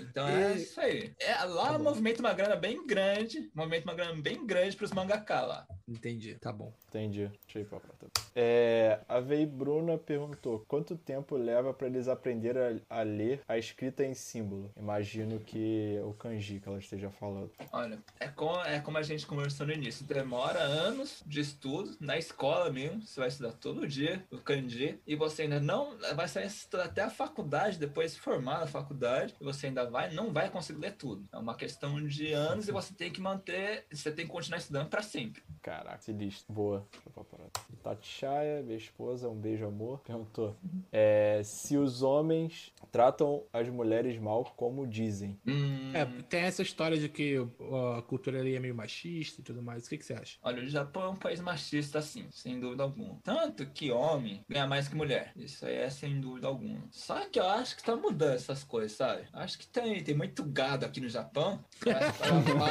Então é isso aí. É, lá tá movimenta uma grana bem grande, movimenta uma grana bem grande pros mangaka lá. Entendi, tá bom. Entendi. Deixa eu ir pra prata. É, a Vei Bruna perguntou quanto tempo leva para eles aprenderem a, a, ler a escrita em símbolo. Imagino que o kanji que ela esteja falando. Olha, é como, é como a gente conversou no início. Demora anos de estudo na escola mesmo. Você vai estudar todo dia o kanji e você ainda não vai sair até a faculdade, depois se formar na faculdade, e você ainda vai não vai conseguir ler tudo. É uma questão de anos e você tem que manter, você tem que continuar estudando para sempre. Caraca, se lista. Boa. Tatiaia, minha esposa, um beijo, amor, perguntou é, se os homens tratam as mulheres mal como dizem. Hum... É, tem essa história de que a cultura ali é meio machista e tudo mais. O que, que você acha? Olha, o Japão é um país machista, sim, sem dúvida alguma. Tanto que homem ganha mais que mulher. Isso aí é sem dúvida alguma. Só que eu acho que tá mudando essas coisas, sabe? Acho que tem, tem muito gado aqui no Japão. Pra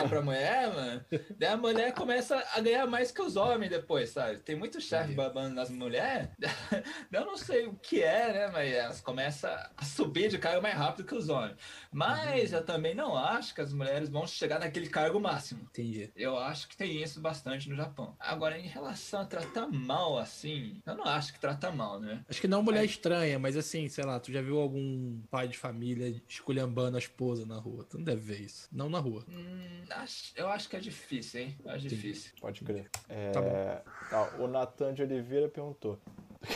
pra mulher, mano. Daí a mulher começa a ganhar mais que os homens depois, sabe? Tem muito chefe babando nas mulheres. Eu não sei o que é, né? Mas elas começam a subir de cargo mais rápido que os homens. Mas uhum. eu também não acho que as mulheres vão chegar naquele cargo máximo. Entendi. Eu acho que tem isso bastante no Japão. Agora, em relação a tratar mal, assim, eu não acho que trata mal, né? Acho que não mulher é. estranha, mas assim, sei lá, tu já viu algum pai de família esculhambando a esposa na rua? Tu não deve ver isso. Não na rua. Hum, acho, eu acho que é difícil, hein? Eu acho Entendi. difícil. Pode crer. É... Tá. Tá, o Natan de Oliveira perguntou.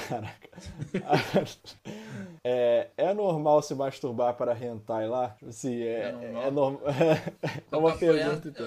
Caraca. é, é normal se masturbar para hentai lá? Sim, é, é normal. É, normal. é uma pergunta. Então.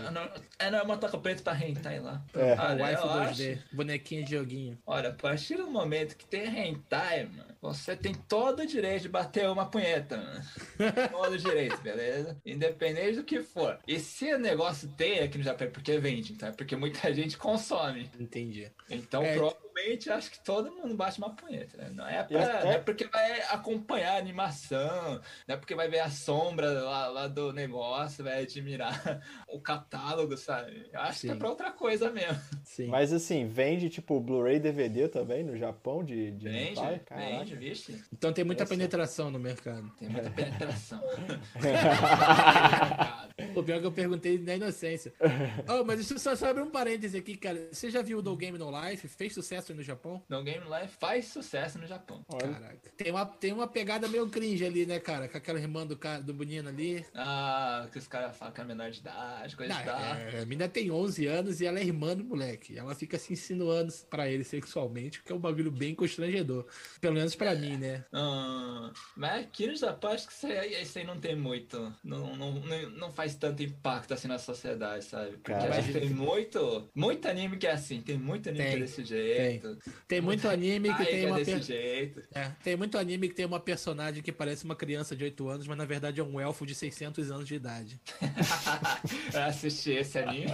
É, não, é uma toca preta para hentai lá. É. Olha, Wife 2D, acho... bonequinho de joguinho. Olha, a partir do momento que tem hentai, mano, você tem todo o direito de bater uma punheta, mano. todo o direito, beleza? Independente do que for. E se o negócio tem aqui no Japão, é porque vende, tá? Porque muita gente consome. Entendi. Então, é, realmente acho que todo mundo bate uma punheta, né? Não é, pra, até... não é porque vai acompanhar a animação, não é porque vai ver a sombra lá, lá do negócio, vai admirar o catálogo, sabe? Eu acho Sim. que é pra outra coisa mesmo. Sim. Mas assim, vende tipo Blu-ray DVD também no Japão de, de vende, vende, vixe. Então tem muita penetração no mercado. Tem muita penetração. o pior que eu perguntei na inocência. Oh, mas isso só sobre um parêntese aqui, cara. Você já viu o No Game No Life? Fez sucesso no Japão? No Game Life faz sucesso no Japão. Caraca. Tem uma, tem uma pegada meio cringe ali, né, cara? Com aquela irmã do, cara, do menino ali. Ah, que os caras falam que é menor de idade, coisa Não, de idade. É, a menina tem 11 anos e ela é irmã do moleque. Ela fica se insinuando pra ele sexualmente, que é um bagulho bem constrangedor. Pelo menos pra mim, né? Ah, mas aqui no Japão acho que isso aí, isso aí não tem muito. Não, não, não, não faz tanto impacto assim na sociedade, sabe? Porque Cara, tem muito, muito anime que é assim, tem muito anime tem, que é desse jeito. Tem, tem muito anime que tem uma. desse jeito. É, tem muito anime que tem uma personagem que parece uma criança de 8 anos, mas na verdade é um elfo de 600 anos de idade. Eu assisti esse anime.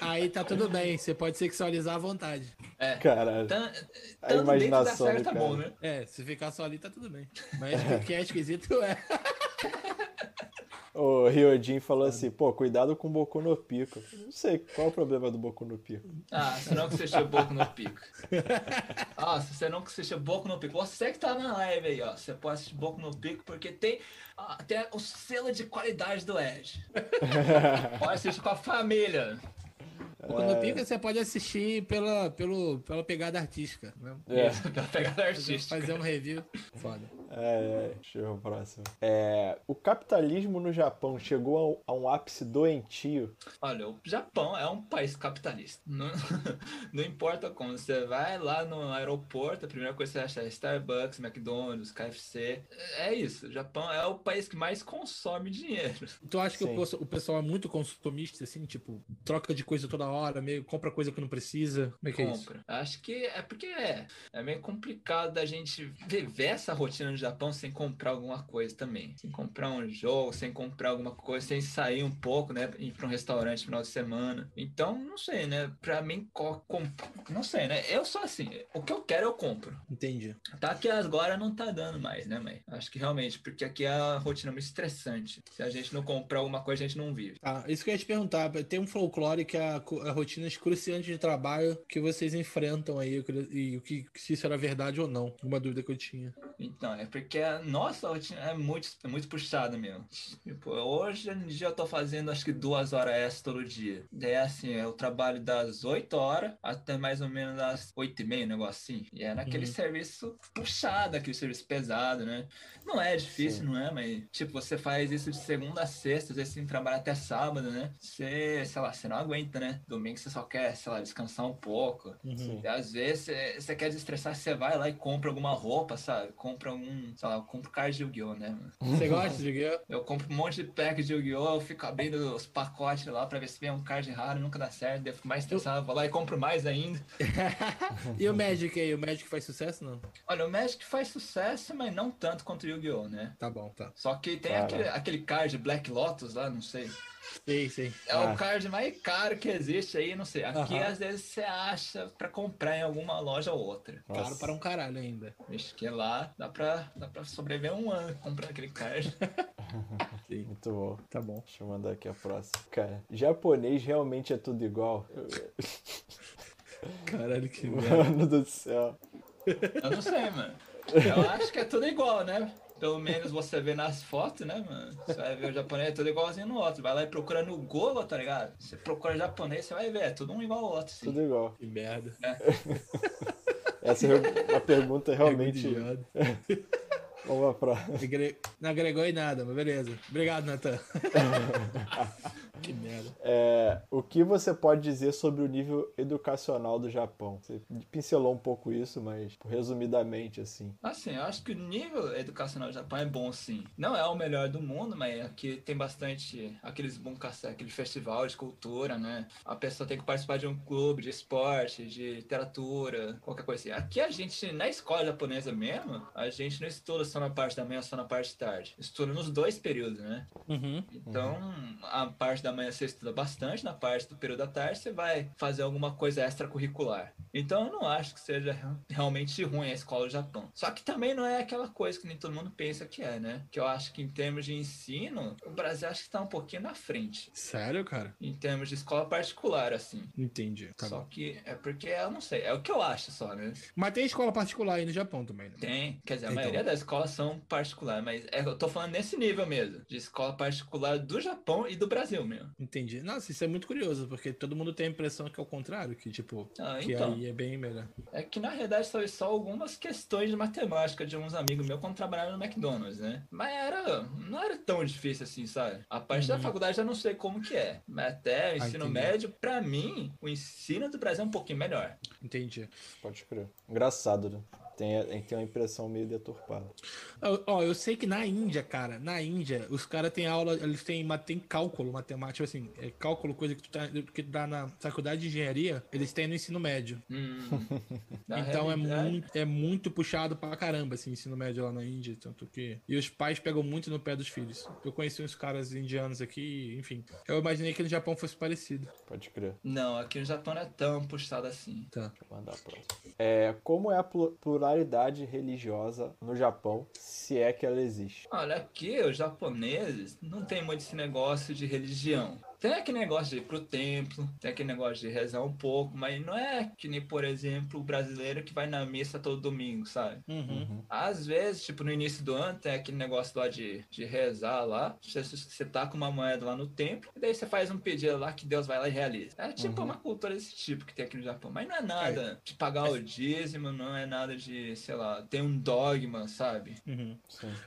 Aí tá tudo bem, você pode sexualizar à vontade. É. Caralho. a imaginação série tá bom, né? É, se ficar só ali tá tudo bem. Mas o que é esquisito é. O Ryojin falou assim, pô, cuidado com o Boku no Pico. Não sei, qual é o problema do Boku no Pico? Ah, você não assistiu Boku no Pico. Ah, se você não assistiu Boku no Pico, você que tá na live aí, ó, você pode assistir Boku no Pico porque tem, tem o selo de qualidade do Edge. pode assistir com a família. Quando é... pica, você pode assistir pela, pelo, pela pegada artística. Né? É. pela pegada artística. Fazer um review foda. É, deixa eu ver o próximo. É, o capitalismo no Japão chegou a um, a um, ápice doentio? Olha, o Japão é um país capitalista. Não, não importa como. Você vai lá no aeroporto, a primeira coisa que você acha é Starbucks, McDonald's, KFC. É isso. O Japão é o país que mais consome dinheiro. Tu acha que o, o, pessoal é muito consumista, assim? Tipo, troca de coisa toda hora, meio compra coisa que não precisa? Como é que compra. é isso? Acho que é porque é, é meio complicado da gente viver essa rotina no Japão sem comprar alguma coisa também. Sem comprar um jogo, sem comprar alguma coisa, sem sair um pouco, né? Ir para um restaurante no final de semana. Então, não sei, né? Para mim, não sei, né? Eu sou assim, o que eu quero eu compro. Entendi. Tá que agora não tá dando mais, né, mãe? Acho que realmente, porque aqui é a rotina muito estressante. Se a gente não comprar alguma coisa, a gente não vive. Ah, isso que eu ia te perguntar. Tem um folclore que é a, a rotina excruciante de trabalho que vocês enfrentam aí e o que se isso era verdade ou não. Uma dúvida que eu tinha. Então, é porque a nossa rotina é muito, é muito puxada mesmo. Tipo, hoje em dia eu tô fazendo acho que duas horas essa todo dia. Daí é assim, eu trabalho das 8 horas até mais ou menos das 8 e meia, um negócio assim. E é naquele uhum. serviço puxado, aquele serviço pesado, né? Não é difícil, Sim. não é? Mas, tipo, você faz isso de segunda a sexta, às vezes você trabalha até sábado, né? Você, sei lá, você não aguenta, né? Domingo você só quer, sei lá, descansar um pouco. Uhum. E às vezes você, você quer desestressar, você vai lá e compra alguma roupa, sabe? Compra algum, sei lá, eu compro card de Yu-Gi-Oh, né? Você gosta de Yu-Gi-Oh? Eu compro um monte de pack de Yu-Gi-Oh, eu fico abrindo os pacotes lá pra ver se vem um card raro, nunca dá certo, eu fico mais estressado, eu... vou lá e compro mais ainda. e o Magic aí? O Magic faz sucesso, não? Olha, o Magic faz sucesso, mas não tanto quanto o Yu-Gi-Oh, né? Tá bom, tá. Só que tem aquele, aquele card Black Lotus lá, não sei. Sim, sim. É ah. o card mais caro que existe aí, não sei. Aqui às vezes você acha pra comprar em alguma loja ou outra. Nossa. Caro para um caralho ainda. Vixe, que lá dá pra, dá pra sobreviver um ano comprando aquele card. sim. Muito bom. Tá bom. Deixa eu mandar aqui a próxima. Cara, japonês realmente é tudo igual. Caralho, que Mano do céu. Eu não sei, mano. Eu acho que é tudo igual, né? Pelo menos você vê nas fotos, né, mano? Você vai ver o japonês é tudo igualzinho no outro. Vai lá e procura no Google, tá ligado? Você procura japonês, você vai ver, é tudo um igual ao outro. Assim. Tudo igual. Que merda. É. Essa é a pergunta é realmente. É Vamos pra. Não agregou em nada, mas beleza. Obrigado, Nathan. Que merda. É, o que você pode dizer sobre o nível educacional do Japão? Você pincelou um pouco isso, mas tipo, resumidamente, assim. Assim, eu acho que o nível educacional do Japão é bom, sim. Não é o melhor do mundo, mas aqui tem bastante aqueles bunkasé, aquele festival de cultura, né? A pessoa tem que participar de um clube de esporte, de literatura, qualquer coisa assim. Aqui a gente, na escola japonesa mesmo, a gente não estuda só na parte da manhã, só na parte de tarde. Estuda nos dois períodos, né? Uhum. Então, a parte da manhã você estuda bastante, na parte do período da tarde você vai fazer alguma coisa extracurricular. Então eu não acho que seja realmente ruim a escola do Japão. Só que também não é aquela coisa que nem todo mundo pensa que é, né? Que eu acho que em termos de ensino, o Brasil acho que está um pouquinho na frente. Sério, cara? Em termos de escola particular, assim. Entendi. Tá só bom. que é porque eu não sei, é o que eu acho só, né? Mas tem escola particular aí no Japão também, né? Tem, quer dizer, a então. maioria das escolas são particulares, mas é, eu tô falando nesse nível mesmo, de escola particular do Japão e do Brasil mesmo. Entendi. Nossa, isso é muito curioso, porque todo mundo tem a impressão que é o contrário, que tipo, ah, que então, aí é bem melhor. É que na realidade são só algumas questões de matemática de uns amigos meus quando trabalharam no McDonald's, né? Mas era, não era tão difícil assim, sabe? A parte uhum. da faculdade eu não sei como que é, mas até o ah, ensino ah, médio, para mim, o ensino do Brasil é um pouquinho melhor. Entendi. Pode crer. Engraçado, né? Tem, tem uma impressão meio deturpada. Ó, eu sei que na Índia, cara, na Índia, os caras têm aula, eles têm, têm cálculo, matemática, assim, é cálculo, coisa que tu, tá, que dá na faculdade de engenharia, eles têm no ensino médio. Hum. então é muito, é muito puxado pra caramba, assim, ensino médio lá na Índia, tanto que... E os pais pegam muito no pé dos filhos. Eu conheci uns caras indianos aqui, enfim. Eu imaginei que no Japão fosse parecido. Pode crer. Não, aqui no Japão não é tão puxado assim. Tá. Deixa eu mandar a próxima. É, como é a pluralidade religiosa no Japão, se é que ela existe? Olha, aqui os japoneses não tem muito esse negócio de religião. Tem aquele negócio de ir pro templo, tem aquele negócio de rezar um pouco, mas não é que nem, por exemplo, o brasileiro que vai na missa todo domingo, sabe? Uhum. uhum. Às vezes, tipo, no início do ano, tem aquele negócio lá de, de rezar lá. Você, você tá com uma moeda lá no templo, e daí você faz um pedido lá que Deus vai lá e realiza. É tipo uhum. uma cultura desse tipo que tem aqui no Japão. Mas não é nada é. de pagar o dízimo, não é nada de, sei lá, tem um dogma, sabe? Uhum.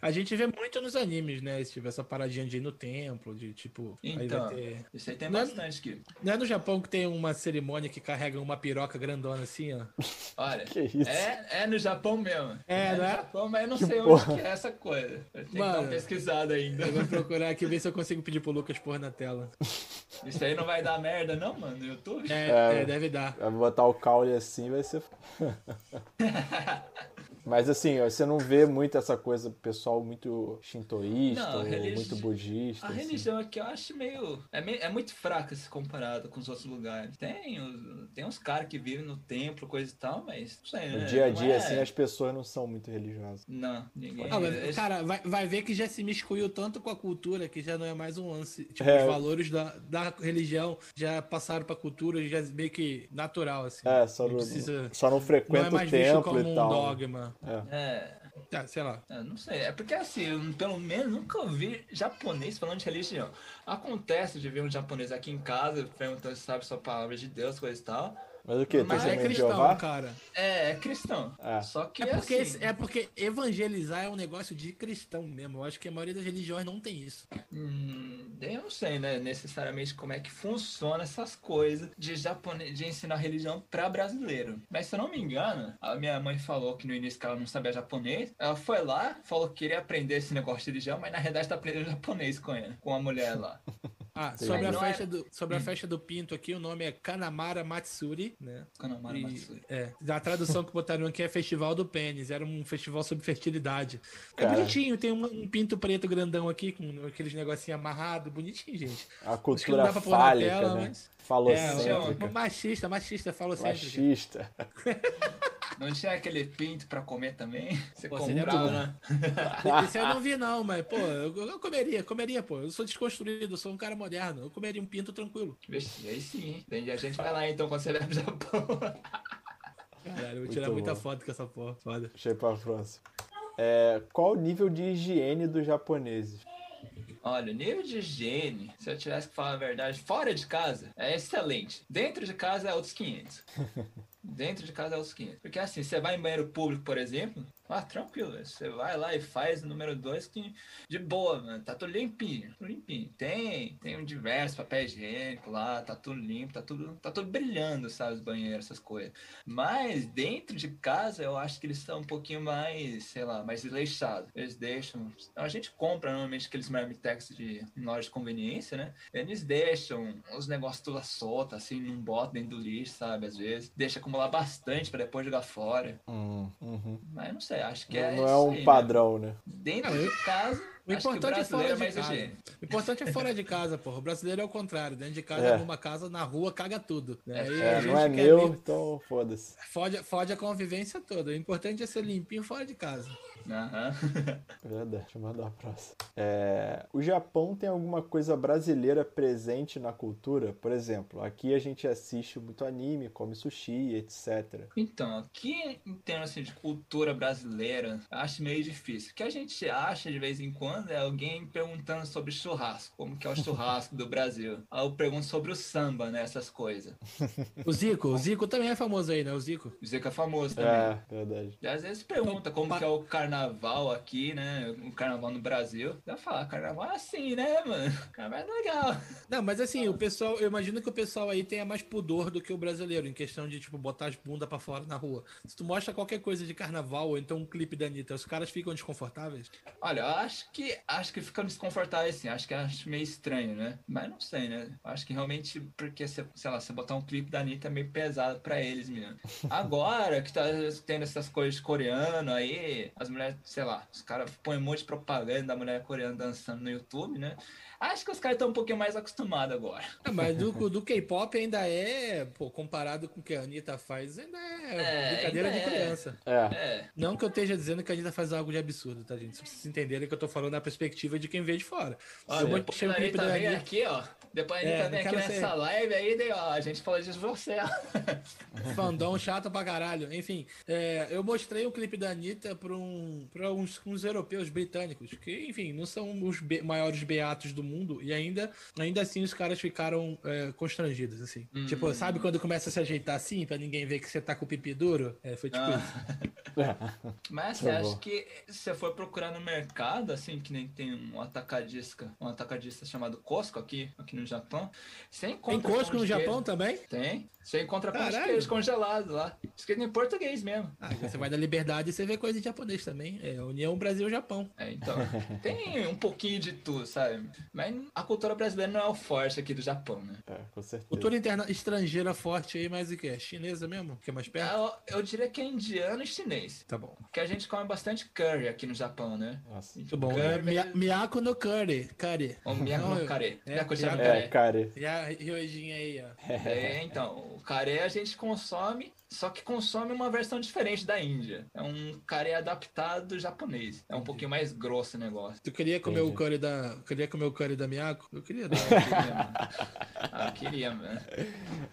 A gente vê muito nos animes, né? Esse, essa paradinha de ir no templo, de tipo. Então. Ter... Isso aí tem não é bastante aqui. Não é no Japão que tem uma cerimônia que carrega uma piroca grandona assim, ó? Olha, que isso? É, é no Japão mesmo. É, é no né? Japão, mas eu não que sei porra. onde que é essa coisa. Eu tenho Mano, que dar uma pesquisada ainda. Eu vou procurar aqui ver se eu consigo pedir pro Lucas pôr na tela. Isso aí não vai dar merda, não, mano, no YouTube? É, é, é deve dar. Vai botar o caule assim, vai ser. Mas assim, você não vê muito essa coisa pessoal muito shintoísta não, religi... muito budista. A assim. religião aqui eu acho meio é, meio. é muito fraca se comparado com os outros lugares. Tem, os, tem uns caras que vivem no templo, coisa e tal, mas não sei, No né? dia a dia, é... assim, as pessoas não são muito religiosas. Não, ninguém. Não, mas, cara, vai, vai ver que já se miscuiu tanto com a cultura que já não é mais um lance. Tipo, é... os valores da, da religião já passaram pra cultura, já é meio que natural, assim. É, só, não, precisa, só não frequenta não é mais o templo como e tal. um dogma. É. é. Ah, sei lá. Eu não sei. É porque assim, eu, pelo menos nunca ouvi japonês falando de religião. Acontece de ver um japonês aqui em casa perguntando se sabe sua palavra de Deus, coisa e tal. Mas o que? Mas é cristão, cara. É, é cristão. É. Só que é porque, assim... é porque evangelizar é um negócio de cristão mesmo. Eu acho que a maioria das religiões não tem isso. Hum, eu não sei, né, necessariamente como é que funciona essas coisas de, japonês, de ensinar religião para brasileiro. Mas se eu não me engano, a minha mãe falou que no início que ela não sabia japonês. Ela foi lá, falou que queria aprender esse negócio de religião, mas na verdade tá aprendendo japonês com ela, com a mulher lá. Ah, sobre a, festa do, sobre a hum. festa do Pinto aqui, o nome é Kanamara Matsuri, né? Kanamara e, Matsuri. É, a tradução que botaram aqui é Festival do Pênis, era um festival sobre fertilidade. É Cara. bonitinho, tem um, um, pinto preto grandão aqui, com aqueles negocinhos amarrados, bonitinho, gente. A cultura Acho que não dá pra pôr na tela, né? mas... Falou é, machista, machista, falou sempre. Machista. Não tinha aquele pinto pra comer também? Você pô, comprava, né? Esse eu não vi, não, mas, pô, eu, eu, comeria, comeria, pô. Eu sou desconstruído, eu sou um cara moderno. Eu comeria um pinto tranquilo. Vixe, aí sim. Tem a gente vai lá então quando você vai pro Japão. Caralho, eu vou tirar muita foto com essa porra. Foda. Deixa eu ir pra próxima. É, qual o nível de higiene dos japoneses? Olha, o nível de higiene, se eu tivesse que falar a verdade, fora de casa é excelente. Dentro de casa é outros 500. Dentro de casa é outros 500. Porque assim, você vai em banheiro público, por exemplo, ah, tranquilo, você vai lá e faz o número 2 que de boa, mano. Tá tudo limpinho, tudo limpinho. Tem, tem um diversos papéis higiênicos lá, tá tudo limpo, tá tudo, tá tudo brilhando, sabe, os banheiros, essas coisas. Mas dentro de casa, eu acho que eles são um pouquinho mais, sei lá, mais desleixados. Eles deixam. A gente compra normalmente aqueles marmitex de loja de conveniência, né? Eles deixam os negócios tudo solto, assim, não botam dentro do lixo, sabe? Às vezes. Deixa acumular bastante para depois jogar fora. Hum, uhum. Mas não sei acho que não, é. Não é um aí, padrão, né? né? Dentro de casa. O importante é fora de casa. O importante é fora de casa, porra. O brasileiro é o contrário. Dentro de casa, é. numa casa, na rua, caga tudo. Né? É, não é meu, então foda-se. Fode, fode a convivência toda. O importante é ser limpinho fora de casa. Uhum. Verdade, deixa eu mandar a próxima. É, o Japão tem alguma coisa brasileira presente na cultura? Por exemplo, aqui a gente assiste muito anime, come sushi, etc. Então, aqui em termos assim, de cultura brasileira, acho meio difícil. O que a gente acha de vez em quando é alguém perguntando sobre churrasco, como que é o churrasco do Brasil. Aí eu pergunto sobre o samba, né, essas coisas. O Zico, o Zico também é famoso aí, né, o Zico? O Zico é famoso também. É, verdade. E às vezes pergunta como que é o carnaval aqui, né, o carnaval no Brasil. Eu falar, carnaval é assim, né, mano? Carnaval é legal. Não, mas assim, o pessoal, eu imagino que o pessoal aí tenha mais pudor do que o brasileiro, em questão de, tipo, botar as bundas pra fora na rua. Se tu mostra qualquer coisa de carnaval, ou então um clipe da Anitta, os caras ficam desconfortáveis? Olha, eu acho que acho que ficam desconfortáveis sim. Acho que acho meio estranho, né? Mas não sei, né? Acho que realmente, porque, sei lá, você botar um clipe da Anitta é meio pesado pra eles mesmo. Agora que tá tendo essas coisas de coreano aí, as mulheres, sei lá, os caras põem um monte de propaganda da mulher coreana dançando no YouTube, né? Acho que os caras estão um pouquinho mais acostumados agora. É, mas do, do K-pop ainda é, pô, comparado com o que a Anitta faz, ainda é, é brincadeira de é. criança. É. é. Não que eu esteja dizendo que a Anitta faz algo de absurdo, tá, gente? Pra vocês entenderem que eu tô falando na perspectiva de quem vê de fora. Olha, eu mostrei o clipe da Anitta aqui, ó. Depois a Anitta é, vem aqui nessa live aí, daí, ó, a gente fala disso você, ó. Fandom chato pra caralho. Enfim, é, eu mostrei o clipe da Anitta pra, um, pra uns, uns europeus britânicos, que, enfim, não são os be maiores beatos do mundo e ainda, ainda assim os caras ficaram é, constrangidos, assim. Hum. Tipo, sabe quando começa a se ajeitar assim pra ninguém ver que você tá com o pipi duro? É, foi tipo ah. isso. Mas você acha que se você for procurar no mercado, assim, que nem tem um atacadista, um atacadista chamado Costco aqui, aqui no Japão, você encontra. Tem Costco no Japão também? Tem. Você encontra pão de queijo congelado lá. Escrito em português mesmo. Ah, você vai da liberdade e você vê coisa em japonês também. É União Brasil-Japão. É, então. tem um pouquinho de tudo, sabe? Mas a cultura brasileira não é o forte aqui do Japão, né? É, com certeza. Cultura interna estrangeira forte aí, mas o que? É chinesa mesmo? Que é mais perto? Eu, eu, diria que é indiano e chinês. Tá bom. Porque a gente come bastante curry aqui no Japão, né? Nossa. Muito bom. É, Miyako no curry. Curry. Miyako no curry. É, Miyako é, curry. E a Ryojin aí, ó. É, então. O curry a gente consome só que consome uma versão diferente da Índia. É um curry adaptado japonês. É um pouquinho mais grosso o negócio. Tu queria comer Entendi. o curry da. Queria comer o curry da Miyako? Eu queria. Não, eu queria, mano. Ah, eu queria, mano.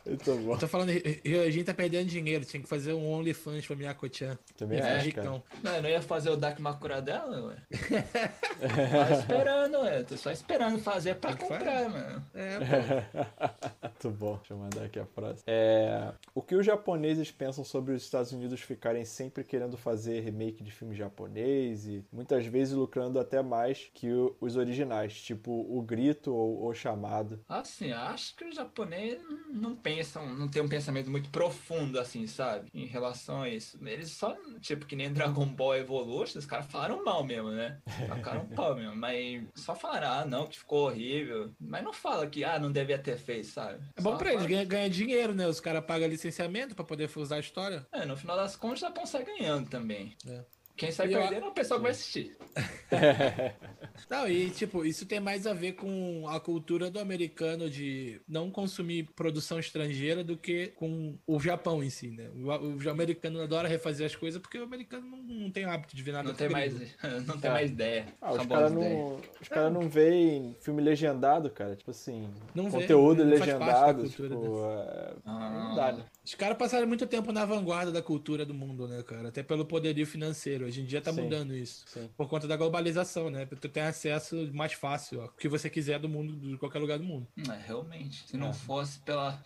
Muito bom. Eu tô falando, a gente tá perdendo dinheiro. Tinha que fazer um OnlyFans pra Miyako-chan. Também é, Não, eu não ia fazer o Dak Makura dela, ué. Tô esperando, ué. Tô só esperando fazer pra comprar, mano. É, pô. Muito bom. Deixa eu mandar aqui a próxima. É... O que os japoneses japoneses pensam sobre os Estados Unidos ficarem sempre querendo fazer remake de filme japonês e muitas vezes lucrando até mais que os originais, tipo O Grito ou O Chamado? Assim, acho que os japoneses não pensam, não tem um pensamento muito profundo, assim, sabe? Em relação a isso. Eles só, tipo, que nem Dragon Ball Evolution, os caras falaram mal mesmo, né? Tocaram pau mesmo. Mas só falaram, ah, não, que ficou horrível. Mas não fala que, ah, não devia ter feito, sabe? É bom só pra eles, ganhar ganha dinheiro, né? Os caras pagam licenciamento pra poder usar a história. É, no final das contas já consegue ganhando também. É. Quem sai e perdendo eu... é o pessoal que vai assistir. não, e tipo, isso tem mais a ver com a cultura do americano de não consumir produção estrangeira do que com o Japão em si, né? O, o americano adora refazer as coisas porque o americano não, não tem o hábito de ver nada. Não tem mais, não tem é. mais ideia. Ah, os caras não, os cara não veem filme legendado, cara. Tipo assim, não conteúdo vê, legendado. Cultura, tipo, né? é... ah. Não dá, né? Os caras passaram muito tempo na vanguarda da cultura do mundo, né, cara? Até pelo poderio financeiro. Hoje em dia tá sim, mudando isso. Sim. Por conta da globalização, né? Tu tem acesso mais fácil ao que você quiser do mundo, de qualquer lugar do mundo. É, realmente. Se não é. fosse pela,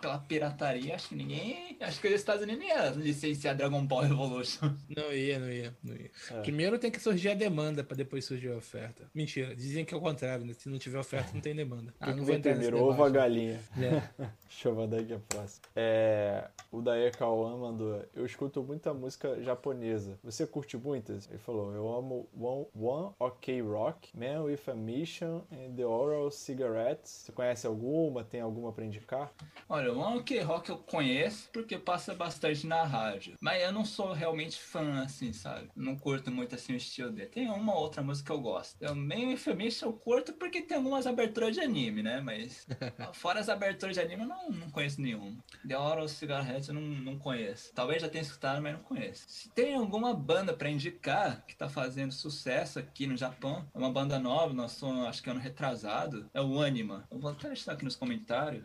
pela pirataria, acho que ninguém. Acho que os Estados Unidos não ia licenciar Dragon Ball Evolution. Não ia, não ia, não ia. É. Primeiro tem que surgir a demanda pra depois surgir a oferta. Mentira, dizem que é o contrário, né? Se não tiver oferta, não tem demanda. Ah, não vem primeiro, ovo a galinha. É. Deixa eu mandar aqui a próxima. É, o Dae Kawan mandou: Eu escuto muita música japonesa. Você curte muitas? Ele falou: Eu amo One, One OK Rock, Man with a Mission and The Oral Cigarettes. Você conhece alguma? Tem alguma pra indicar? Olha, One OK Rock eu conheço porque passa bastante na rádio. Mas eu não sou realmente fã, assim, sabe? Não curto muito assim o estilo dele. Tem uma outra música que eu gosto. Eu, Man with a Mission eu curto porque tem algumas aberturas de anime, né? Mas fora as aberturas de anime, eu não, não conheço nenhuma. The Oral Cigarettes eu não, não conheço. Talvez já tenha escutado, mas não conheço. Se tem alguma banda para indicar que tá fazendo sucesso aqui no Japão, é uma banda nova, nós somos, acho que ano retrasado, é o Anima. Eu vou até deixar aqui nos comentários.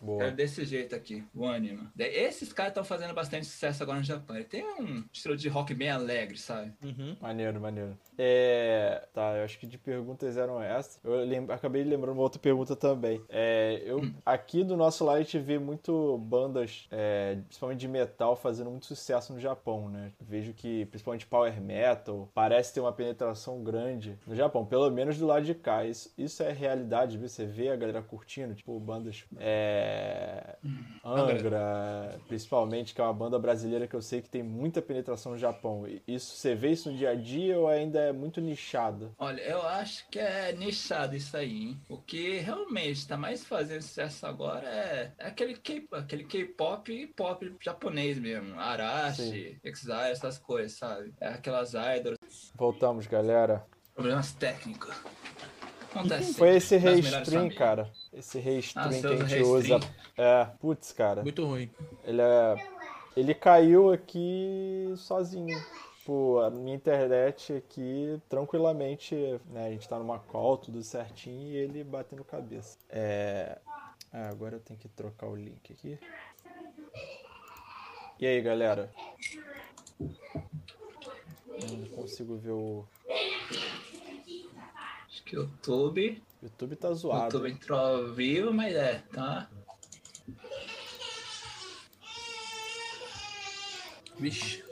Boa. É desse jeito aqui, o Anima. Esses caras estão fazendo bastante sucesso agora no Japão. Ele tem um estilo de rock bem alegre, sabe? Uhum. Maneiro, maneiro. É... Tá, eu acho que de perguntas eram essas. Eu lem... acabei lembrando uma outra pergunta também. É, eu. Aqui do nosso lado a gente vê muito bandas, é, principalmente de metal, fazendo muito sucesso no Japão, né? Vejo que, principalmente power metal, parece ter uma penetração grande no Japão, pelo menos do lado de cá. Isso, isso é realidade, você vê a galera curtindo, tipo, bandas... É, Angra, principalmente, que é uma banda brasileira que eu sei que tem muita penetração no Japão. Isso você vê isso no dia a dia ou ainda é muito nichado? Olha, eu acho que é nichado isso aí, hein? O que realmente está mais fazendo sucesso agora é, é aquele K-pop aquele K-pop pop japonês mesmo. Arashi, Exile, essas coisas, sabe? É aquelas idols. Voltamos, galera. Problemas técnicos. Acontece. Foi esse restream, cara. Esse restream ah, que a gente usa. É, putz, cara. Muito ruim. Ele é. Ele caiu aqui sozinho. Tipo, a minha internet aqui, tranquilamente, né? A gente tá numa call, tudo certinho, e ele batendo cabeça. É. Ah, agora eu tenho que trocar o link aqui. E aí, galera? Não consigo ver o. Acho que o YouTube. YouTube tá zoado. YouTube entrou ao vivo, mas é, tá. Vixe.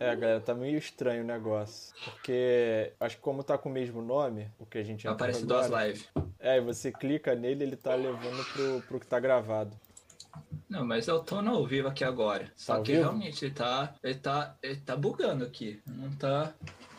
É, galera, tá meio estranho o negócio. Porque acho que como tá com o mesmo nome, o que a gente Aparece duas lives. É, e você clica nele, ele tá levando pro, pro que tá gravado. Não, mas eu tô no ao vivo aqui agora. Tá Só que vivo? realmente ele tá, ele tá. Ele tá bugando aqui. Não tá.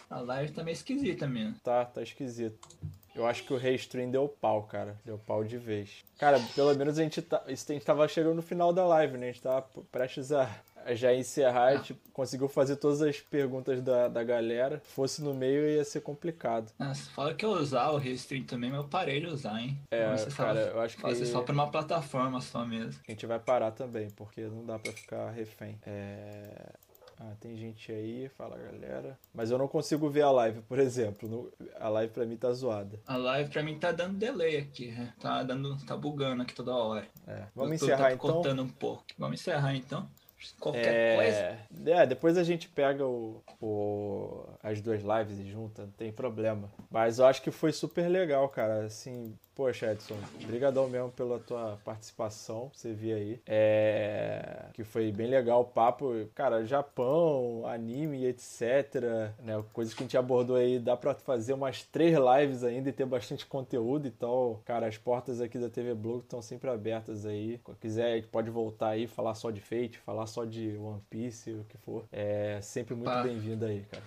A live tá meio esquisita mesmo. Tá, tá esquisito. Eu acho que o Restream deu pau, cara. Deu pau de vez. Cara, pelo menos a gente, tá, a gente tava chegando no final da live, né? A gente tava prestes a já encerrar. A gente conseguiu fazer todas as perguntas da, da galera. Fosse no meio ia ser complicado. Nossa, fala que eu usar o Restream também, mas eu parei de usar, hein? É, cara, eu acho que... Fazer só pra uma plataforma só mesmo. A gente vai parar também, porque não dá pra ficar refém. É... Ah, tem gente aí, fala galera. Mas eu não consigo ver a live, por exemplo. A live pra mim tá zoada. A live pra mim tá dando delay aqui, né? Tá dando. tá bugando aqui toda hora. É. Vamos encerrar tá então. um pouco. Vamos encerrar então. Qualquer é... coisa. É, depois a gente pega o, o, as duas lives e junta, não tem problema. Mas eu acho que foi super legal, cara. Assim, Poxa, Edson, obrigadão mesmo pela tua participação, você viu aí. É... Que foi bem legal o papo. Cara, Japão, anime, etc. Né? Coisas que a gente abordou aí, dá pra fazer umas três lives ainda e ter bastante conteúdo. Então, cara, as portas aqui da TV Blog estão sempre abertas aí. Se quiser, pode voltar aí, falar só de Fate, falar só de One Piece, o que for. É sempre muito bem-vindo aí, cara.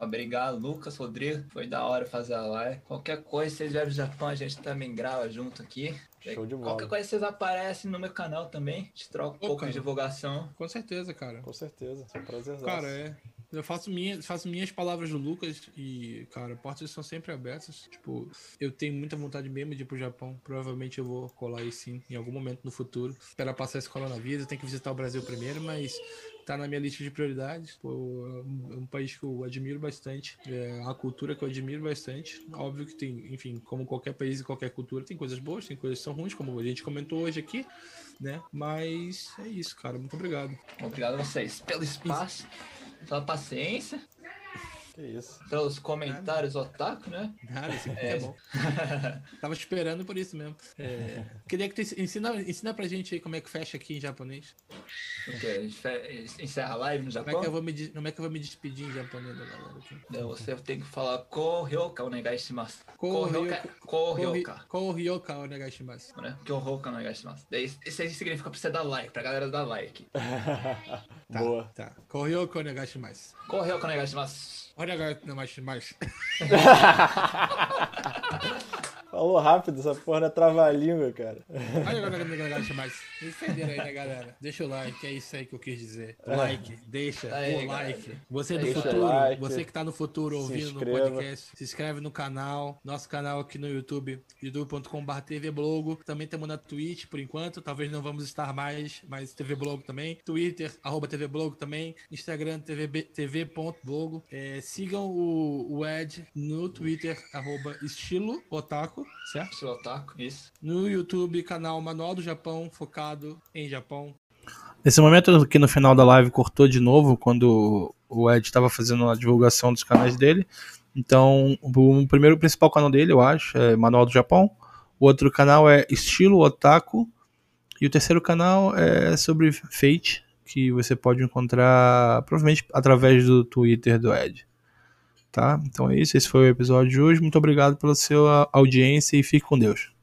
Obrigado, Lucas, Rodrigo. Foi da hora fazer a live. Qualquer coisa, vocês vieram do Japão, a gente também também grava junto aqui. Show de bola. Qualquer coisa vocês aparecem no meu canal também. A gente troca um Ô, pouco cara. de divulgação. Com certeza, cara. Com certeza. É um prazer. Cara, é. Eu faço, minha, faço minhas palavras do Lucas e, cara, portas são sempre abertas. Tipo, eu tenho muita vontade mesmo de ir pro Japão. Provavelmente eu vou colar aí sim, em algum momento no futuro. Esperar passar esse coronavírus. Eu tenho que visitar o Brasil primeiro, mas tá na minha lista de prioridades. Pô, é um país que eu admiro bastante, é a cultura que eu admiro bastante. Óbvio que tem, enfim, como qualquer país e qualquer cultura, tem coisas boas, tem coisas que são ruins, como a gente comentou hoje aqui, né? Mas é isso, cara. Muito obrigado. Obrigado a vocês pelo espaço, pela paciência. Que isso. Pelos comentários Nada. otaku, né? Nada, isso é, é bom. Tava esperando por isso mesmo. É, queria que tu ensina, ensina pra gente aí como é que fecha aqui em japonês. O quê? Encerra a live no Japão? Como é, que eu vou me, como é que eu vou me despedir em japonês da galera aqui? Você tem que falar Koryoka onegai shimasu. Koryoka. Koryoka. Koryoka onegai shimasu. Koryoka onegai shimasu. Isso aí significa pra você dar like, pra galera dar like. tá, Boa. Tá. Koryoka onegai shimasu. Koryoka onegai shimasu. Agora, não, mais. mais. Falou rápido, essa porra é trava-língua, cara. Olha agora, negócio mais. Me entenderam aí, né, galera? Deixa o like, é isso aí que eu quis dizer. O like, deixa aí, o like. Galera. Você do deixa futuro, like, você que tá no futuro ouvindo no podcast, se inscreve no canal. Nosso canal aqui no YouTube, youtube.com.br tvblog. Também temos na Twitch, por enquanto. Talvez não vamos estar mais, mas tvblog também. Twitter, arroba tvblog também. Instagram, tv.blog. É, sigam o, o Ed no Twitter, arroba estilo otaku. Certo? Otaku, isso. No YouTube, canal Manual do Japão, focado em Japão. Nesse momento aqui no final da live cortou de novo, quando o Ed estava fazendo a divulgação dos canais dele. Então, o primeiro o principal canal dele, eu acho, é Manual do Japão. O outro canal é Estilo Otaku. E o terceiro canal é sobre Fate, que você pode encontrar provavelmente através do Twitter do Ed. Tá? Então é isso, esse foi o episódio de hoje. Muito obrigado pela sua audiência e fique com Deus.